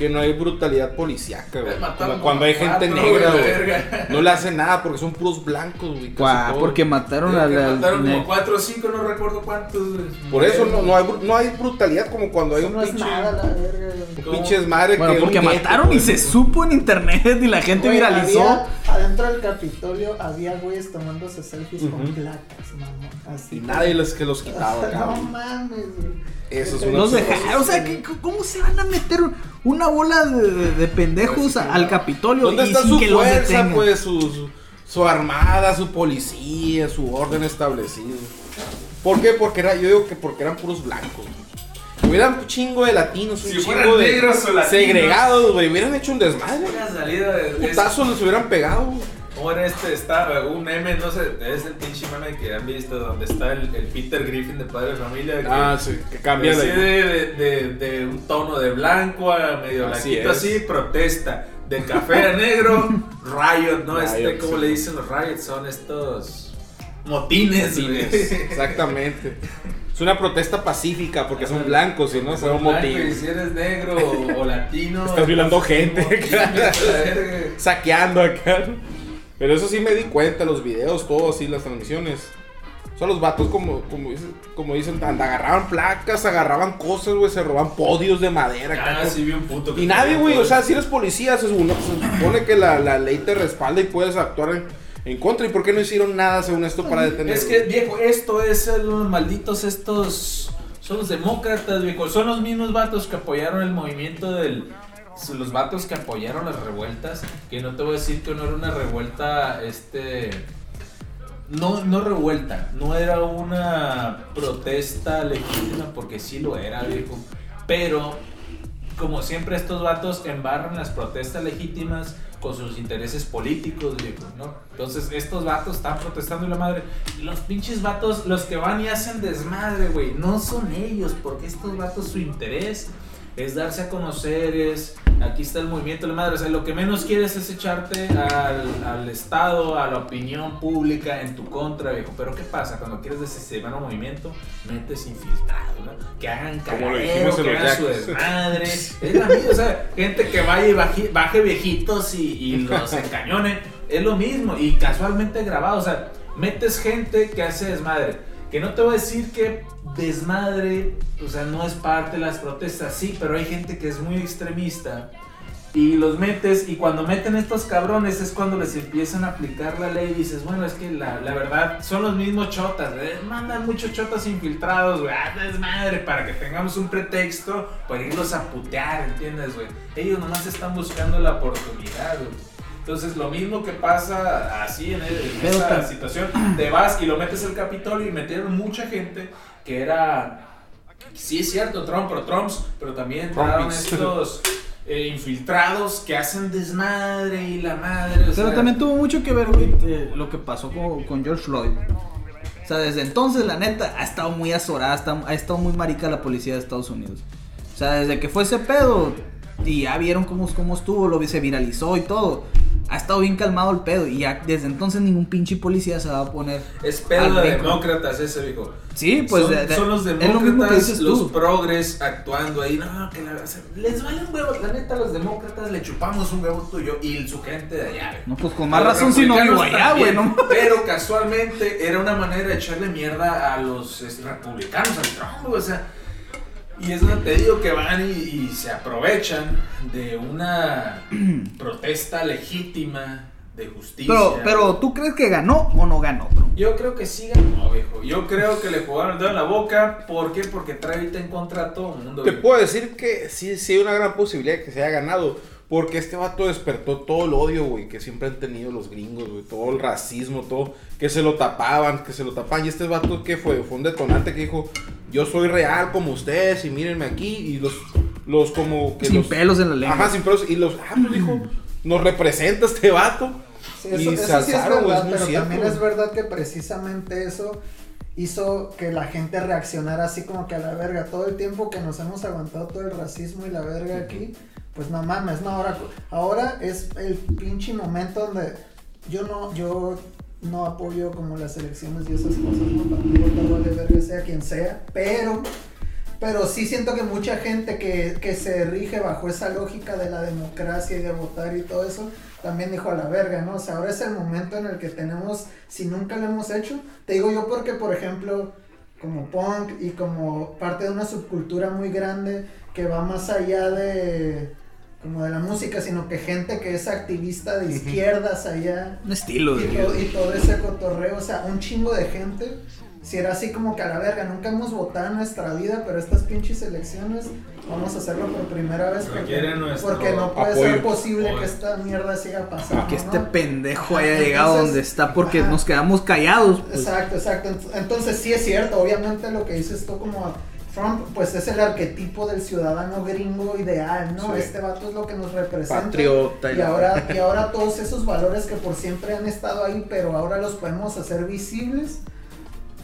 Speaker 4: Que no hay brutalidad policíaca, güey.
Speaker 5: Mataron
Speaker 4: Como Cuando hay gente
Speaker 5: cuatro,
Speaker 4: negra,
Speaker 5: güey.
Speaker 4: No le hacen nada porque son puros blancos, güey.
Speaker 3: guau, porque mataron a la.
Speaker 5: mataron como 4 o 5, no recuerdo cuántos. güey.
Speaker 4: Por eso no, no hay, no hay brutalidad como cuando hay
Speaker 6: Eso
Speaker 4: un
Speaker 6: no es
Speaker 4: pinche.
Speaker 6: nada, la verga.
Speaker 5: ¿Cómo?
Speaker 4: Pinches madre
Speaker 3: Bueno,
Speaker 4: que
Speaker 3: porque
Speaker 4: un gueto,
Speaker 3: mataron y se supo en internet y la gente
Speaker 6: Güey,
Speaker 3: viralizó.
Speaker 6: había- adentro del Capitolio había güeyes tomándose selfies con
Speaker 4: Ujú.
Speaker 6: placas, mamón. Así.
Speaker 4: Y nadie les que los quitaba, *laughs*
Speaker 6: No mames, güey.
Speaker 4: Eso es una
Speaker 3: Los dejaron, o sea, ¿qué- ¿cómo se van a meter una bola de, de- de pendejos al Capitolio
Speaker 4: ¿Dónde
Speaker 3: y
Speaker 4: está
Speaker 3: sin
Speaker 4: su
Speaker 3: que los
Speaker 4: fuerza,
Speaker 3: detengan?
Speaker 4: pues? Su, su, su armada, su policía, su orden establecido. ¿Por qué? Porque era, yo digo que porque eran puros blancos. Hubieran un chingo de latinos, un
Speaker 5: Si
Speaker 4: chingo de
Speaker 5: negros o latinos.
Speaker 4: segregados, güey. Hubieran hecho un desmadre.
Speaker 5: Una salida de.
Speaker 4: Putazos les hubieran pegado.
Speaker 5: Ahora este está un meme, no sé, es el pinche meme que han visto donde está el, el Peter Griffin de Padre de Familia. que-
Speaker 4: Ah, sí, que cambia de.
Speaker 5: de, de, de- un tono de blanco a medio
Speaker 4: Así
Speaker 5: blanquito
Speaker 4: es.
Speaker 5: así, protesta. De café a negro, *laughs* riot, ¿no? este,
Speaker 4: Riot,
Speaker 5: ¿cómo
Speaker 4: sí.
Speaker 5: le dicen los riots? Son estos motines.
Speaker 4: Motines, Exactamente. *laughs* Es una protesta pacífica porque son blancos y no
Speaker 5: Son
Speaker 4: un motín.
Speaker 5: si eres negro o, latino.
Speaker 4: Estás violando gente. *laughs* Saqueando acá. Pero eso sí me di cuenta, los videos, todo así, las transmisiones. Son los vatos como, como, dicen, como dicen, agarraban placas, agarraban cosas, güey, se roban podios de madera.
Speaker 5: Ah, sí vi un puto. que
Speaker 4: Y nadie, güey, o sea, si eres policía, se supone, que la, la ley te respalda y puedes actuar en, en contra. ¿Y por qué no hicieron nada según esto para detener?
Speaker 5: Es que, viejo, esto es los malditos estos. Son los demócratas, viejo. Son los mismos vatos que apoyaron el movimiento del. Los vatos que apoyaron las revueltas. Que no te voy a decir que no era una revuelta. Este. No, no revuelta. No era una protesta legítima. Porque sí lo era, viejo. Pero. Como siempre, estos vatos embarran las protestas legítimas con sus intereses políticos, viejo, ¿no? Entonces, estos vatos están protestando y la madre. Los pinches vatos, los que van y hacen desmadre, güey, no son ellos, porque estos vatos su interés es darse a conocer, es aquí está el movimiento de la madre. O sea, lo que menos quieres es echarte al, al Estado, a la opinión pública en tu contra, viejo. Pero ¿qué pasa? Cuando quieres desestabilizar un movimiento, metes infiltrado, ¿no? Que hagan cagadero, que hagan su desmadre. Es la misma, o sea, gente que vaya y baje, baje viejitos y, y los encañone. Es lo mismo, y casualmente grabado, o sea, metes gente que hace desmadre. Que no te voy a decir que desmadre, o sea, no es parte de las protestas, sí, pero hay gente que es muy extremista y los metes y cuando meten estos cabrones es cuando les empiezan a aplicar la ley y dices, bueno, es que la, la verdad son los mismos chotas, eh, mandan muchos chotas infiltrados, güey, ah, desmadre, para que tengamos un pretexto para irlos a putear, ¿entiendes, güey? Ellos nomás están buscando la oportunidad, güey. Entonces, lo mismo que pasa así en, el- en
Speaker 3: Pero
Speaker 5: esa
Speaker 3: ta-
Speaker 5: situación, te vas y lo metes al Capitolio y metieron mucha gente que era Sí, es cierto, Trump, pero Trumps, pero también entraron estos eh, infiltrados que hacen desmadre y la madre.
Speaker 3: Pero
Speaker 5: sea,
Speaker 3: también tuvo mucho que ver, güey, eh, lo que pasó con, con George Floyd. O sea, desde entonces, la neta, ha estado muy azorada, está- ha estado muy marica la policía de Estados Unidos. O sea, desde que fue ese pedo, y ya vieron cómo, cómo estuvo, lo se viralizó y todo. Ha estado bien calmado el pedo, y ya desde entonces ningún pinche policía se va a poner.
Speaker 5: Es pedo de demócratas ese, viejo.
Speaker 3: Sí, pues
Speaker 5: son,
Speaker 3: de- de-
Speaker 5: son los
Speaker 3: lo
Speaker 5: demócratas, los
Speaker 3: tú.
Speaker 5: progres actuando ahí. No, que la, o sea, les vale un huevo. La neta, los demócratas le chupamos un huevo tuyo y su gente de allá, güey.
Speaker 3: No, pues con más razón si no vivo allá, güey.
Speaker 5: Pero casualmente era una manera de echarle mierda a los republicanos, al Trump, o sea. Y es donde te digo que van y, y se aprovechan de una *clears throat* protesta legítima de justicia.
Speaker 3: Pero, pero, ¿tú crees que ganó o no ganó, bro?
Speaker 5: Yo creo que sí ganó, viejo. Yo creo que le jugaron el dedo en la boca. ¿Por qué? Porque trae ahorita en contra a todo el mundo.
Speaker 4: Te
Speaker 5: viejo.
Speaker 4: puedo decir que sí, sí hay una gran posibilidad de que se haya ganado. Porque este vato despertó todo el odio, güey, que siempre han tenido los gringos, güey. Todo el racismo, todo. Que se lo tapaban, que se lo tapaban. Y este vato, ¿qué fue? Fue un detonante que dijo: Yo soy real como ustedes y mírenme aquí. Y los, los como que
Speaker 3: Sin
Speaker 4: los.
Speaker 3: pelos en la lengua.
Speaker 4: Ajá, sin pelos. Y los, ah, pues dijo: Nos representa este vato.
Speaker 6: Sí,
Speaker 4: y
Speaker 6: eso,
Speaker 4: se
Speaker 6: eso sí es
Speaker 4: alzaron, güey,
Speaker 6: verdad,
Speaker 4: muy
Speaker 6: pero
Speaker 4: cierto,
Speaker 6: también
Speaker 4: güey.
Speaker 6: es verdad que precisamente eso hizo que la gente reaccionara así como que a la verga. Todo el tiempo que nos hemos aguantado todo el racismo y la verga aquí, pues no mames, no, ahora, ahora es el pinche momento donde yo no, yo no apoyo como las elecciones y esas cosas, ¿no? Para mí votar vale verga sea quien sea, pero... Pero sí siento que mucha gente que, que se rige bajo esa lógica de la democracia y de votar y todo eso, también dijo a la verga, ¿no? O sea, ahora es el momento en el que tenemos, si nunca lo hemos hecho, te digo yo porque, por ejemplo, como punk y como parte de una subcultura muy grande que va más allá de como de la música, sino que gente que es activista de izquierdas allá
Speaker 3: Un estilo
Speaker 6: y,
Speaker 3: de
Speaker 6: todo,
Speaker 3: vida.
Speaker 6: y todo ese cotorreo, o sea, un chingo de gente. Si era así como que a la verga, nunca hemos votado en nuestra vida, pero estas pinches elecciones vamos a hacerlo por primera vez porque, porque no puede
Speaker 4: apoyo.
Speaker 6: ser posible
Speaker 5: Apoyo.
Speaker 6: que esta mierda siga pasando.
Speaker 3: Que este
Speaker 6: ¿no?
Speaker 3: pendejo haya
Speaker 6: entonces-
Speaker 3: llegado donde está porque
Speaker 6: ajá.
Speaker 3: nos quedamos callados. pues.
Speaker 6: Exacto, exacto. Ent- Entonces sí es cierto, obviamente lo que dices tú como Trump, pues es el arquetipo del ciudadano gringo ideal, ¿no?
Speaker 4: Sí.
Speaker 6: Este vato es lo que nos representa.
Speaker 3: Patriota.
Speaker 6: Y ahora, y ahora todos esos valores que por siempre han estado ahí, pero ahora los podemos hacer visibles.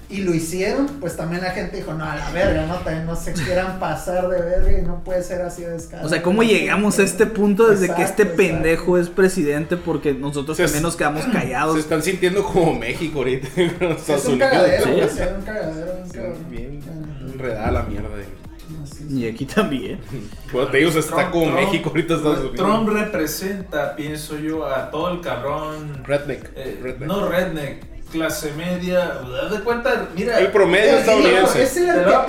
Speaker 6: Y lo hicieron, pues también la gente dijo, no, a la verga, no, también no se quieran pasar de verga y no puede ser así de descarado.
Speaker 3: O sea, ¿cómo llegamos a este punto desde que este
Speaker 6: Exacto,
Speaker 3: pendejo
Speaker 6: exacto.
Speaker 3: es presidente? Porque nosotros
Speaker 4: Se-
Speaker 3: también nos quedamos *clears throat*
Speaker 4: Se
Speaker 3: callados.
Speaker 4: están sintiendo como México ahorita. *laughs* Estados
Speaker 6: es un
Speaker 4: Unidos.
Speaker 6: cagadero,
Speaker 3: Sí.
Speaker 6: es un cagadero. un
Speaker 4: Sí,
Speaker 6: cagadero.
Speaker 4: Bien
Speaker 6: Bueno,
Speaker 4: enredada la mierda.
Speaker 3: Y aquí también. *laughs*
Speaker 4: Bueno, te digo, se está
Speaker 5: Trump-
Speaker 4: como
Speaker 5: Trump-
Speaker 4: México ahorita Estados Unidos.
Speaker 5: Trump representa, pienso yo, a todo el cabrón.
Speaker 4: Redneck.
Speaker 5: eh,
Speaker 4: redneck.
Speaker 5: No redneck, clase media. Haz de cuenta, mira.
Speaker 4: El promedio
Speaker 6: Es-
Speaker 4: estadounidense.
Speaker 6: es el
Speaker 5: Trump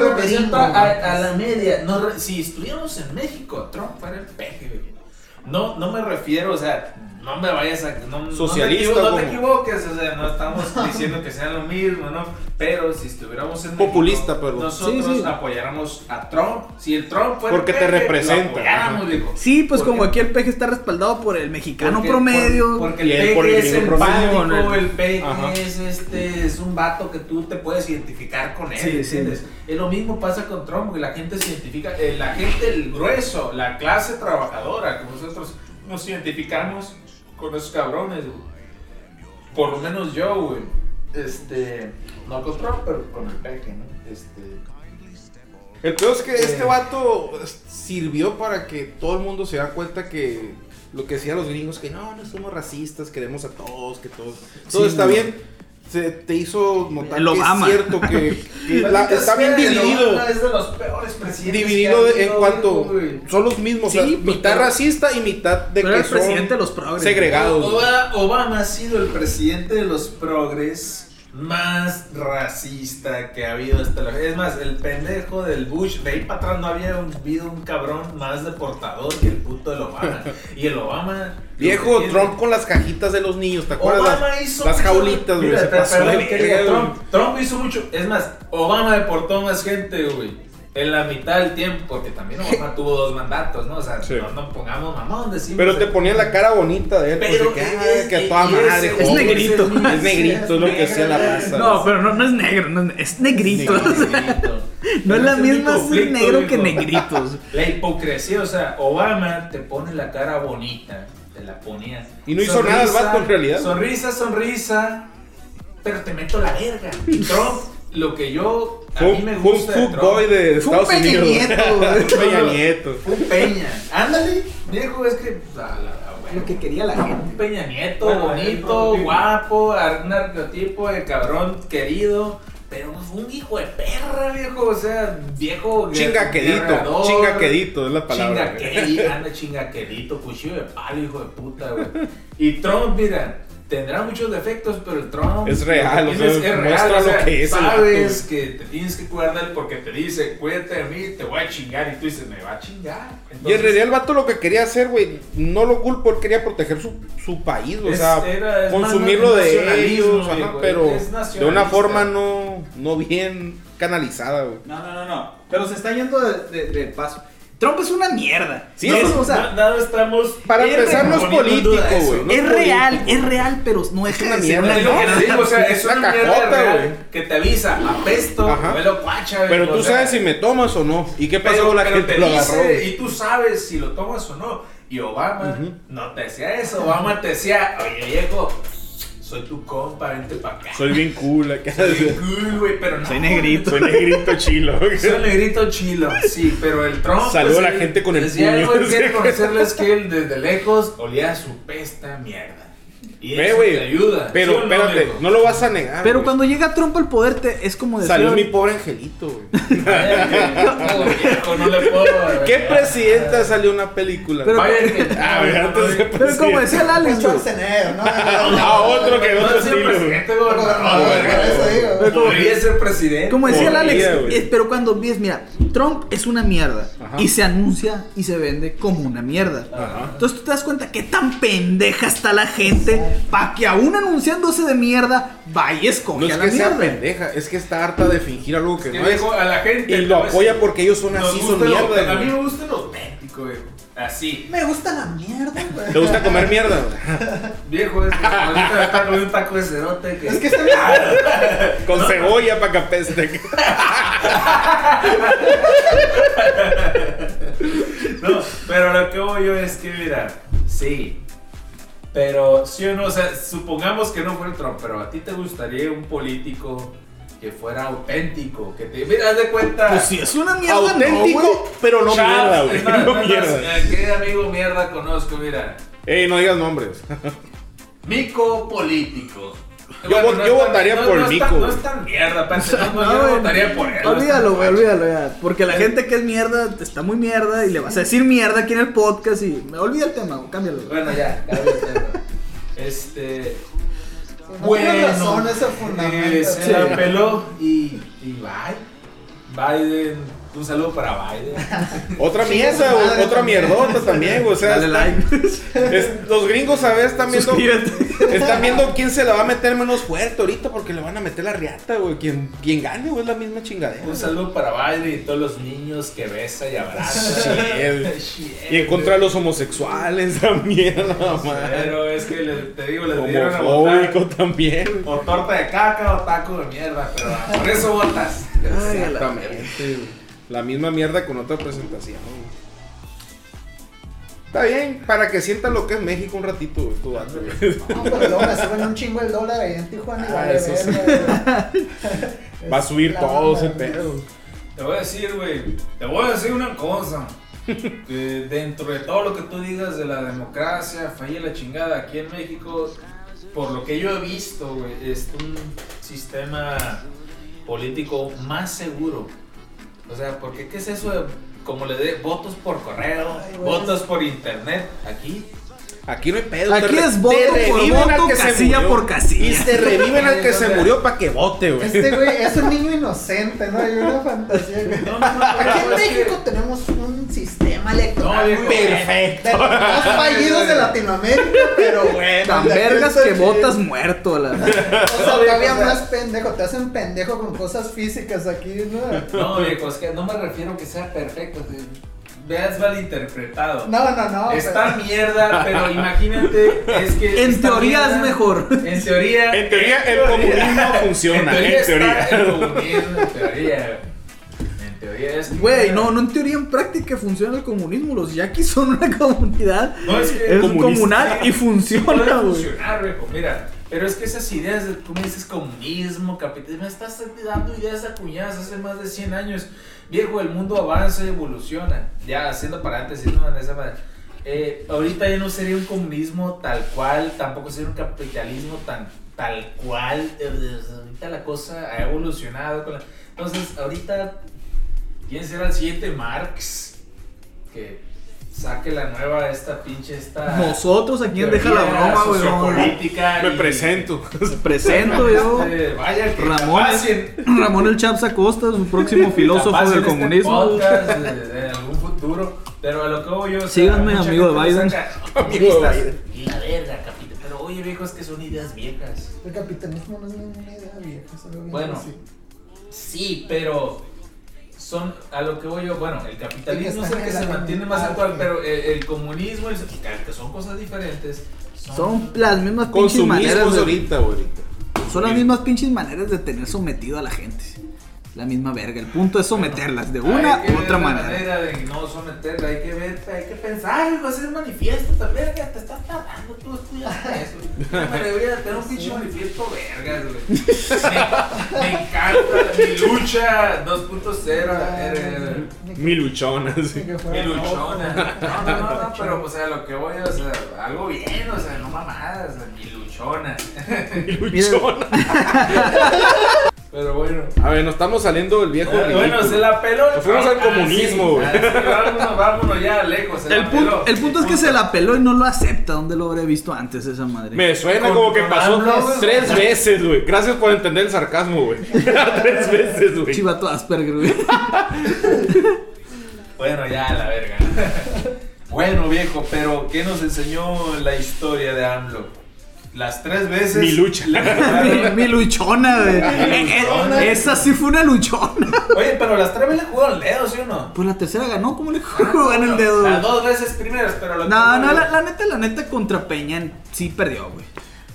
Speaker 5: representa a, a la media. No, si estuviéramos en México, Trump fuera el peje. No, no me refiero, o sea, no me vayas a. No, no te
Speaker 4: Socialista,
Speaker 5: equivo- No, te equivoques, o sea, no estamos *laughs* diciendo que sea lo mismo, ¿no? Pero si estuviéramos en
Speaker 4: Populista,
Speaker 5: México,
Speaker 4: pero-
Speaker 5: nosotros
Speaker 3: Sí, sí.
Speaker 5: apoyáramos a Trump. Si el Trump fuera
Speaker 4: Porque
Speaker 5: el
Speaker 4: te
Speaker 5: peje,
Speaker 4: representa,
Speaker 5: Lo digo.
Speaker 3: Sí, pues
Speaker 5: Porque-
Speaker 3: como aquí el peje está respaldado por el mexicano
Speaker 5: porque-
Speaker 3: promedio.
Speaker 5: por- porque el
Speaker 4: el
Speaker 5: peje es empático, el peje
Speaker 4: Ajá.
Speaker 5: es este, es un vato que tú te puedes identificar con él,
Speaker 3: Sí, sí.
Speaker 5: ¿entiendes? Es lo mismo pasa con Trump, que la gente se identifica, eh, la gente, el grueso, la clase trabajadora, que nosotros nos identificamos con esos cabrones, güey. Por lo menos yo, güey. Este. No con Trump, pero con el peje, ¿no? Este.
Speaker 4: El peor es que este vato sirvió para que todo el mundo se da cuenta que lo que decían los gringos, que no, no somos racistas, queremos a todos, que todos, todo
Speaker 3: Sí,
Speaker 4: está
Speaker 3: güey.
Speaker 4: bien. Se te hizo notar
Speaker 3: El
Speaker 4: que
Speaker 3: Obama.
Speaker 4: es cierto que, que *laughs* la- está bien dividido.
Speaker 5: Obama Es de los peores presidentes.
Speaker 4: Dividido en cuanto
Speaker 5: güey.
Speaker 4: son los mismos, o sea,
Speaker 3: Sí, pues,
Speaker 4: mitad
Speaker 3: pero-
Speaker 4: racista y mitad de
Speaker 3: Pero
Speaker 4: que
Speaker 3: el
Speaker 4: son
Speaker 3: presidente de los progres.
Speaker 4: segregados. güey.
Speaker 5: Obama, Obama ha sido el presidente de los progres más racista que ha habido hasta la Es más, el pendejo del Bush, de ahí para atrás no había un- habido un cabrón más deportador que el puto del Obama. Y el Obama.
Speaker 4: Viejo Trump con las cajitas de los niños, ¿te acuerdas?
Speaker 5: Obama
Speaker 4: Las-
Speaker 5: hizo
Speaker 4: las jaulitas, güey.
Speaker 5: Trump. Trump hizo mucho. Es más, Obama deportó más gente, güey. En la mitad del tiempo, porque también Obama tuvo dos mandatos, ¿no? O sea,
Speaker 4: Sí.
Speaker 5: no nos pongamos mamón, decimos.
Speaker 4: Pero te ponían la cara bonita de él,
Speaker 5: Pero
Speaker 4: pues, de que,
Speaker 5: es-
Speaker 4: ah, que a toda madre,
Speaker 3: es
Speaker 4: joven.
Speaker 3: negrito.
Speaker 4: Es negrito, es lo que decía la raza.
Speaker 3: No, pero no, no es negro, no es, es negrito.
Speaker 5: Negrito. *laughs*
Speaker 3: No es la misma ser negro que negritos.
Speaker 5: La hipocresía, o sea, Obama te pone la cara bonita, te la ponía.
Speaker 4: Y no hizo nada el vato, en realidad.
Speaker 5: Sonrisa, sonrisa, pero te meto la verga. Y Trump, lo que yo,
Speaker 4: Fue un
Speaker 5: gusta de
Speaker 4: fuckboy de
Speaker 3: Fue un
Speaker 4: Estados
Speaker 3: Peña
Speaker 4: Unidos.
Speaker 3: Nieto, *laughs* güey.
Speaker 4: Peña Nieto.
Speaker 5: fue un Peña. Ándale, viejo, es que... a la- a huevo.
Speaker 3: Lo que quería la gente.
Speaker 5: Un Peña Nieto, bonito, guapo, un arqueotipo de cabrón querido. Pero fue un hijo de perra, viejo. O sea, viejo.
Speaker 4: Chingaquedito, chingaquedito es la palabra.
Speaker 5: Chingaquedito, anda chingaquedito, cuchillo de palo, hijo de puta, güey. Y Trump, mira, tendrá muchos defectos, pero el Trump.
Speaker 4: Es real,
Speaker 5: lo
Speaker 4: o sea,
Speaker 5: tienes
Speaker 4: muestra lo que es
Speaker 5: Sabes que te tienes que cuidar de él porque te dice, cuídate de mí, te voy a chingar. Y tú dices, me va a chingar.
Speaker 4: Y en realidad el vato lo que quería hacer, güey, no lo culpo, él quería proteger su, su país, o
Speaker 5: Es-
Speaker 4: sea,
Speaker 5: era- es
Speaker 4: consumirlo de ellos, ajá,
Speaker 5: viejo,
Speaker 4: pero
Speaker 5: es
Speaker 4: de una forma no, no bien canalizada, güey.
Speaker 3: No, no, no, no. Pero se está yendo de, de- de paso. Trump es una mierda.
Speaker 4: Sí,
Speaker 3: No,
Speaker 4: es-
Speaker 3: o sea,
Speaker 5: Na- nada estamos.
Speaker 4: Para
Speaker 5: es
Speaker 4: empezar, no es político, güey, no
Speaker 3: es
Speaker 4: es
Speaker 3: real,
Speaker 4: político.
Speaker 3: es real, pero no es
Speaker 4: una mierda, No,
Speaker 5: o sea,
Speaker 4: es una
Speaker 5: una
Speaker 4: cajota, güey.
Speaker 5: que te avisa, apesto,
Speaker 4: Ajá.
Speaker 5: me lo cuacha,
Speaker 4: Pero
Speaker 5: o
Speaker 4: tú
Speaker 5: sea,
Speaker 4: sabes si me tomas o no. ¿Y qué pasó con la
Speaker 5: pero
Speaker 4: gente
Speaker 5: te
Speaker 4: lo
Speaker 5: dice,
Speaker 4: agarró?
Speaker 5: y tú sabes si lo tomas o no. Y Obama no te decía eso, Obama te decía, oye viejo, soy tu compa, vente para acá.
Speaker 4: Soy bien cool acá.
Speaker 5: Soy cool, güey, pero no.
Speaker 3: Soy negrito.
Speaker 4: Soy negrito chilo. *laughs*
Speaker 5: Soy negrito chilo, sí, pero el Trump.
Speaker 4: Saludo a la gente con el
Speaker 5: decía,
Speaker 4: puño.
Speaker 5: algo *laughs* que quiere conocerles que él desde lejos olía a su pesta mierda. Y
Speaker 4: Ve,
Speaker 5: eso
Speaker 4: güey.
Speaker 5: te ayuda.
Speaker 4: Pero
Speaker 5: ¿sí o no,
Speaker 4: espérate,
Speaker 5: amigo?
Speaker 4: no lo vas a negar.
Speaker 3: Pero cuando llega Trump al poder, te, es como decir.
Speaker 4: Salió mi pobre angelito, güey. *laughs*
Speaker 5: Ay, viejo, no le puedo. *laughs*
Speaker 4: ¿Qué presidenta salió una película?
Speaker 3: Pero-
Speaker 4: Ah, *laughs* güey, antes de
Speaker 3: Pero como decía el Alex.
Speaker 4: Ah, otro que
Speaker 5: No,
Speaker 4: otro
Speaker 5: es el
Speaker 4: estilo.
Speaker 5: Podría ser presidente.
Speaker 3: Como decía el Alex, pero cuando ves, mira, Trump es una mierda y se anuncia y se vende como una mierda.
Speaker 4: Ajá.
Speaker 3: Entonces tú te das cuenta que tan pendeja está la gente para que aún anunciándose de mierda vaya y escoge
Speaker 4: No es
Speaker 3: a la
Speaker 4: que sea
Speaker 3: mierda.
Speaker 4: pendeja, es que está harta de fingir algo que
Speaker 5: Que
Speaker 4: no es.
Speaker 5: a la gente.
Speaker 4: Y lo apoya porque ellos son así, son
Speaker 5: gusta lo-
Speaker 4: mierda.
Speaker 5: A mí me gusta lo auténtico, güey. Así.
Speaker 6: Me gusta la mierda, güey.
Speaker 4: ¿Te gusta comer mierda? güey?
Speaker 5: Viejo, es que está con un taco de cerote que.
Speaker 6: Es que está bien. *laughs*
Speaker 4: Con cebolla para que apeste. *laughs*
Speaker 5: No, pero lo que voy yo es que, mira, sí. Pero, sí o no, o sea, supongamos que no fuera Trump, pero a ti te gustaría un político que fuera auténtico, que te. Mira, haz de cuenta.
Speaker 3: Pues si es una mierda, no.
Speaker 4: Auténtico, pero no mierda, güey. No mierda.
Speaker 5: ¿Qué amigo mierda conozco? Mira,
Speaker 4: Ey, no digas nombres.
Speaker 5: Mico político.
Speaker 4: Yo vo-
Speaker 5: no
Speaker 4: yo
Speaker 5: es tan-
Speaker 4: votaría
Speaker 5: no-
Speaker 4: por
Speaker 5: no
Speaker 4: Mico,
Speaker 5: tan- No es tan mierda, *laughs* parce, no, no,
Speaker 3: No,
Speaker 5: yo
Speaker 3: güey.
Speaker 5: votaría por él.
Speaker 3: Olvídalo, güey, olvídalo ya. Porque la gente que es mierda está muy mierda y le vas a decir mierda aquí en el podcast y me olvida el tema, güey, cámbialo. güey.
Speaker 5: Bueno, ya, ya. Este.
Speaker 6: No tienes razón, ese fundamento.
Speaker 5: eh, se la peló y, y bye. Biden, un saludo para Biden. *laughs*
Speaker 4: Otra mierda, güey.
Speaker 6: madre
Speaker 4: Otra
Speaker 6: también.
Speaker 4: mierdota también, güey. O sea,
Speaker 3: Dale
Speaker 4: está-
Speaker 3: like.
Speaker 4: es- los gringos a ver están viendo.
Speaker 3: Suscríbete. *laughs*
Speaker 4: Están viendo quién se la va a meter menos fuerte ahorita porque le van a meter la riata, güey. Quien, quien gane, güey, es la misma chingadera.
Speaker 5: Un saludo para Biden y todos los niños que besa y abraza.
Speaker 4: Y en contra de los homosexuales también, la madre.
Speaker 5: Pero es que le- te digo, les dieron a votar.
Speaker 4: También.
Speaker 5: O torta de caca o taco de mierda, pero por eso votas.
Speaker 4: Exactamente, güey. La misma mierda con otra presentación. Está bien, para que sientan lo que es México un ratito, güey, tu vato, güey. *laughs*
Speaker 6: No, pero luego me suben un chingo el dólar ahí en Tijuana y
Speaker 4: Ah,
Speaker 6: vale
Speaker 4: eso sí.
Speaker 6: verga, güey.
Speaker 4: Va a subir
Speaker 6: La
Speaker 4: todo ese
Speaker 6: güey.
Speaker 4: pedo.
Speaker 5: Te voy a decir, güey, te voy a decir una cosa. Que dentro de todo lo que tú digas de la democracia, falla la chingada aquí en México, por lo que yo he visto, güey, es un sistema político más seguro. O sea, porque ¿qué es eso de como le dé votos por correo,
Speaker 6: Ay,
Speaker 5: votos por internet? Aquí
Speaker 4: Aquí no hay pedo.
Speaker 3: Aquí
Speaker 4: te
Speaker 3: es voto
Speaker 4: te
Speaker 3: por voto,
Speaker 4: que
Speaker 3: casilla por casilla.
Speaker 4: Y se reviven al que *laughs* se murió para que vote, güey.
Speaker 6: Este güey es un niño inocente, ¿no? Hay una fantasía.
Speaker 5: No, no, no,
Speaker 6: Aquí en México tenemos un sistema electoral
Speaker 5: No,
Speaker 6: perfecto. De los más fallidos de Latinoamérica, pero bueno.
Speaker 3: Tan vergas que votas muerto. La...
Speaker 6: O sea, todavía más pendejo, te hacen pendejo con cosas físicas aquí, ¿no?
Speaker 5: No, viejo, es que no me refiero que sea perfecto. te- Veas malinterpretado.
Speaker 6: No, no, no.
Speaker 5: Está
Speaker 6: pero-
Speaker 5: mierda, pero imagínate, es que.
Speaker 3: En teoría
Speaker 5: mierda-
Speaker 3: es mejor.
Speaker 5: En teoría.
Speaker 4: En teoría, el
Speaker 5: teoría-
Speaker 4: comunismo funciona,
Speaker 5: En teoría,
Speaker 4: en teoría.
Speaker 5: está el comunismo, en teoría. Teoría es. que-
Speaker 3: Güey, no, no en teoría, en práctica funciona el comunismo. Los yaquis son una *laughs* comunidad.
Speaker 5: No, es que.
Speaker 3: Es comunal y funciona, güey.
Speaker 5: funcionar, viejo. Mira, pero es que esas ideas, de, como dices, comunismo, capitalismo, estás dando ideas acuñadas hace más de 100 años. Viejo, el mundo avanza y evoluciona. Ya, haciendo paréntesis, ¿no? En esa manera. Eh, ahorita ya no sería un comunismo tal cual, tampoco sería un capitalismo tan tal cual. Eh, Ahorita la cosa ha evolucionado. con la- Entonces, ahorita, ¿quién será el siguiente Marx? Que saque la nueva, esta pinche, esta...
Speaker 3: Nosotros aquí en Deja la Broma, güey.
Speaker 5: sociopolítica
Speaker 4: Me
Speaker 5: y-
Speaker 4: presento.
Speaker 3: Me presento yo.
Speaker 5: Este, vaya que
Speaker 3: Ramón, Ramón el Chaps Acosta, su próximo *laughs* filósofo del
Speaker 5: este
Speaker 3: comunismo.
Speaker 5: podcast, eh, en algún futuro. Pero a lo que voy yo. o sea,
Speaker 3: Síganme,
Speaker 5: mucha
Speaker 3: amigo de Biden.
Speaker 4: Amigo de Biden.
Speaker 5: Y la verga, capitán. Pero oye, viejo, es que son ideas viejas.
Speaker 6: El capitalismo no es ninguna idea vieja, es algo bien
Speaker 5: Bueno,
Speaker 6: así.
Speaker 5: Sí, pero son a lo que voy yo. Bueno, el capitalismo es
Speaker 6: El que
Speaker 5: se mantiene más actual, pero el, el comunismo, el, que son cosas diferentes.
Speaker 3: Son las mismas pinches maneras de,
Speaker 4: ahorita, ahorita.
Speaker 3: Son las mismas pinches maneras de tener sometido a la gente. La misma verga. El punto es someterlas de una
Speaker 5: Hay que
Speaker 3: u otra
Speaker 5: la
Speaker 3: manera.
Speaker 5: de no someterla, hay que ver, hay que pensar, va a ser manifiesto también, verga, te estás tardando, tú estudiaste eso. Me debería tener un pinche manifiesto vergas, güey. *laughs* Me, me encanta mi lucha 2.0. eh,
Speaker 4: Mi luchona, sí.
Speaker 5: Mi luchona. *laughs* No, no, no, no, pero o sea, lo que voy, o sea, algo bien, o sea, no mamadas, mi luchona.
Speaker 4: Mi luchona. *laughs*
Speaker 5: Pero bueno.
Speaker 4: A ver, nos estamos saliendo del viejo
Speaker 5: Eh, Bueno, se la peló.
Speaker 4: Nos fuimos al comunismo,
Speaker 5: sí. *laughs*
Speaker 4: güey.
Speaker 5: Ah, sí, vámonos, vámonos ya lejos. se
Speaker 3: El,
Speaker 5: la
Speaker 3: pun-
Speaker 5: peló.
Speaker 3: el punto es que se la peló y no lo acepta. ¿Dónde lo habría visto antes esa madre?
Speaker 4: Me suena
Speaker 5: Con-
Speaker 4: como que pasó tres veces, güey. Gracias por entender el sarcasmo, güey. *laughs* tres veces, güey.
Speaker 3: Chivato Asperger, güey. *laughs*
Speaker 5: Bueno, ya, la verga. bueno, viejo, pero ¿qué nos enseñó la historia de AMLO? Las tres veces.
Speaker 4: Mi lucha.
Speaker 5: le
Speaker 3: mi, mi luchona, güey. Eh, eh, Esa sí fue una luchona.
Speaker 5: Oye, pero las tres veces le jugaron el dedo, ¿sí o no?
Speaker 3: Pues la tercera ganó, ¿cómo le jugó en el dedo?
Speaker 5: Las dos veces primeras, pero que
Speaker 3: No, no, la, la neta, la neta contra Peña sí perdió, güey.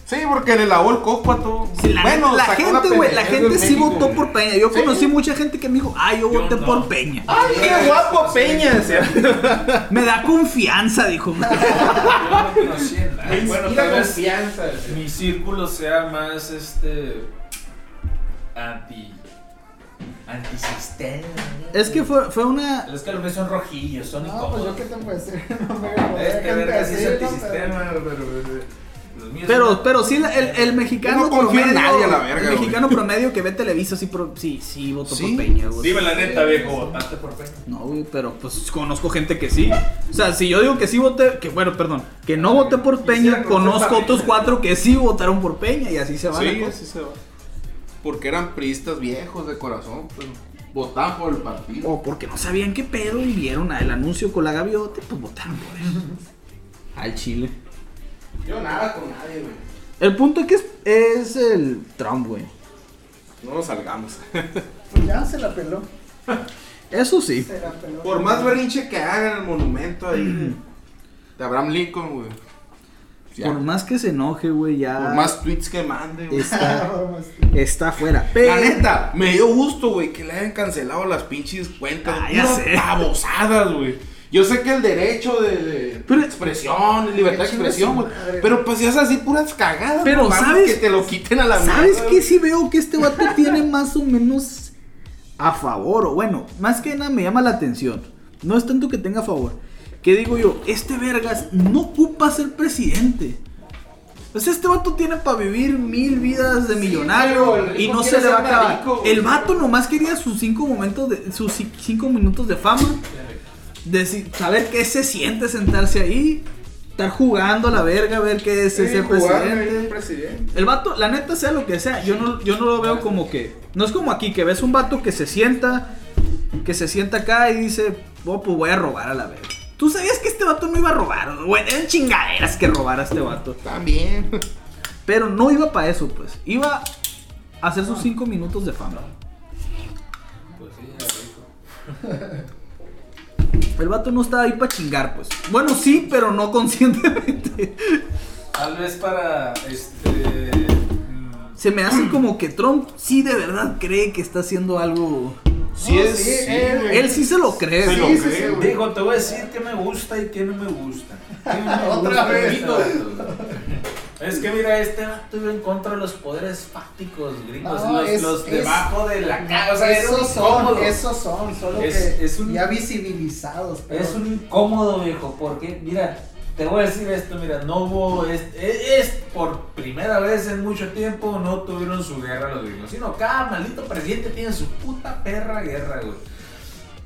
Speaker 4: Sí, porque le lavó el coco a todo.
Speaker 3: Sí, la,
Speaker 4: bueno,
Speaker 3: la gente, güey, la gente sí
Speaker 4: México,
Speaker 3: votó por Peña. Yo
Speaker 4: Sí.
Speaker 3: conocí mucha gente que me dijo, ah, yo
Speaker 5: Yo
Speaker 3: voté
Speaker 5: no.
Speaker 3: por Peña.
Speaker 4: ¡Ay, qué guapo Peña! decía. *laughs*
Speaker 3: Me da confianza, dijo.
Speaker 5: Yo no conocía nada.
Speaker 4: Me
Speaker 5: Bueno, tal vez
Speaker 4: confianza.
Speaker 5: mi círculo sea más este. anti. antisistema.
Speaker 3: Es que fue, fue una.
Speaker 5: Es que los míos son rojillos, son
Speaker 6: No, pues
Speaker 5: incómodos.
Speaker 6: yo qué te puedo decir. No me voy a
Speaker 5: Este verga sí es antisistema, pero. Pero-
Speaker 3: Pero, sí, el, el mexicano
Speaker 4: no
Speaker 3: promedio.
Speaker 4: nadie a la verga,
Speaker 3: el
Speaker 4: güey.
Speaker 3: mexicano promedio que ve Televisa sí, pro- sí, sí votó
Speaker 4: Sí.
Speaker 3: por Peña, güey.
Speaker 5: Dime la neta, viejo, votaste por Peña.
Speaker 3: No, güey, pero pues conozco gente que sí. O sea, si yo digo que sí voté, que bueno, perdón, que no voté por Peña, conozco otros cuatro que sí votaron por Peña y así se va.
Speaker 4: Sí, así se va. Porque eran priistas viejos de corazón, pues. Votaban por el partido.
Speaker 3: O porque no sabían qué pedo y vieron el anuncio con la gaviota, pues votaron por él. Al Chile.
Speaker 4: Yo nada con nadie, güey.
Speaker 3: El punto es que es, es el Trump, güey.
Speaker 4: No nos salgamos.
Speaker 6: Pues ya se la peló.
Speaker 3: Eso sí.
Speaker 6: Se la peló.
Speaker 4: Por más berrinche que hagan el monumento ahí de, Abraham Lincoln, güey. Ya.
Speaker 3: Por más que se enoje, güey, ya.
Speaker 4: Por más tweets que mande, güey.
Speaker 3: Está, *laughs* está fuera. Pero.
Speaker 4: La neta, me dio gusto, güey, que le hayan cancelado las pinches cuentas.
Speaker 3: Ah, ya sé.
Speaker 4: babosadas, güey. Yo sé que el derecho de, de
Speaker 3: Pero-
Speaker 4: expresión, libertad de
Speaker 6: Que
Speaker 4: expresión, güey. Pero pues ya así puras cagadas.
Speaker 3: Pero, ¿sabes?
Speaker 4: Que te lo quiten a la
Speaker 3: ¿Sabes qué? Sí veo que este vato *laughs* tiene más o menos a favor. O bueno, más que nada me llama la atención. No es tanto que tenga a favor. Que digo yo, este vergas no ocupa ser presidente. O sea, este vato tiene para vivir mil vidas de millonario y no se le va a acabar. el vato nomás quería sus cinco momentos de sus ci- cinco minutos de fama. Si- saber qué se siente sentarse ahí, estar jugando a la verga, ver qué es
Speaker 4: Sí,
Speaker 3: ser
Speaker 4: jugar,
Speaker 3: presidente.
Speaker 4: presidente.
Speaker 3: El vato, la neta, sea lo que sea, yo no, yo no lo veo como que. No es como aquí, que ves un vato que se sienta, que se sienta acá y dice, oh, pues voy a robar a la verga. Tú sabías que este vato no iba a robar, güey, eran chingaderas que robara este vato.
Speaker 4: También.
Speaker 3: Pero no iba para eso, pues. Iba a hacer sus cinco minutos de fama.
Speaker 5: Pues sí, ya rico. *laughs*
Speaker 3: El vato no estaba ahí para chingar, pues. Bueno, sí, pero no conscientemente.
Speaker 5: Tal vez para este. mm,
Speaker 3: Se me hace como que Trump sí de verdad cree que está haciendo algo.
Speaker 4: Sí,
Speaker 6: No,
Speaker 4: es.
Speaker 6: sí,
Speaker 4: sí,
Speaker 6: él-
Speaker 4: güey.
Speaker 3: Él sí se lo cree.
Speaker 4: Se lo cree, güey.
Speaker 5: Digo, te voy a decir qué me gusta y qué no me gusta. *laughs* ¿Qué me
Speaker 6: Otra
Speaker 5: gusta
Speaker 6: vez.
Speaker 5: Es que mira, este vato iba en contra de los poderes fácticos gringos,
Speaker 6: No,
Speaker 5: los,
Speaker 6: es-
Speaker 5: los
Speaker 6: es-
Speaker 5: debajo de la cara. O sea,
Speaker 6: esos son, esos son, solo
Speaker 5: Es-
Speaker 6: que
Speaker 5: es un-
Speaker 6: ya visibilizados. Pero
Speaker 5: Es un incómodo, viejo, porque, mira, te voy a decir esto, mira, no hubo, es, es, es por primera vez en mucho tiempo no tuvieron su guerra los gringos, sino cada maldito presidente tiene su puta perra guerra, güey.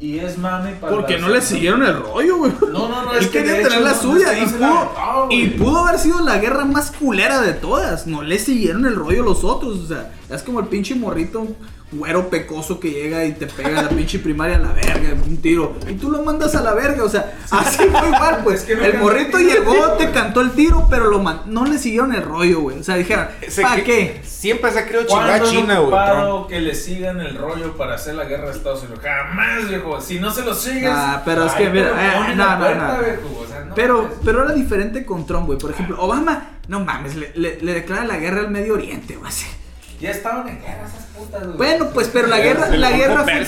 Speaker 5: Y es mame para
Speaker 3: Porque no le siguieron el rollo, güey.
Speaker 5: No, no, no,
Speaker 3: Él
Speaker 5: es que
Speaker 3: quería tener
Speaker 5: hecho
Speaker 3: la
Speaker 5: no-
Speaker 3: suya
Speaker 5: no
Speaker 3: y, pudo, y pudo haber sido la guerra más culera de todas. No le siguieron el rollo los otros. O sea, es como el pinche morrito güero pecoso que llega y te pega la pinche primaria a la verga, un tiro. Y tú lo mandas a la verga. O sea, así fue igual, *laughs* pues.
Speaker 5: Es que no
Speaker 3: el morrito
Speaker 5: el
Speaker 3: llegó, te cantó el tiro, pero lo man- no le siguieron el rollo, güey. O sea, dijeron, ¿para qué?
Speaker 4: Siempre se ha querido chingar
Speaker 5: ¿Cuándo
Speaker 4: a
Speaker 5: es
Speaker 4: China, güey.
Speaker 5: que le sigan el rollo para hacer la guerra a Estados Unidos? Jamás, viejo. Si no se lo sigues.
Speaker 3: Ah, pero es
Speaker 5: ay,
Speaker 3: que, mira,
Speaker 5: pero
Speaker 3: eh, no, no,
Speaker 5: puerta,
Speaker 3: no.
Speaker 5: viejo, o sea, no
Speaker 3: Pero, pero era diferente con Trump, güey. Por ejemplo, Obama, no mames, le, le- le declara la guerra al Medio Oriente, güey.
Speaker 5: Ya estaban en guerra esas putas, güey.
Speaker 3: Bueno, pues, pero la guerra, la guerra fue,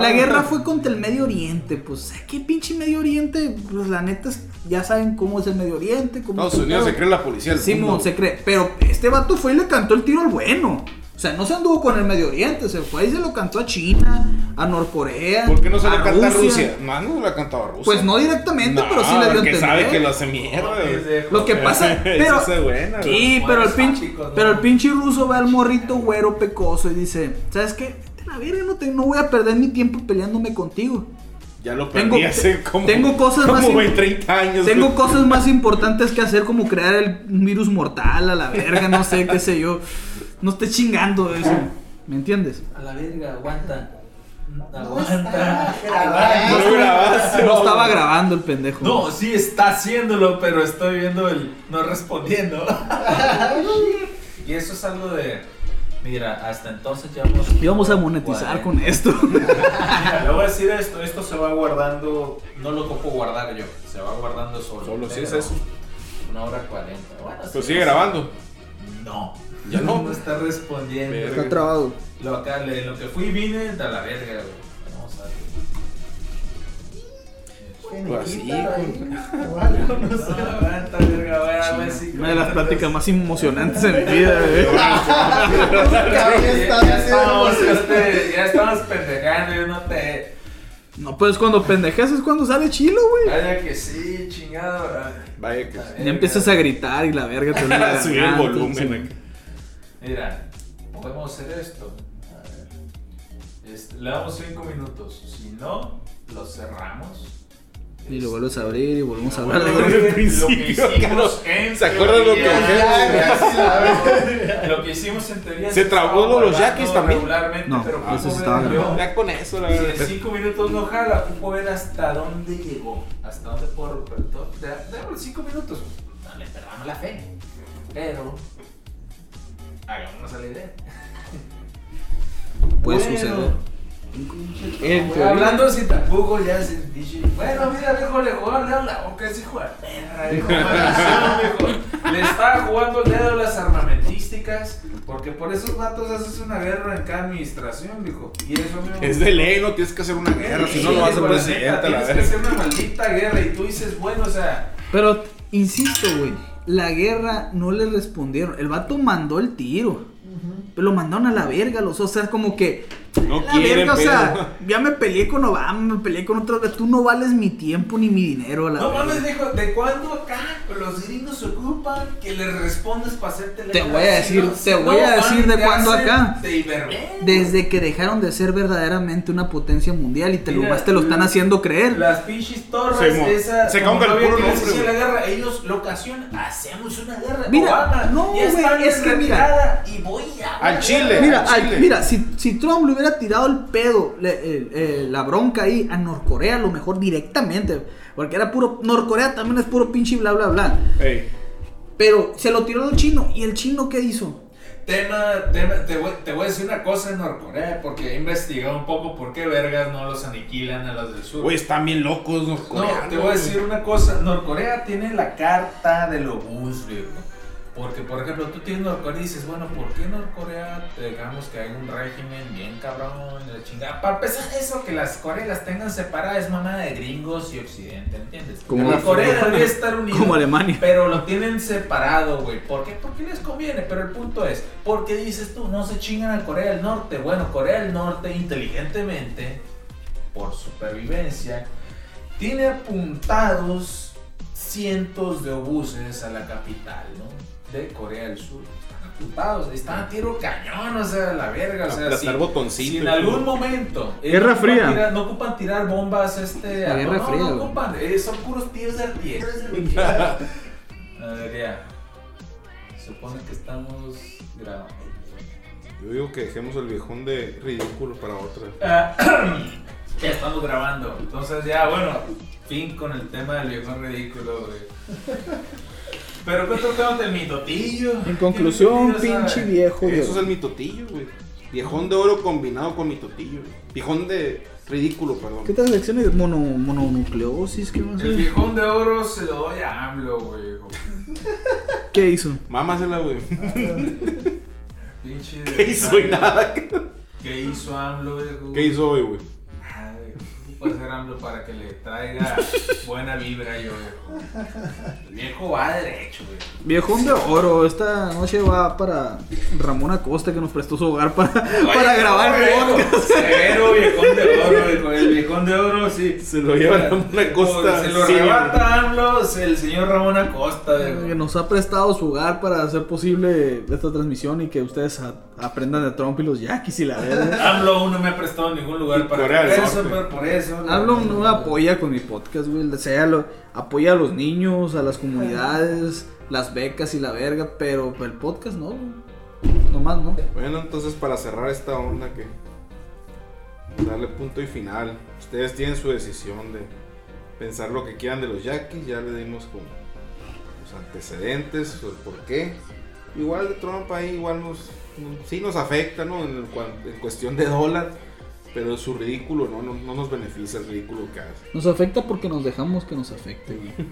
Speaker 3: la guerra fue contra el Medio Oriente, pues, ¿qué pinche Medio Oriente? Pues la neta, es- ya saben cómo es el Medio Oriente, cómo
Speaker 4: Estados
Speaker 3: es el
Speaker 4: Unidos se cree la policía del
Speaker 3: Simón
Speaker 4: mundo.
Speaker 3: se cree, pero este vato fue y le cantó el tiro al bueno. O sea, no se anduvo con el Medio Oriente, se fue y se lo cantó a China, a Norcorea.
Speaker 4: ¿Por qué no se le canta a
Speaker 3: Rusia.
Speaker 4: No, no se le cantaba a Rusia.
Speaker 3: Pues no directamente,
Speaker 4: No,
Speaker 3: pero sí le dio entender.
Speaker 4: sabe que lo hace mierda,
Speaker 3: Lo que pasa, *laughs* pero
Speaker 4: es buena,
Speaker 3: sí, pero el pinche, pero el pinche ruso ve al morrito güero pecoso y dice, ¿sabes qué? Vete a la verga, no, te- no voy a perder mi tiempo peleándome contigo.
Speaker 4: Ya lo
Speaker 3: Tengo-
Speaker 4: perdí hace como,
Speaker 3: tengo cosas
Speaker 4: como
Speaker 3: más im-
Speaker 4: 20, 30 años.
Speaker 3: Tengo
Speaker 4: güey.
Speaker 3: cosas más importantes que hacer como crear el virus mortal a la verga, no sé, qué sé yo. *laughs* No esté chingando eso. ¿Me entiendes?
Speaker 5: A la verga, aguanta.
Speaker 6: No
Speaker 5: Aguanta.
Speaker 4: No grabaste,
Speaker 3: No
Speaker 4: no.
Speaker 3: estaba grabando el pendejo.
Speaker 5: No, sí está haciéndolo, pero estoy viendo el no respondiendo. *laughs* y eso es algo de. Mira, hasta entonces ya hemos.
Speaker 3: Y vamos a monetizar con esto. *laughs*
Speaker 5: Mira, le voy a decir esto: esto se va guardando. No lo ocupo guardar yo, se va guardando solo.
Speaker 4: Solo, sí,
Speaker 5: pero
Speaker 4: es eso.
Speaker 5: Una hora cuarenta. Bueno,
Speaker 4: sigue grabando.
Speaker 5: No.
Speaker 4: Ya no.
Speaker 5: No está respondiendo.
Speaker 4: Verga.
Speaker 3: Está trabado.
Speaker 5: Lo acá, le- lo que fui y vine, da la verga, güey. Vamos a ver.
Speaker 4: Pues así,
Speaker 3: Una de las pláticas más emocionantes de mi vida, güey.
Speaker 5: Ya, estamos,
Speaker 6: sí,
Speaker 5: este, ya estamos pendejando, yo no te.
Speaker 3: No, pues cuando pendejas es cuando sale chilo, güey.
Speaker 5: Vaya que sí, chingado. ah,
Speaker 4: Vaya que sí.
Speaker 3: Ya empiezas a gritar y la verga te
Speaker 4: Subir el volumen.
Speaker 5: Mira, podemos hacer esto. A ver. Este, le damos 5 minutos. Si no, lo cerramos.
Speaker 3: Y lo vuelves a abrir y volvemos a hablar de *laughs*
Speaker 5: lo que hicimos en
Speaker 4: ¿Se acuerdan lo que dije? *laughs*
Speaker 5: Lo que hicimos en teoría
Speaker 4: Se
Speaker 5: se
Speaker 4: trabó los yaquis también.
Speaker 5: Regularmente,
Speaker 3: No,
Speaker 5: pero
Speaker 3: eso estaba
Speaker 4: Ya con eso, la
Speaker 5: Si en
Speaker 4: verdad.
Speaker 5: 5 minutos no jala, ver hasta dónde llegó. Hasta dónde por. Déjame 5 minutos. Le perdamos la fe. Pero. Hagámonos a la idea.
Speaker 3: Puede
Speaker 5: Bueno,
Speaker 3: suceder. En teoría-
Speaker 5: hablando sin tapujos, ya se dice. Bueno, mira, viejo, le dedo en la boca ese hijo de perra, viejo. *laughs* Le estaba jugando el dedo a las armamentísticas porque por esos vatos haces una guerra en cada administración, dijo. Y eso amigo,
Speaker 4: Es de ley, no tienes que hacer una guerra, si no lo presidente.
Speaker 5: neta,
Speaker 4: a la
Speaker 5: Tienes que hacer una maldita guerra y tú dices, bueno, o sea,
Speaker 3: Pero, insisto, güey, la guerra no le respondieron. El vato mandó el tiro. Pero lo mandaron a la verga, los o sea, como que.
Speaker 4: No
Speaker 3: la
Speaker 4: quieren,
Speaker 3: verga, o sea, ya me peleé con Obama, me peleé con otros. Tú no vales mi tiempo ni mi dinero a la
Speaker 5: no
Speaker 3: verga.
Speaker 5: mames, dijo, ¿de cuándo acá los gringos se ocupan que les respondes para hacerte la
Speaker 3: Te voy a decir-
Speaker 5: no-
Speaker 3: te voy
Speaker 5: no
Speaker 3: a decir de cuándo acá.
Speaker 5: de.
Speaker 3: Desde que dejaron de ser verdaderamente una potencia mundial y te lo, más te lo están haciendo creer.
Speaker 5: Las pinches torres,
Speaker 4: Se
Speaker 5: esa.
Speaker 4: se
Speaker 5: no
Speaker 4: el puro nombre,
Speaker 5: la guerra, ellos lo ocasionan. Hacemos una guerra.
Speaker 3: Mira,
Speaker 5: Obama,
Speaker 3: no, güey, es que mira.
Speaker 5: y voy a.
Speaker 4: Al Chile.
Speaker 3: Mira,
Speaker 4: al
Speaker 3: mira, si, si Trump le hubiera tirado el pedo, le- el- el- la bronca ahí a Norcorea, a lo mejor directamente, porque era puro, Norcorea también es puro pinche bla bla bla.
Speaker 4: Ey,
Speaker 3: Pero se lo tiró al chino, ¿y el chino qué hizo?
Speaker 5: Tema, tema, te, voy, te voy a decir una cosa en Norcorea, porque he investigado un poco por qué vergas no los aniquilan a los del sur.
Speaker 4: Güey, están bien locos los
Speaker 5: No, te voy a decir una cosa. Norcorea tiene la carta del obús, viejo. Porque, por ejemplo, tú tienes Norcorea y dices, bueno, ¿por qué Norcorea, digamos que hay un régimen bien cabrón, de la chingada? Para empezar, eso que las Coreas las tengan separadas es mamá de gringos y Occidente, ¿entiendes?
Speaker 3: Como-
Speaker 5: la Corea debería estar unida.
Speaker 3: Como Alemania.
Speaker 5: Pero lo tienen separado, güey. ¿Por qué? Porque les conviene. Pero el punto es, ¿por qué dices tú, no se chingan a Corea del Norte? Bueno, Corea del Norte, inteligentemente, por supervivencia, tiene apuntados cientos de obuses a la capital, ¿no? De Corea del Sur. Están apuntados, están a tiro cañón, o sea, la verga, o sea, si-
Speaker 4: botoncito
Speaker 5: si en algún momento
Speaker 3: Guerra
Speaker 5: no ocupan
Speaker 3: fría.
Speaker 5: tirar- no ocupan tirar bombas, este,
Speaker 3: La
Speaker 5: a-
Speaker 3: Guerra
Speaker 5: no,
Speaker 3: fría,
Speaker 5: no ocupan, eh, son puros tiros de artillería. A ver, ya. Supone que estamos grabando.
Speaker 4: Yo digo que dejemos el viejón de ridículo para otra.
Speaker 5: Ah, *clears throat* ya estamos grabando. Entonces ya, bueno, fin con el tema del viejo ridículo, güey. Pero ¿qué otro tema del mitotillo?
Speaker 3: En conclusión,
Speaker 5: ¿Qué mitotillo
Speaker 3: pinche viejo.
Speaker 4: Eso es
Speaker 3: güey.
Speaker 4: el mitotillo, güey. Viejón de oro combinado con mitotillo. güey. Viejón de ridículo, perdón.
Speaker 3: ¿Qué tal lecciones? Mono, mononucleosis, ¿qué más?
Speaker 5: El viejón de oro se lo doy a AMLO, güey. *laughs*
Speaker 3: ¿Qué hizo?
Speaker 4: Mámasela, güey. *laughs*
Speaker 5: Pinche.
Speaker 4: ¿Qué hizo y nada?
Speaker 5: ¿Qué hizo AMLO, viejo?
Speaker 4: ¿Qué hizo hoy, güey?
Speaker 5: Puede ser AMLO para que le traiga *laughs* buena vibra yo, viejo. El viejo va derecho, güey.
Speaker 3: Viejón de oro, esta noche va para Ramón Acosta que nos prestó su hogar para, para grabar podcast.
Speaker 5: Severo viejón de oro, viejo. El viejón de oro, sí.
Speaker 4: Se lo lleva Ramón Acosta.
Speaker 5: Se lo
Speaker 4: Sí,
Speaker 5: arrebata AMLO, el señor Ramón Acosta,
Speaker 3: Que
Speaker 5: viejo.
Speaker 3: nos ha prestado su hogar para hacer posible esta transmisión y que ustedes aprendan de Trump y los yaquis y la verga. *laughs*
Speaker 5: AMLO aún no me ha prestado ningún lugar para por eso, por eso.
Speaker 3: Hablo no me apoya con mi podcast, güey. O sea, lo- apoya a los niños, a las comunidades, las becas y la verga, pero el podcast no, güey. Nomás no.
Speaker 4: Bueno, entonces para cerrar esta onda que darle punto y final. Ustedes tienen su decisión de pensar lo que quieran de los Yankees. Ya le dimos como los antecedentes, el por qué. Igual de Trump ahí igual nos, nos- sí nos afecta, ¿no? En, en cuestión de dólar. Pero su ridículo no, no, no nos beneficia el ridículo que hace.
Speaker 3: Nos afecta porque nos dejamos que nos afecte, güey. *laughs*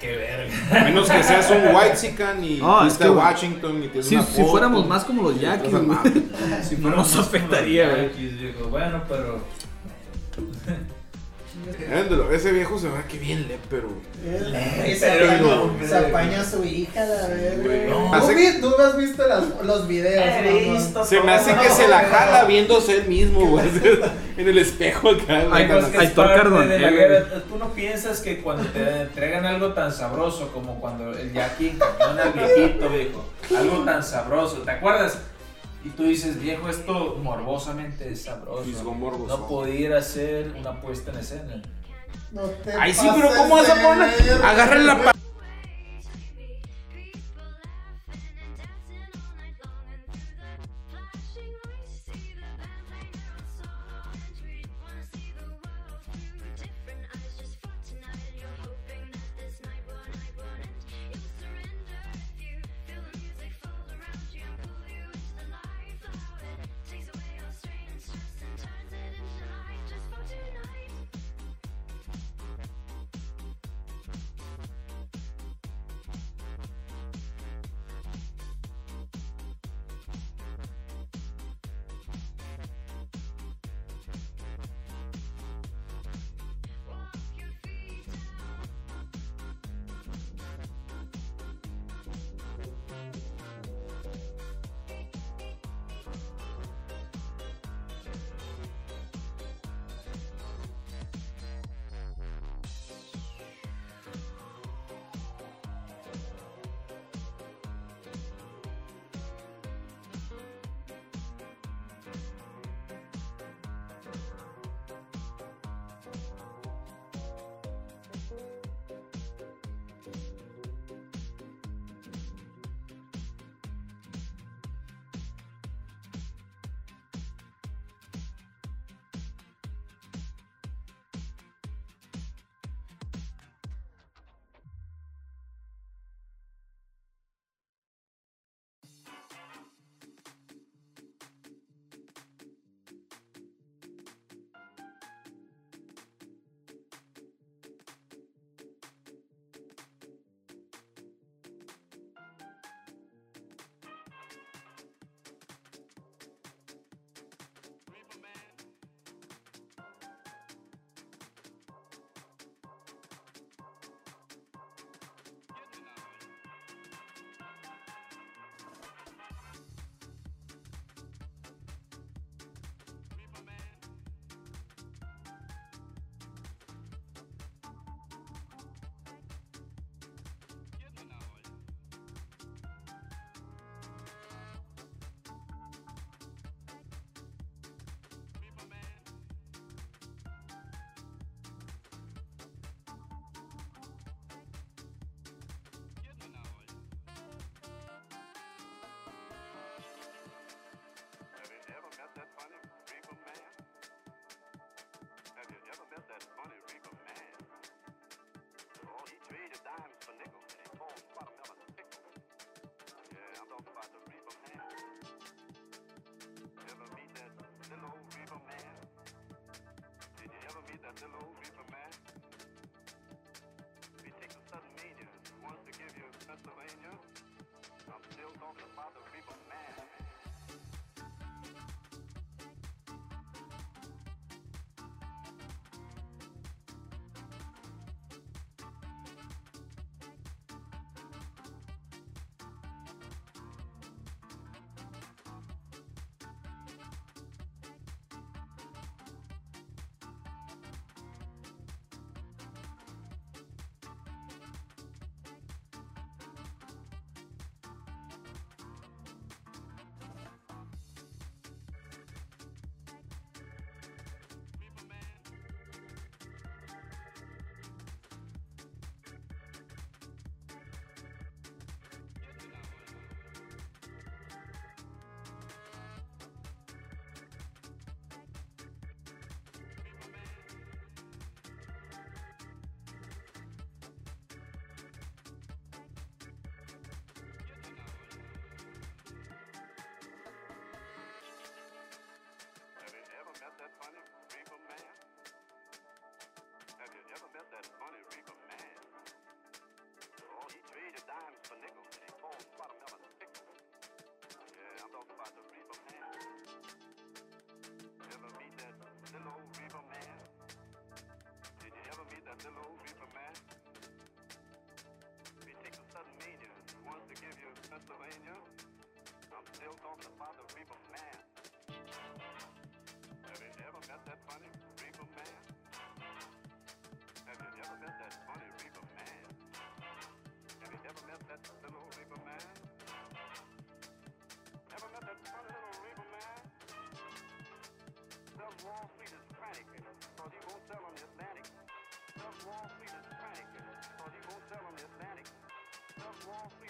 Speaker 5: Qué verga.
Speaker 4: A menos que seas un white y
Speaker 3: Ah,
Speaker 4: fuiste
Speaker 3: es que-
Speaker 4: Washington y tienes
Speaker 3: Si,
Speaker 4: una
Speaker 3: si fuéramos más como los
Speaker 4: y.
Speaker 5: Si
Speaker 3: No nos afectaría, güey.
Speaker 5: Yankees. Bueno, pero.
Speaker 4: Véndelo, Ese viejo se va que bien le,
Speaker 6: se se apaña a su hija, la verga.
Speaker 4: No.
Speaker 6: ¿Tú,
Speaker 4: Hace-
Speaker 6: vi- tú has visto las- los videos,
Speaker 5: He visto
Speaker 4: Se me hace que se la jala viéndose él mismo, güey. *laughs* En el espejo acá.
Speaker 3: Ay,
Speaker 4: güey.
Speaker 5: Pues que es parte de la
Speaker 3: güey.
Speaker 5: guerra. Tú no piensas que cuando te entregan algo tan sabroso como cuando el Jackie encañona al viejito, viejo. Algo tan sabroso, ¿te acuerdas? Y tú dices, viejo, esto morbosamente es sabroso. No pudiera ser una puesta en escena.
Speaker 6: No te
Speaker 4: Ay, sí, pero ¿cómo vas a poner? Agarren la
Speaker 8: Pennsylvania. I'm still talking about the Reaper Man. Have you ever met that funny Reaper Man? Have you ever met that funny Reaper Man? Have you ever met that little Reaper Man? Ever met that funny little Reaper Man? Some Wall Street is frantic, cause he won't sell on the Atlantic. Some Wall Street is frantic, cause he won't sell on the Atlantic. Some Wall Street